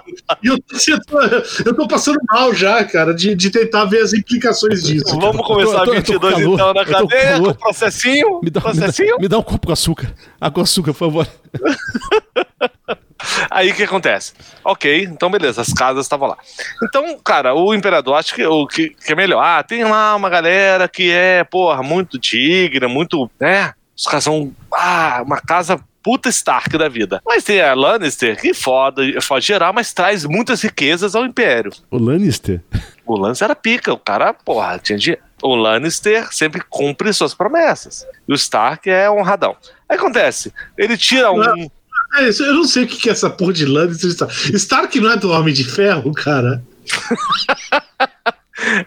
E eu, eu, tô, eu tô passando mal já, cara, de, de tentar ver as implicações disso. Vamos começar Eu tô- eu tô com 22 calor, então na eu tô com cadeia, com calor. o processinho. Me dá, me, dá, processinho. me dá um copo com açúcar. Água com açúcar, por favor. Aí o que acontece? Ok, então beleza, as casas estavam lá. Então, cara, o imperador acho que o que, que é melhor. Ah, tem lá uma galera que é, porra, muito digna, muito, né? Os caras são, ah, uma casa puta Stark da vida. Mas tem a Lannister que foda, foda geral, mas traz muitas riquezas ao império. O Lannister. O Lannister era pica, o cara, porra, tinha dinheiro. O Lannister sempre cumpre suas promessas. E o Stark é honradão. Aí acontece, ele tira um. É, eu não sei o que é essa porra de Lannister. Stark. Stark não é do Homem de Ferro, cara.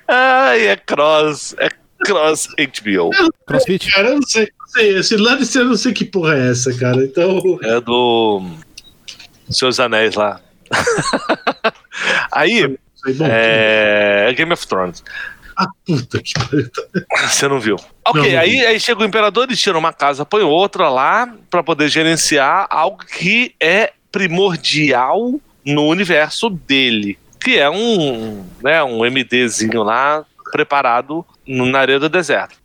Ai, é cross. É cross HBO. Crossfit? Cara, eu não sei. não sei. Esse Lannister, eu não sei que porra é essa, cara. Então. É do. Seus Anéis lá. Aí, é. Game of Thrones. Ah, puta que pariu. Você não viu. Ok, Não, não aí, vi. aí chega o imperador, ele tira uma casa, põe outra lá, pra poder gerenciar algo que é primordial no universo dele. Que é um, né, um MDzinho lá, preparado no- na areia do deserto.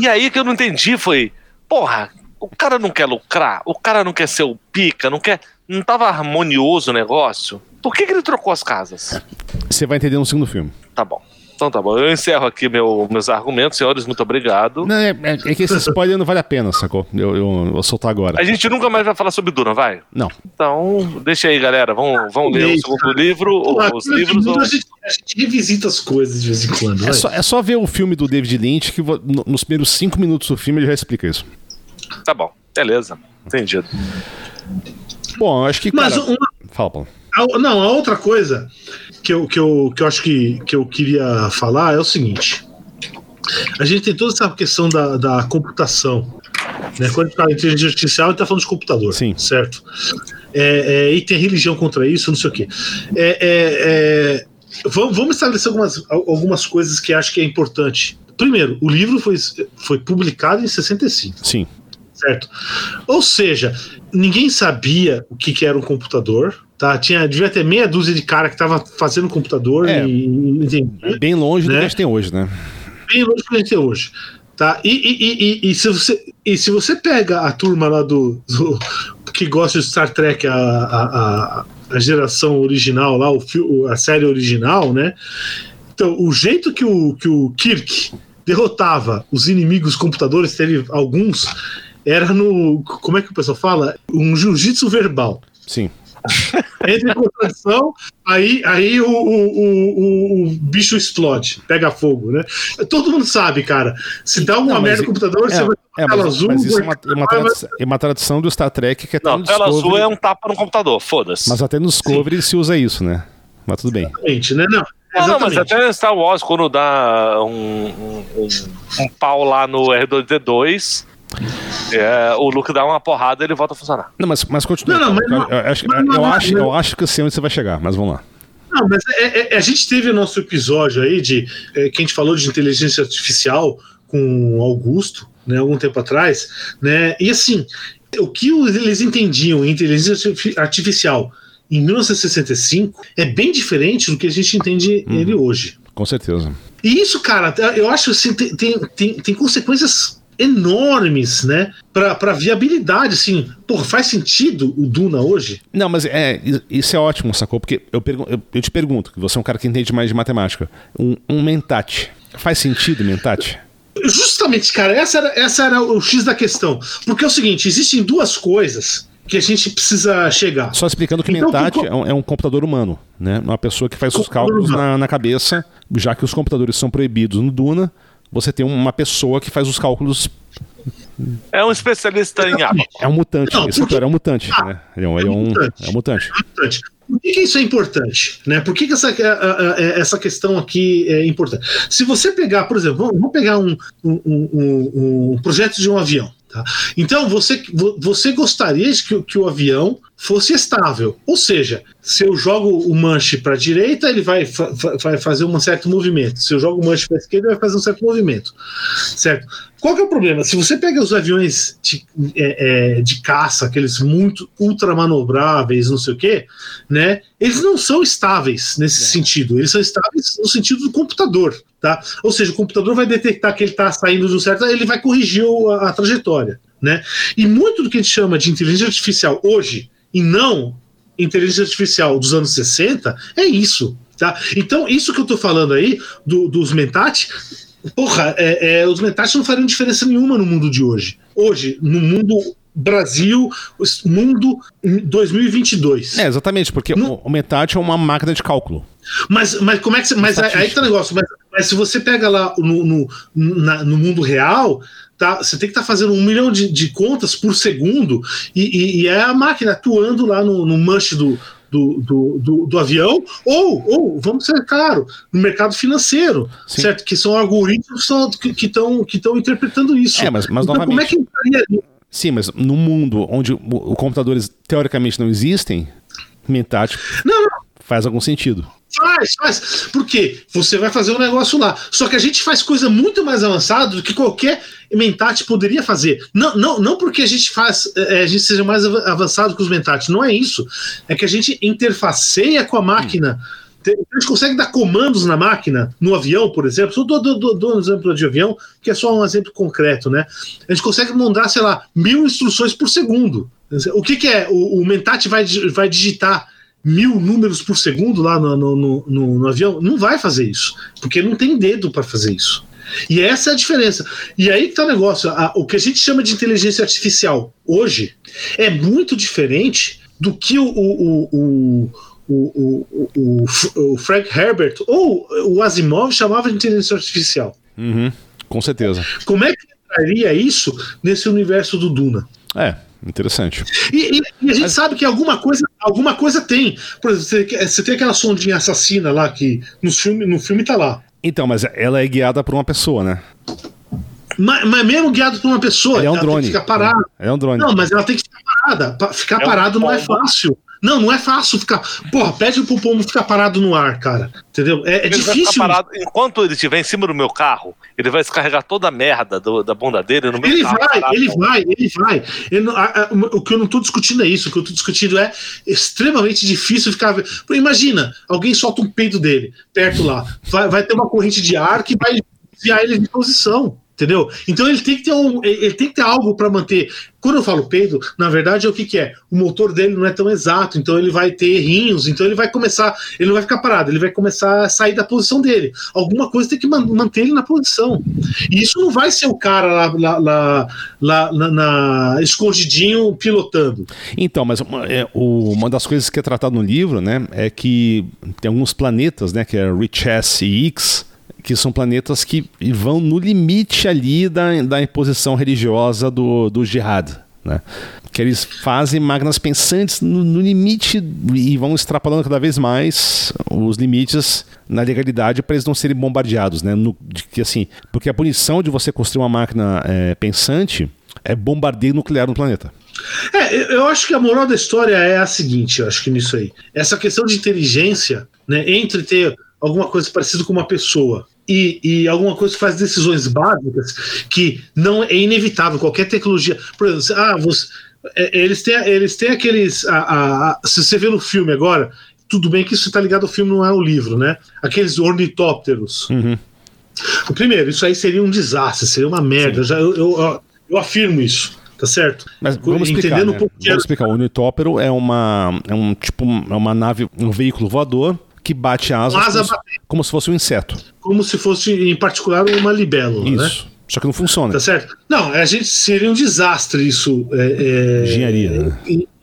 E aí que eu não entendi foi, porra, o cara não quer lucrar, o cara não quer ser o pica, não quer. Não tava harmonioso o negócio? Por que, que ele trocou as casas? Você vai entender no segundo filme. Tá bom. Então tá bom. Eu encerro aqui meu- meus argumentos, senhores. Muito obrigado. Não, é, é- é que esse spoiler não vale a pena, sacou? Eu, eu, vou soltar agora. A gente nunca mais vai falar sobre Duna, vai? Não. Então, deixa aí, galera. Vamos, vamos ler o segundo livro, ou Porra, os livros. ou- a, gente, a gente revisita as coisas de vez em quando. É vai. só, é só ver o filme do David Lynch que no- nos primeiros cinco minutos do filme ele já explica isso. Tá bom, beleza. Entendido. Bom, eu acho que. Mas cara- uma, Fala, Paulo. A- não, a outra coisa que eu, que eu, que eu acho que, que eu queria falar é o seguinte. A gente tem toda essa questão da, da computação. Né? Quando a gente fala de inteligência artificial, a gente está falando de computador. Sim. Certo? É, é, e tem religião contra isso, não sei o quê. É, é, é, vamos, vamos estabelecer algumas, algumas coisas que acho que é importante. Primeiro, o livro foi, foi publicado em 65 Sim. certo? Ou seja, ninguém sabia o que, que era um computador, tá? Tinha, devia ter meia dúzia de cara que tava fazendo computador É. e, e entendia. Bem longe do Né? que a gente tem hoje, né? bem longe do que a gente tem hoje. Tá? E, e, e, e, se você, e se você pega a turma lá do, do que gosta de Star Trek, a, a, a, geração original lá, o, a série original, né? Então, o jeito que o, que o Kirk derrotava os inimigos computadores, teve alguns, era no. Como é que o pessoal fala? Um jiu-jitsu verbal. Sim. Entra em contradição, aí, aí o, o, o, o, bicho explode, pega fogo, né? Todo mundo sabe, cara. Se dá uma merda no computador, é, você vai é, tela azul. Mas isso é uma, é, uma tradição, é uma tradição do Star Trek que é Não, tela azul é um tapa no computador, foda-se. Mas até no Discovery Sim. se usa isso, né? Mas tudo bem. Exatamente, né? Não. Não, não, mas até Star Wars, quando dá um, um, um, um pau lá no R2D2, é, o Luke dá uma porrada e ele volta a funcionar. Não, mas, mas continua. Não, não, mas, eu, eu, acho, eu, acho, eu acho que eu sei onde você vai chegar, mas vamos lá. Não, mas é, é, é, a gente teve o nosso episódio aí de é, que a gente falou de inteligência artificial com Augusto, né, algum tempo atrás, né? E assim, o que eles entendiam em inteligência artificial em 1965 é bem diferente do que a gente entende uhum. ele hoje. Com certeza. E isso, cara, eu acho assim, tem, tem, tem, tem consequências enormes, né? Para viabilidade, assim. Porra, faz sentido o Duna hoje? Não, mas é, isso é ótimo, sacou? Porque eu, eu, eu te pergunto, que você é um cara que entende mais de matemática. Um, um mentate. Faz sentido, mentate? Justamente, cara, essa era, essa era o X da questão. Porque é o seguinte: existem duas coisas que a gente precisa chegar. Só explicando que então, mentate que... é, um, é, um, computador humano, né? Uma pessoa que faz os cálculos na, na, cabeça, já que os computadores são proibidos no Duna, você tem uma pessoa que faz os cálculos. É um especialista em água. É um mutante. Não, esse porque... é um mutante. Ah, né? Ele é um, é, um, mutante. é um mutante. É um mutante. Por que, que, isso é importante? Né? Por que, que essa, essa questão aqui é importante? Se você pegar, por exemplo, vamos pegar um, um, um, um projeto de um avião. Tá? Então, você, você gostaria que, que, o avião fosse estável. Ou seja, se eu jogo o manche para a direita, ele vai, vai fazer um certo movimento. Se eu jogo o manche para a esquerda, ele vai fazer um certo movimento. Certo? Qual que é o problema? Se você pega os aviões de, é, é, de caça, aqueles muito ultramanobráveis, não sei o quê, né? Eles não são estáveis nesse é. sentido. Eles são estáveis no sentido do computador. Tá? Ou seja, o computador vai detectar que ele está saindo de um certo, ele vai corrigir a, a, trajetória, né? E muito do que a gente chama de inteligência artificial hoje e não inteligência artificial dos anos 60 é isso, tá? Então isso que eu estou falando aí do, dos mentats, porra, é, é, os mentats não fariam diferença nenhuma no mundo de hoje. Hoje, no mundo Brasil, mundo 2022. É, exatamente, porque no... o Mentat é uma máquina de cálculo. Mas, mas como é que você. Mas aí tá o negócio. Mas, mas, se você pega lá no, no, na, no mundo real, tá, você tem que estar tá fazendo um milhão de, de contas por segundo e, e, e, é a máquina atuando lá no, no manche do, do, do, do, do, avião, ou, ou, vamos ser claro, no mercado financeiro, Sim. certo? Que são algoritmos que estão que que interpretando isso. É, mas, mas então, novamente... como é que entraria Sim, mas no mundo onde os computadores teoricamente não existem, mentar não, não. Faz algum sentido. Faz, faz. Porque você vai fazer um negócio lá. Só que a gente faz coisa muito mais avançada do que qualquer Mentat poderia fazer. Não, não, não porque a gente faz, é, a gente seja mais avançado que os Mentat, não é isso. É que a gente interfaceia com a máquina. Hum. A gente consegue dar comandos na máquina, no avião, por exemplo. Só dou, dou, um exemplo de avião, que é só um exemplo concreto, né? A gente consegue mandar, sei lá, mil instruções por segundo. O que, que é? O, o Mentat vai, vai digitar mil números por segundo lá no, no, no, no avião? Não vai fazer isso, porque não tem dedo para fazer isso. E essa é a diferença. E aí que tá o negócio. A, o que a gente chama de inteligência artificial hoje é muito diferente do que o, o, o, o, o, o, Frank Herbert ou o Asimov chamava de inteligência artificial. Uhum, com certeza. Como é que entraria isso nesse universo do Duna? É, Interessante. E, e, e a gente Mas... sabe que alguma coisa, alguma coisa tem. Por exemplo, você, você tem aquela sondinha assassina lá que no filme, no filme tá lá. Então, mas ela é guiada por uma pessoa, né? Mas, mas mesmo guiado por uma pessoa, é um ela drone. tem que ficar parada. É um drone. Não, mas ela tem que ficar parada. Ficar é parado um não é fácil. Não, não é fácil ficar. Porra, pede pro pombo ficar parado no ar, cara. Entendeu? É, é difícil. Parado, enquanto ele estiver em cima do meu carro, ele vai descarregar toda a merda do, da bunda dele no meu ele carro. Vai, ele vai, ele vai, ele vai. O que eu não tô discutindo é isso. O que eu tô discutindo é extremamente difícil ficar. Imagina, alguém solta um peito dele perto lá. Vai, vai ter uma corrente de ar que vai desviar ele de posição. Entendeu? Então ele tem que ter um, ele tem que ter algo para manter. Quando eu falo peido, na verdade é o que, que é? O motor dele não é tão exato, então ele vai ter errinhos, então ele vai começar, ele não vai ficar parado, ele vai começar a sair da posição dele. Alguma coisa tem que manter ele na posição. E isso não vai ser o cara lá, lá, lá, lá na, na, escondidinho pilotando. Então, mas é, o, uma das coisas que é tratado no livro, né, é que tem alguns planetas, né, que é Richess e X que são planetas que vão no limite ali da, da imposição religiosa do, do jihad. Né? Que eles fazem máquinas pensantes no, no, limite e vão extrapolando cada vez mais os limites na legalidade para eles não serem bombardeados. Né? No, de, que, assim, porque a punição de você construir uma máquina é, pensante é bombardeio nuclear no planeta. É, eu acho que a moral da história é a seguinte, eu acho que nisso aí. Essa questão de inteligência, né, entre ter alguma coisa parecida com uma pessoa e, e, alguma coisa que faz decisões básicas que não é inevitável. Qualquer tecnologia. Por exemplo, ah, você, é, eles, têm, eles têm aqueles. A, a, a, se você vê no filme agora, tudo bem que isso está ligado ao filme, não é o livro, né? Aqueles ornitópteros. Uhum. Primeiro, isso aí seria um desastre, seria uma merda. Já, eu, eu, eu, afirmo isso. Tá certo? Mas vamos explicar, Entendendo né? Vamos explicar. O ornitóptero é uma é um tipo é uma nave, um veículo voador que bate asas asa como, se, como, se fosse um inseto. Como se fosse, em particular, uma libélula, né? isso. né? Só que não funciona. Tá certo? Não, a gente seria um desastre isso. É, é, engenharia, né?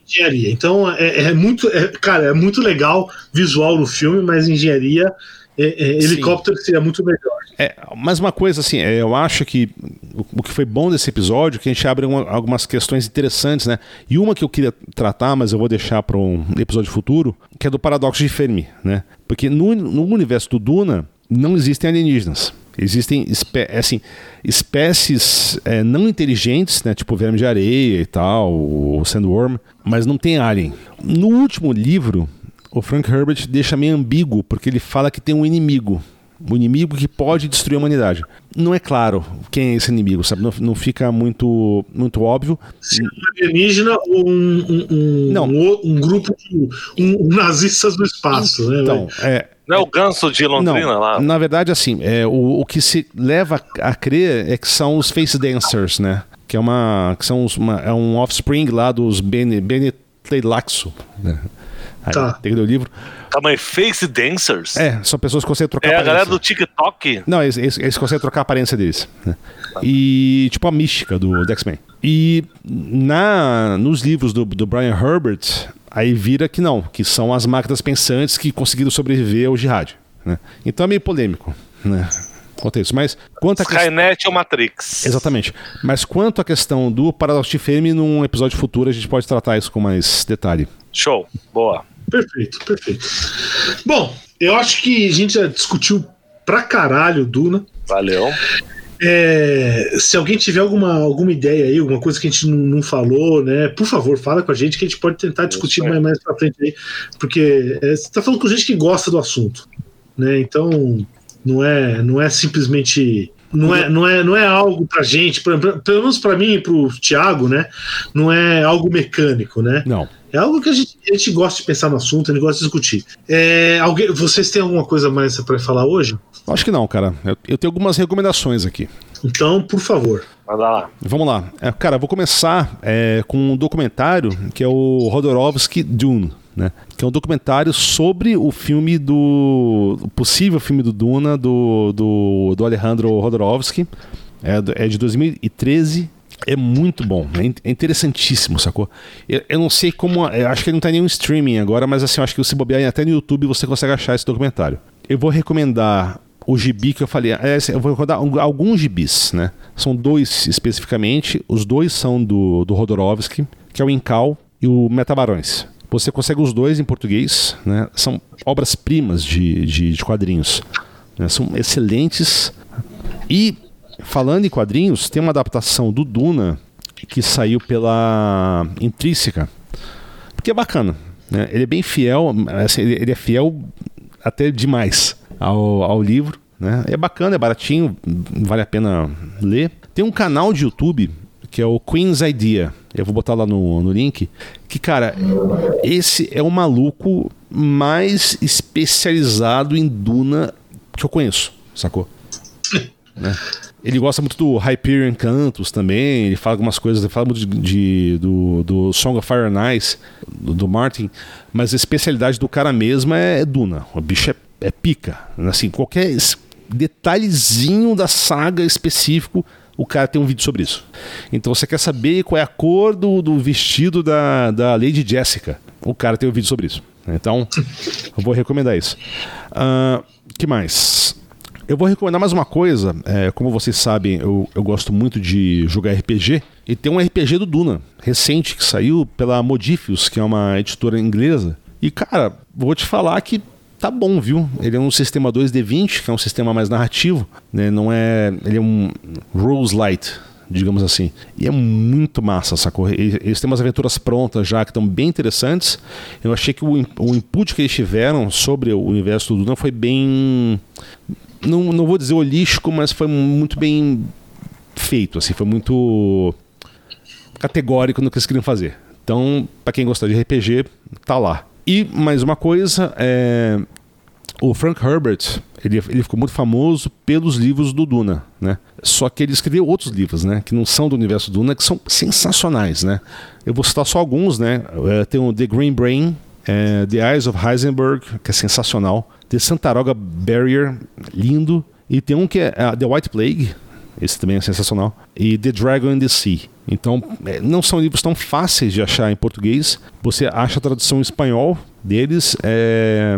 Engenharia. Então, é, é muito. É, cara, é muito legal visual no filme, mas engenharia é, é, helicóptero Sim. seria muito melhor. É, mas uma coisa assim, é, eu acho que o, o, que foi bom desse episódio é que a gente abre uma, algumas questões interessantes, né? E uma que eu queria tratar, mas eu vou deixar para um episódio futuro, que é do paradoxo de Fermi, né? Porque no, no universo do Duna não existem alienígenas. Existem espé assim, espécies é, não inteligentes, né, tipo verme de areia e tal, o sandworm, mas não tem alien. No último livro, o Frank Herbert deixa meio ambíguo, porque ele fala que tem um inimigo. Um inimigo que pode destruir a humanidade. Não é claro quem é esse inimigo, sabe? Não, não fica muito, muito óbvio. Se é um alienígena ou um, um, um, não. um, um grupo de um, nazistas do espaço, né? Então, é, não é o ganso de Londrina não, lá? Na verdade, assim, é, o, o que se leva a crer é que são os Face Dancers, né? Que é uma. Que são os, uma, é um offspring lá dos Bene, Benetleilaxo, né? Aí, tá. Tem que ler o livro. Calma aí, Face Dancers? É, são pessoas que conseguem trocar É a galera do TikTok? Não, eles, eles, eles conseguem trocar a aparência deles. Né? E, tipo, a mística do, do X-Men. E na, nos livros do, do Brian Herbert, aí vira que não, que são as máquinas pensantes que conseguiram sobreviver ao jihad. Né? Então é meio polêmico, né? Quanto a isso. Mas quanto a Skynet ou Matrix. Exatamente. Mas quanto à questão do paradoxo de Fermi, num episódio futuro a gente pode tratar isso com mais detalhe. Show. Boa. Perfeito, perfeito. Bom, eu acho que a gente já discutiu pra caralho Duna. Valeu. É, se alguém tiver alguma, alguma ideia aí, alguma coisa que a gente não, não, falou, né? Por favor, fala com a gente que a gente pode tentar discutir mais, mais pra frente aí. Porque é, você tá falando com gente que gosta do assunto. Né? Então, não é, não é simplesmente não é, não é, não é algo pra gente, pra, pra, pelo menos para mim e pro Thiago, né? Não é algo mecânico, né? Não. É algo que a gente, a gente gosta de pensar no assunto, a gente gosta de discutir. É, alguém, vocês têm alguma coisa mais para falar hoje? Acho que não, cara. Eu, eu, tenho algumas recomendações aqui. Então, por favor. Manda lá. Vamos lá. É, cara, vou começar é, com um documentário que é o Rodorovsky Dune né? Que é um documentário sobre o filme do. o possível filme do Duna, do, do, do Alejandro Rodorovsky. É, é de 2013. É muito bom, é interessantíssimo, sacou? Eu, eu não sei como. Acho que ele não tá em nenhum streaming agora, mas assim, acho que se bobear até no YouTube você consegue achar esse documentário. Eu vou recomendar o gibi que eu falei. É, eu vou recomendar alguns gibis, né? São dois especificamente. Os dois são do, do Rodorovsky, que é o Incal e o Metabarões. Você consegue os dois em português, né? São obras-primas de, de, de, quadrinhos. Né? São excelentes. E, falando em quadrinhos, tem uma adaptação do Duna que saiu pela Intrínseca, que é bacana. Né? Ele é bem fiel, assim, ele é fiel até demais ao, ao livro. Né? É bacana, é baratinho, vale a pena ler. Tem um canal de YouTube que é o Queen's Idea. Eu vou botar lá no, no link. Que, cara, esse é o maluco mais especializado em Duna que eu conheço, sacou? né? Ele gosta muito do Hyperion Cantos também, ele fala algumas coisas, ele fala muito de, de do, do, Song of Fire and Ice, do, do, Martin, mas a especialidade do cara mesmo é, é Duna. O bicho é, é pica. Assim, qualquer detalhezinho da saga específico, o cara tem um vídeo sobre isso. Então você quer saber qual é a cor do, do vestido da, da Lady Jessica? O cara tem um vídeo sobre isso. Então, eu vou recomendar isso. Uh, que mais? Eu vou recomendar mais uma coisa. É, como vocês sabem, eu, eu gosto muito de jogar RPG. E tem um RPG do Duna, recente, que saiu pela Modifius, que é uma editora inglesa. E, cara, vou te falar que tá bom, viu? Ele é um sistema 2D20, que é um sistema mais narrativo, né? Não é. Ele é um Rose Light, digamos assim. E é muito massa, sacou? Eles têm umas aventuras prontas já que estão bem interessantes. Eu achei que o, o input que eles tiveram sobre o universo do Duna foi bem não, não vou dizer holístico, mas foi muito bem feito, assim, foi muito categórico no que eles queriam fazer. Então, para quem gosta de RPG, tá lá. E mais uma coisa, é, o Frank Herbert, ele, ele ficou muito famoso pelos livros do Duna, né? Só que ele escreveu outros livros, né? Que não são do universo Duna, que são sensacionais, né? Eu vou citar só alguns, né? É, tem o The Green Brain, é, The Eyes of Heisenberg, que é sensacional. The Santaroga Barrier, lindo. E tem um que é uh, The White Plague, esse também é sensacional. E The Dragon in the Sea. Então, é, não são livros tão fáceis de achar em português. Você acha a tradução em espanhol deles, é...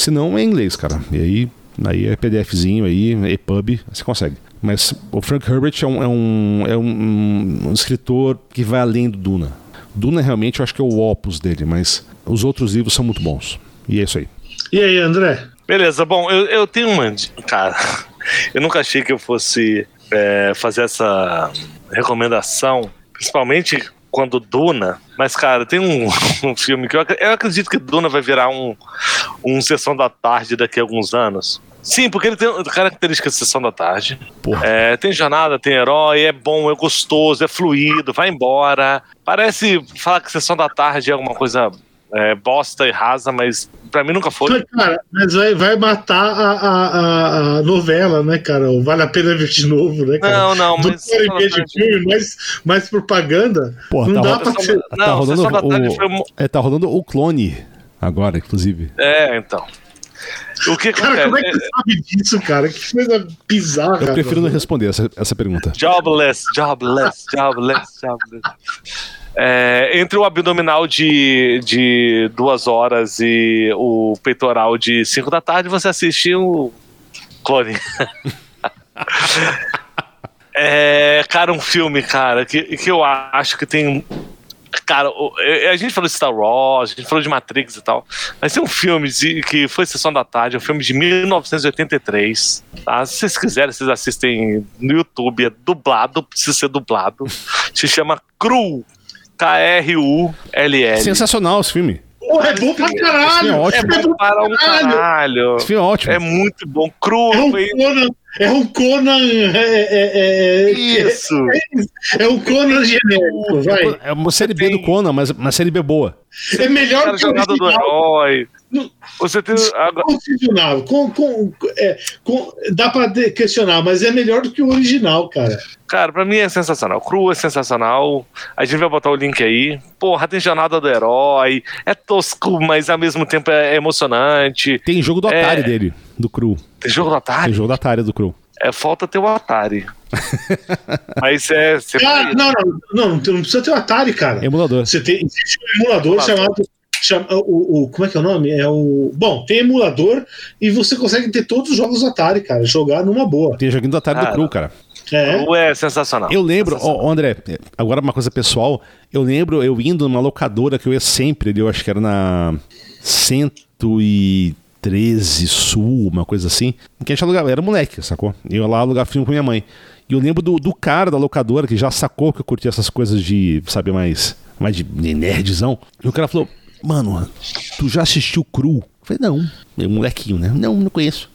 se não é inglês, cara. E aí, aí é PDFzinho, aí, EPUB, você consegue. Mas o Frank Herbert é um, é um, é um, um escritor que vai além do Duna. Duna realmente eu acho que é o opus dele, mas os outros livros são muito bons. E é isso aí. E aí, André? Beleza, bom, eu, eu tenho uma. Cara, eu nunca achei que eu fosse é, fazer essa recomendação, principalmente quando Duna. Mas, cara, tem um, um filme que eu, eu, acredito que Duna vai virar um, um Sessão da Tarde daqui a alguns anos. Sim, porque ele tem características de Sessão da Tarde. É, tem jornada, tem herói, é bom, é gostoso, é fluido, vai embora. Parece falar que Sessão da Tarde é alguma coisa é, bosta e rasa, mas pra mim nunca foi. Cara, mas vai, vai matar a, a, a, novela, né, cara? Vale a pena ver de novo, né, cara? Não, não, Do mas. De filme, mais, mais propaganda. Porra, não tá dá pra ser. Tá não, rolando o, foi... é, tá rolando o clone agora, inclusive. É, então. O que cara, como é que você sabe disso, cara? Que coisa bizarra. Eu prefiro não responder essa, essa pergunta. Jobless, jobless, jobless, jobless. É, entre o abdominal de, de duas horas e o peitoral de cinco da tarde, você assiste o Clone. é, cara, um filme, cara, que, que eu acho que tem Cara, a gente falou de Star Wars, a gente falou de Matrix e tal, mas tem um filme que foi Sessão da Tarde, um filme de 1983. Tá? Se vocês quiserem, vocês assistem no YouTube, é dublado, precisa ser dublado. Se chama Cru, K-R-U-L-L. Sensacional esse filme. Porra, é bom pra caralho! É, ótimo. é bom para um caralho. Esse filme é ótimo. É muito bom. Cru. É um Conan, é um Conan. É, é, é, Isso. É, é um Conan genérico, vai. É uma série B do Conan, mas uma série B boa. É melhor que o Jornada do Herói. Você tem. Agora... Com, com, é, com, dá pra questionar, mas é melhor do que o original, cara. Cara, pra mim é sensacional. Cru é sensacional. A gente vai botar o link aí. Porra, tem jornada do herói. É tosco, mas ao mesmo tempo é emocionante. Tem jogo do é... Atari dele, do Cru. Tem jogo do Atari? Tem jogo do Atari do Cru. É falta ter o Atari. Mas é. Ah, não, não, não, não precisa ter o Atari, cara. Emulador. Você tem existe um emulador, emulador. chamado Chama, o, o, como é que é o nome? É o. Bom, tem emulador e você consegue ter todos os jogos do Atari, cara. Jogar numa boa. Tem joguinho do Atari cara, do Cru, cara. É. É sensacional. Eu lembro, sensacional. Ó, André, agora uma coisa pessoal. Eu lembro eu indo numa locadora que eu ia sempre, eu acho que era na 113 Sul, uma coisa assim. Que a gente alugava, era moleque, sacou? Eu ia lá alugar filme com minha mãe. E eu lembro do, do cara da locadora que já sacou que eu curtia essas coisas de, sabe, mais, mais de nerdzão. E o cara falou: Mano, tu já assistiu Cru? Eu falei, não, molequinho, né? Não, não conheço.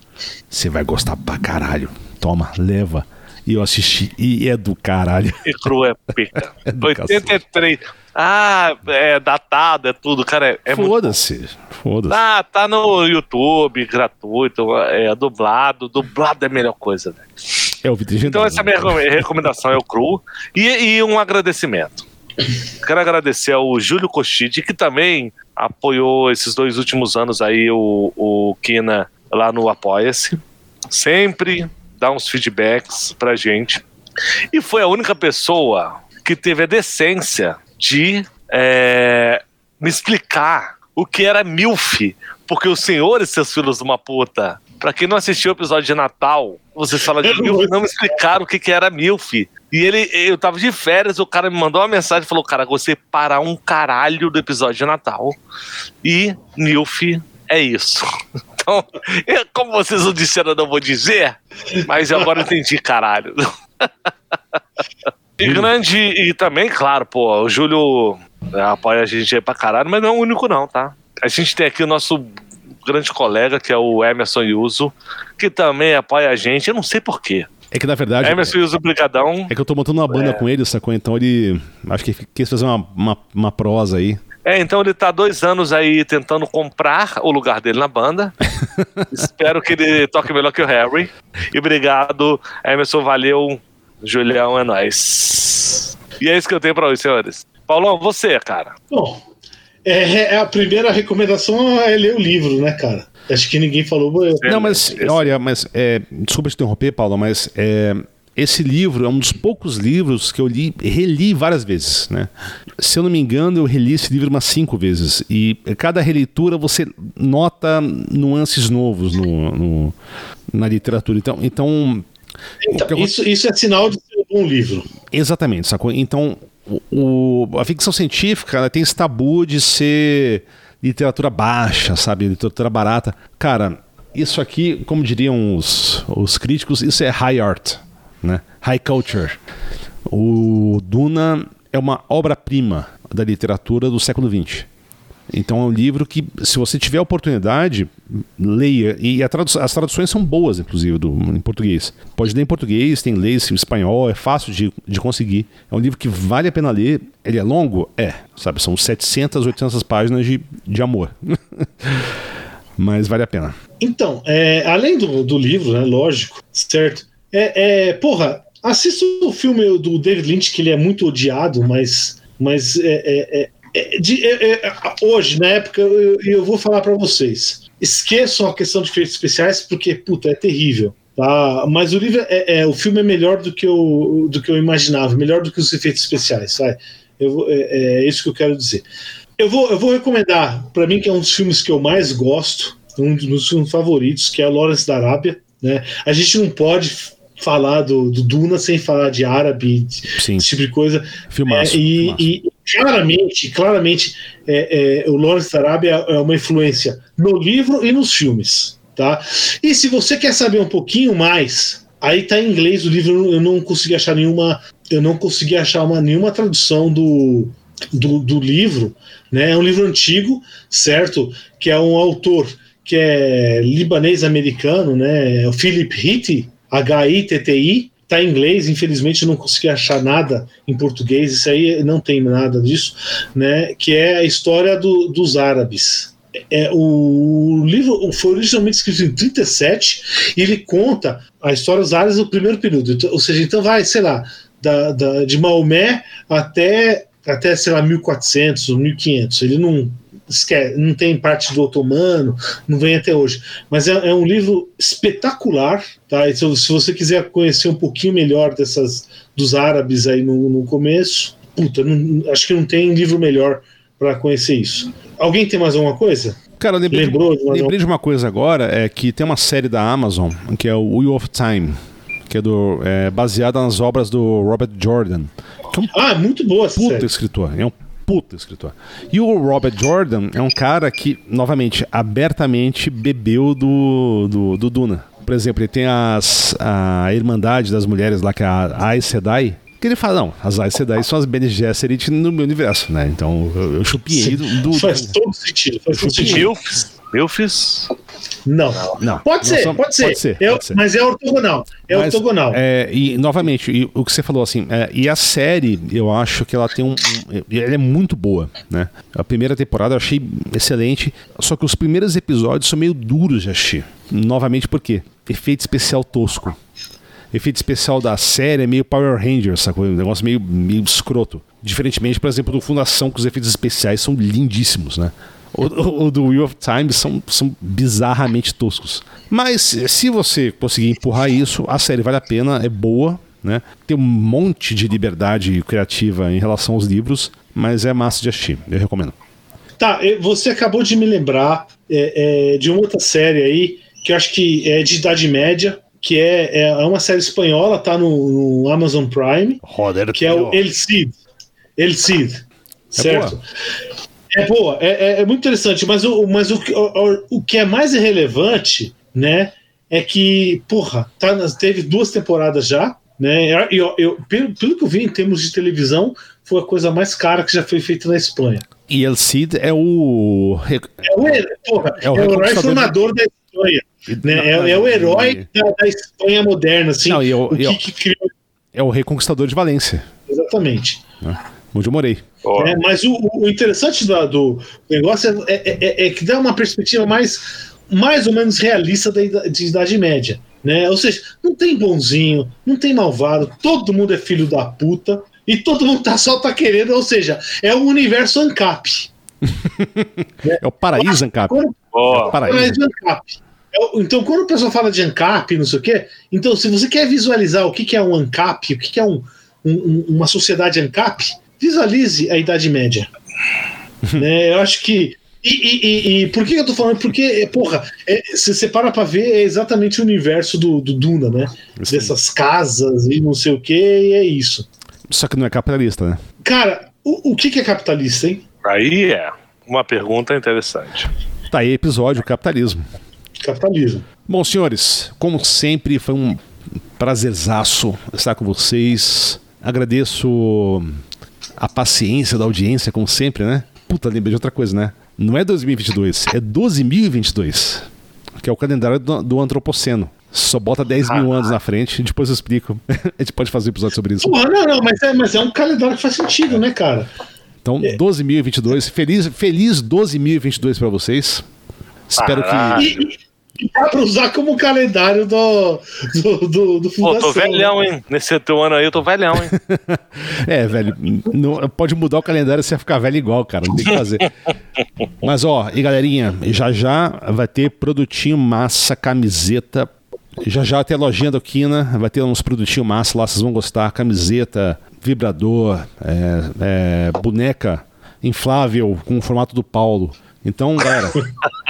Você vai gostar pra caralho. Toma, leva. E eu assisti, e é do caralho. E Cru é pica. é 83. Ah, é datado, é tudo, cara. É, é foda-se, foda-se. Ah, tá no YouTube, gratuito, é dublado. Dublado é a melhor coisa, velho. É o vídeo Então essa é a minha recomendação é o Cru. E, e um agradecimento. Quero agradecer ao Júlio Cochide, que também apoiou esses dois últimos anos aí o, o Kina lá no Apoia-se. Sempre dá uns feedbacks pra gente. E foi a única pessoa que teve a decência de é, me explicar o que era MILF. Porque os senhores, seus filhos de uma puta, pra quem não assistiu o episódio de Natal, vocês falam de MILF, não me explicaram o que, que era MILF. E ele, eu tava de férias, o cara me mandou uma mensagem e falou: Cara, você parar um caralho do episódio de Natal. E MILF é isso. Então, como vocês não disseram, eu não vou dizer, mas eu agora entendi, caralho. E grande, e também, claro, pô, o Júlio é, apoia a gente aí pra caralho, mas não é o único, não, tá? A gente tem aqui o nosso grande colega, que é o Emerson Yuso, que também apoia a gente, eu não sei porquê. É que na verdade. Emerson Yuso Brigadão. É que eu tô montando uma banda é. com ele, sacou? Então ele. Acho que quis fazer uma, uma, uma prosa aí. É, então ele tá dois anos aí tentando comprar o lugar dele na banda. Espero que ele toque melhor que o Harry. E obrigado, Emerson, valeu. Julião é nóis. E é isso que eu tenho pra hoje, senhores. Paulão, você, cara. Bom, é, é, a primeira recomendação é ler o livro, né, cara? Acho que ninguém falou. Não, mas olha, mas é, desculpa te interromper, Paulo, mas é, esse livro é um dos poucos livros que eu li, reli várias vezes, né? Se eu não me engano, eu reli esse livro umas cinco vezes e cada releitura você nota nuances novos no, no na literatura. Então, então, então isso, isso é sinal de ser um bom livro. Exatamente, sacou? Então, o, a ficção científica tem esse tabu de ser literatura baixa, sabe? Literatura barata. Cara, isso aqui, como diriam os, os críticos, isso é high art né? High Culture. O Duna é uma obra-prima da literatura do século XX. Então é um livro que, se você tiver oportunidade, leia. E tradu as traduções são boas, inclusive, do, em português. Pode ler em português, tem ler em espanhol, é fácil de, de conseguir. É um livro que vale a pena ler. Ele é longo? É. Sabe, são 700, 800 páginas de, de amor. Mas vale a pena. Então, é, além do, do livro, né, lógico, certo? É, é, porra, assista o filme do David Lynch, que ele é muito odiado, mas, mas é, é, é, é de, hoje, na época, eu, eu vou falar para vocês. Esqueçam a questão de efeitos especiais, porque, puta, é terrível. Tá? Mas o livro é, é, o filme é melhor do que eu, do que eu imaginava, melhor do que os efeitos especiais, sabe? Eu, é, é isso que eu quero dizer. Eu vou, eu vou recomendar, para mim, que é um dos filmes que eu mais gosto, um dos meus filmes favoritos, que é Lawrence da Arábia. Né? A gente não pode falar do, do Duna sem falar de árabe, Sim. esse tipo de coisa. Filmaço, é, e, filmaço. e, claramente, claramente, é, é, o Lawrence Arabia é uma influência no livro e nos filmes. Tá? E se você quer saber um pouquinho mais, aí tá em inglês o livro, eu não consegui achar nenhuma. Eu não consegui achar uma, nenhuma tradução do, do, do livro. Né? É um livro antigo, certo? Que é um autor que é libanês-americano, né? É o Philip Hitti, H-I-T-T-I, tá em inglês, infelizmente não consegui achar nada em português, isso aí não tem nada disso, né? Que é a história do, dos árabes. É, o livro foi originalmente escrito em 37 e ele conta a história dos árabes do primeiro período. Então, ou seja, então vai, sei lá, da, da, de Maomé até, até, sei lá, 1400 ou 1500. Ele não esquece, não tem parte do otomano, não vem até hoje. Mas é, é um livro espetacular, tá? se, se, você quiser conhecer um pouquinho melhor dessas dos árabes aí no, no começo, puta, não, acho que não tem livro melhor para conhecer isso. Alguém tem mais alguma coisa? Cara, lembrei, Lembrou de, lembrei de uma coisa agora, é que tem uma série da Amazon, que é o Wheel of Time, que é, do, é baseada nas obras do Robert Jordan. É um ah, muito boa essa puta série. escritor. É um puta escritor. E o Robert Jordan é um cara que, novamente, abertamente bebeu do, do, do Duna. Por exemplo, ele tem as, a Irmandade das Mulheres lá, que é a Aes Sedai, que ele fala, não, as Aes Sedai são as Bene Gesserit no meu universo, né? Então eu, eu chupinhei do, do... Faz todo sentido. Faz todo sentido. Milfs? Não. não. Pode, ser, são, pode, ser, pode ser. pode ser. Mas é ortogonal. É mas, ortogonal. É, e, novamente, e, o que você falou assim, é, e a série, eu acho que ela tem um, um. Ela é muito boa, né? A primeira temporada eu achei excelente, só que os primeiros episódios são meio duros de assistir. Novamente, por quê? Efeito especial tosco efeito especial da série é meio Power Rangers, sacou? Um negócio meio, meio escroto. Diferentemente, por exemplo, do Fundação, que os efeitos especiais são lindíssimos, né? O, do Wheel of Time são, são bizarramente toscos. Mas se você conseguir empurrar isso, a série vale a pena, é boa, né? Tem um monte de liberdade criativa em relação aos livros, mas é massa de assistir, eu recomendo. Tá, você acabou de me lembrar é, é, de uma outra série aí, que eu acho que é de Idade Média, que é, é uma série espanhola, tá no, no Amazon Prime, Roder, que é o El Cid. El Cid, certo? É boa, é, é, é, muito interessante, mas, o, mas o, o, o que é mais irrelevante, né, é que, porra, tá, teve duas temporadas já, né? Eu, eu, pelo, pelo que eu vi em termos de televisão, foi a coisa mais cara que já foi feita na Espanha. E El Cid é o. É o, porra, é o, é o herói formador da Espanha. Né? Não, é, é, o herói da, da, Espanha moderna, assim. Não, o, que, que criou... É o reconquistador de Valência. Exatamente. É, onde eu morei. É, mas o, o interessante do, do negócio é, é, é, é, que dá uma perspectiva mais, mais ou menos realista da, de Idade Média. Né? Ou seja, não tem bonzinho, não tem malvado, todo mundo é filho da puta e todo mundo tá, só tá querendo, ou seja, é o universo ANCAP. é o paraíso ANCAP. Quando, oh. é o paraíso ANCAP. É então, quando o pessoal fala de ANCAP, não sei o quê, então, se você quer visualizar o que, que é um ANCAP, o que, que é um, um, uma sociedade ANCAP, visualize a Idade Média. né? Eu acho que. E, e, e, e, por que eu tô falando? Porque, porra, é, se você para pra ver, é exatamente o universo do, do Duna, né? Sim. Dessas casas e não sei o que, e é isso. Só que não é capitalista, né? Cara, o, o que, que é capitalista, hein? Aí é uma pergunta interessante. Tá aí episódio Capitalismo. Capitalismo. Bom, senhores, como sempre, foi um prazerzaço estar com vocês. Agradeço a paciência da audiência, como sempre, né? Puta, lembrei de outra coisa, né? Não é 2022, é 12.022, que é o calendário do, do Antropoceno. Só bota 10 mil anos na frente e depois eu explico. a gente pode fazer um episódio sobre isso. Não, não, não, mas é, mas é um calendário que faz sentido, né, cara? Então, é. 12.022. Feliz, feliz 12.022 para vocês. Espero ah, que. Dá pra usar como calendário do, do, do, do Pô, tô velhão, hein? Nesse teu ano aí eu tô velhão, hein? é, velho. Não, pode mudar o calendário se você ficar velho igual, cara. Não tem o que fazer. Mas, ó, e galerinha, já já vai ter produtinho massa, camiseta. Já já tem a lojinha do Quina, vai ter uns produtinhos massa lá, vocês vão gostar. Camiseta, vibrador, é, é, boneca inflável com o formato do Paulo. Então, galera.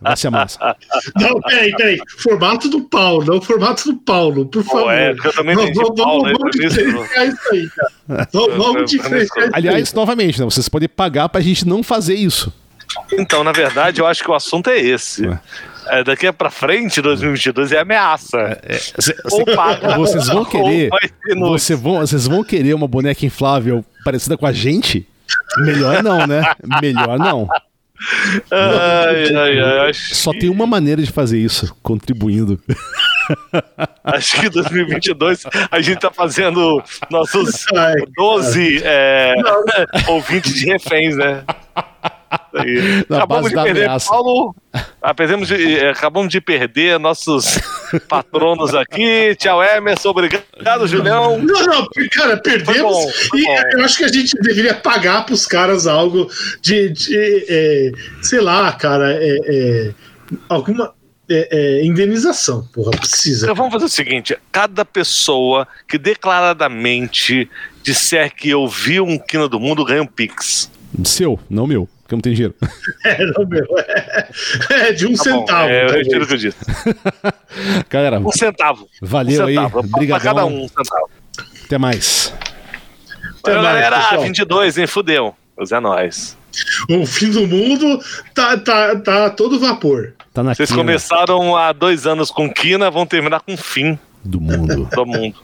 Vai ser massa. Não, peraí, peraí. Formato do Paulo, não formato do Paulo, por favor. Oh, é, eu também entendi vamos, Paulo, vamos, vamos diferenciar isso aí, cara. Vamos, vamos diferenciar isso Aliás, novamente, né, vocês podem pagar pra gente não fazer isso. Então, na verdade, eu acho que o assunto é esse. É, daqui pra frente, 2022, é ameaça. É, é, ou paga, vocês vão querer. Você vão, vocês vão querer uma boneca inflável parecida com a gente? Melhor não, né? Melhor não. Ai, ai, ai, Só tem uma maneira de fazer isso, contribuindo. Acho que em 2022 a gente tá fazendo nossos 12 é, ouvintes de reféns, né? Acabamos de perder ameaça. Paulo. Acabamos de, é, acabamos de perder nossos patronos aqui. Tchau, Emerson. Obrigado, Julião. Não, não, cara, perdemos. Foi bom, foi e eu acho que a gente deveria pagar pros caras algo de, de é, sei lá, cara, é, é alguma. É, é, indenização, porra, precisa. Então vamos fazer o seguinte: cada pessoa que declaradamente disser que eu vi um Quina do Mundo ganha um Pix. Seu, não meu porque não tem dinheiro. É, não, meu. É, é de um tá centavo. Bom, é, eu retiro o que eu disse. Galera, um centavo. Valeu um centavo. aí. Obrigado. cada um, um centavo. Até mais. Até mais, galera, pessoal. 22, hein? Fudeu. Mas é nóis. O fim do mundo tá, tá, tá todo vapor. Tá Vocês quina. começaram há dois anos com quina, vão terminar com fim. Do mundo. do mundo.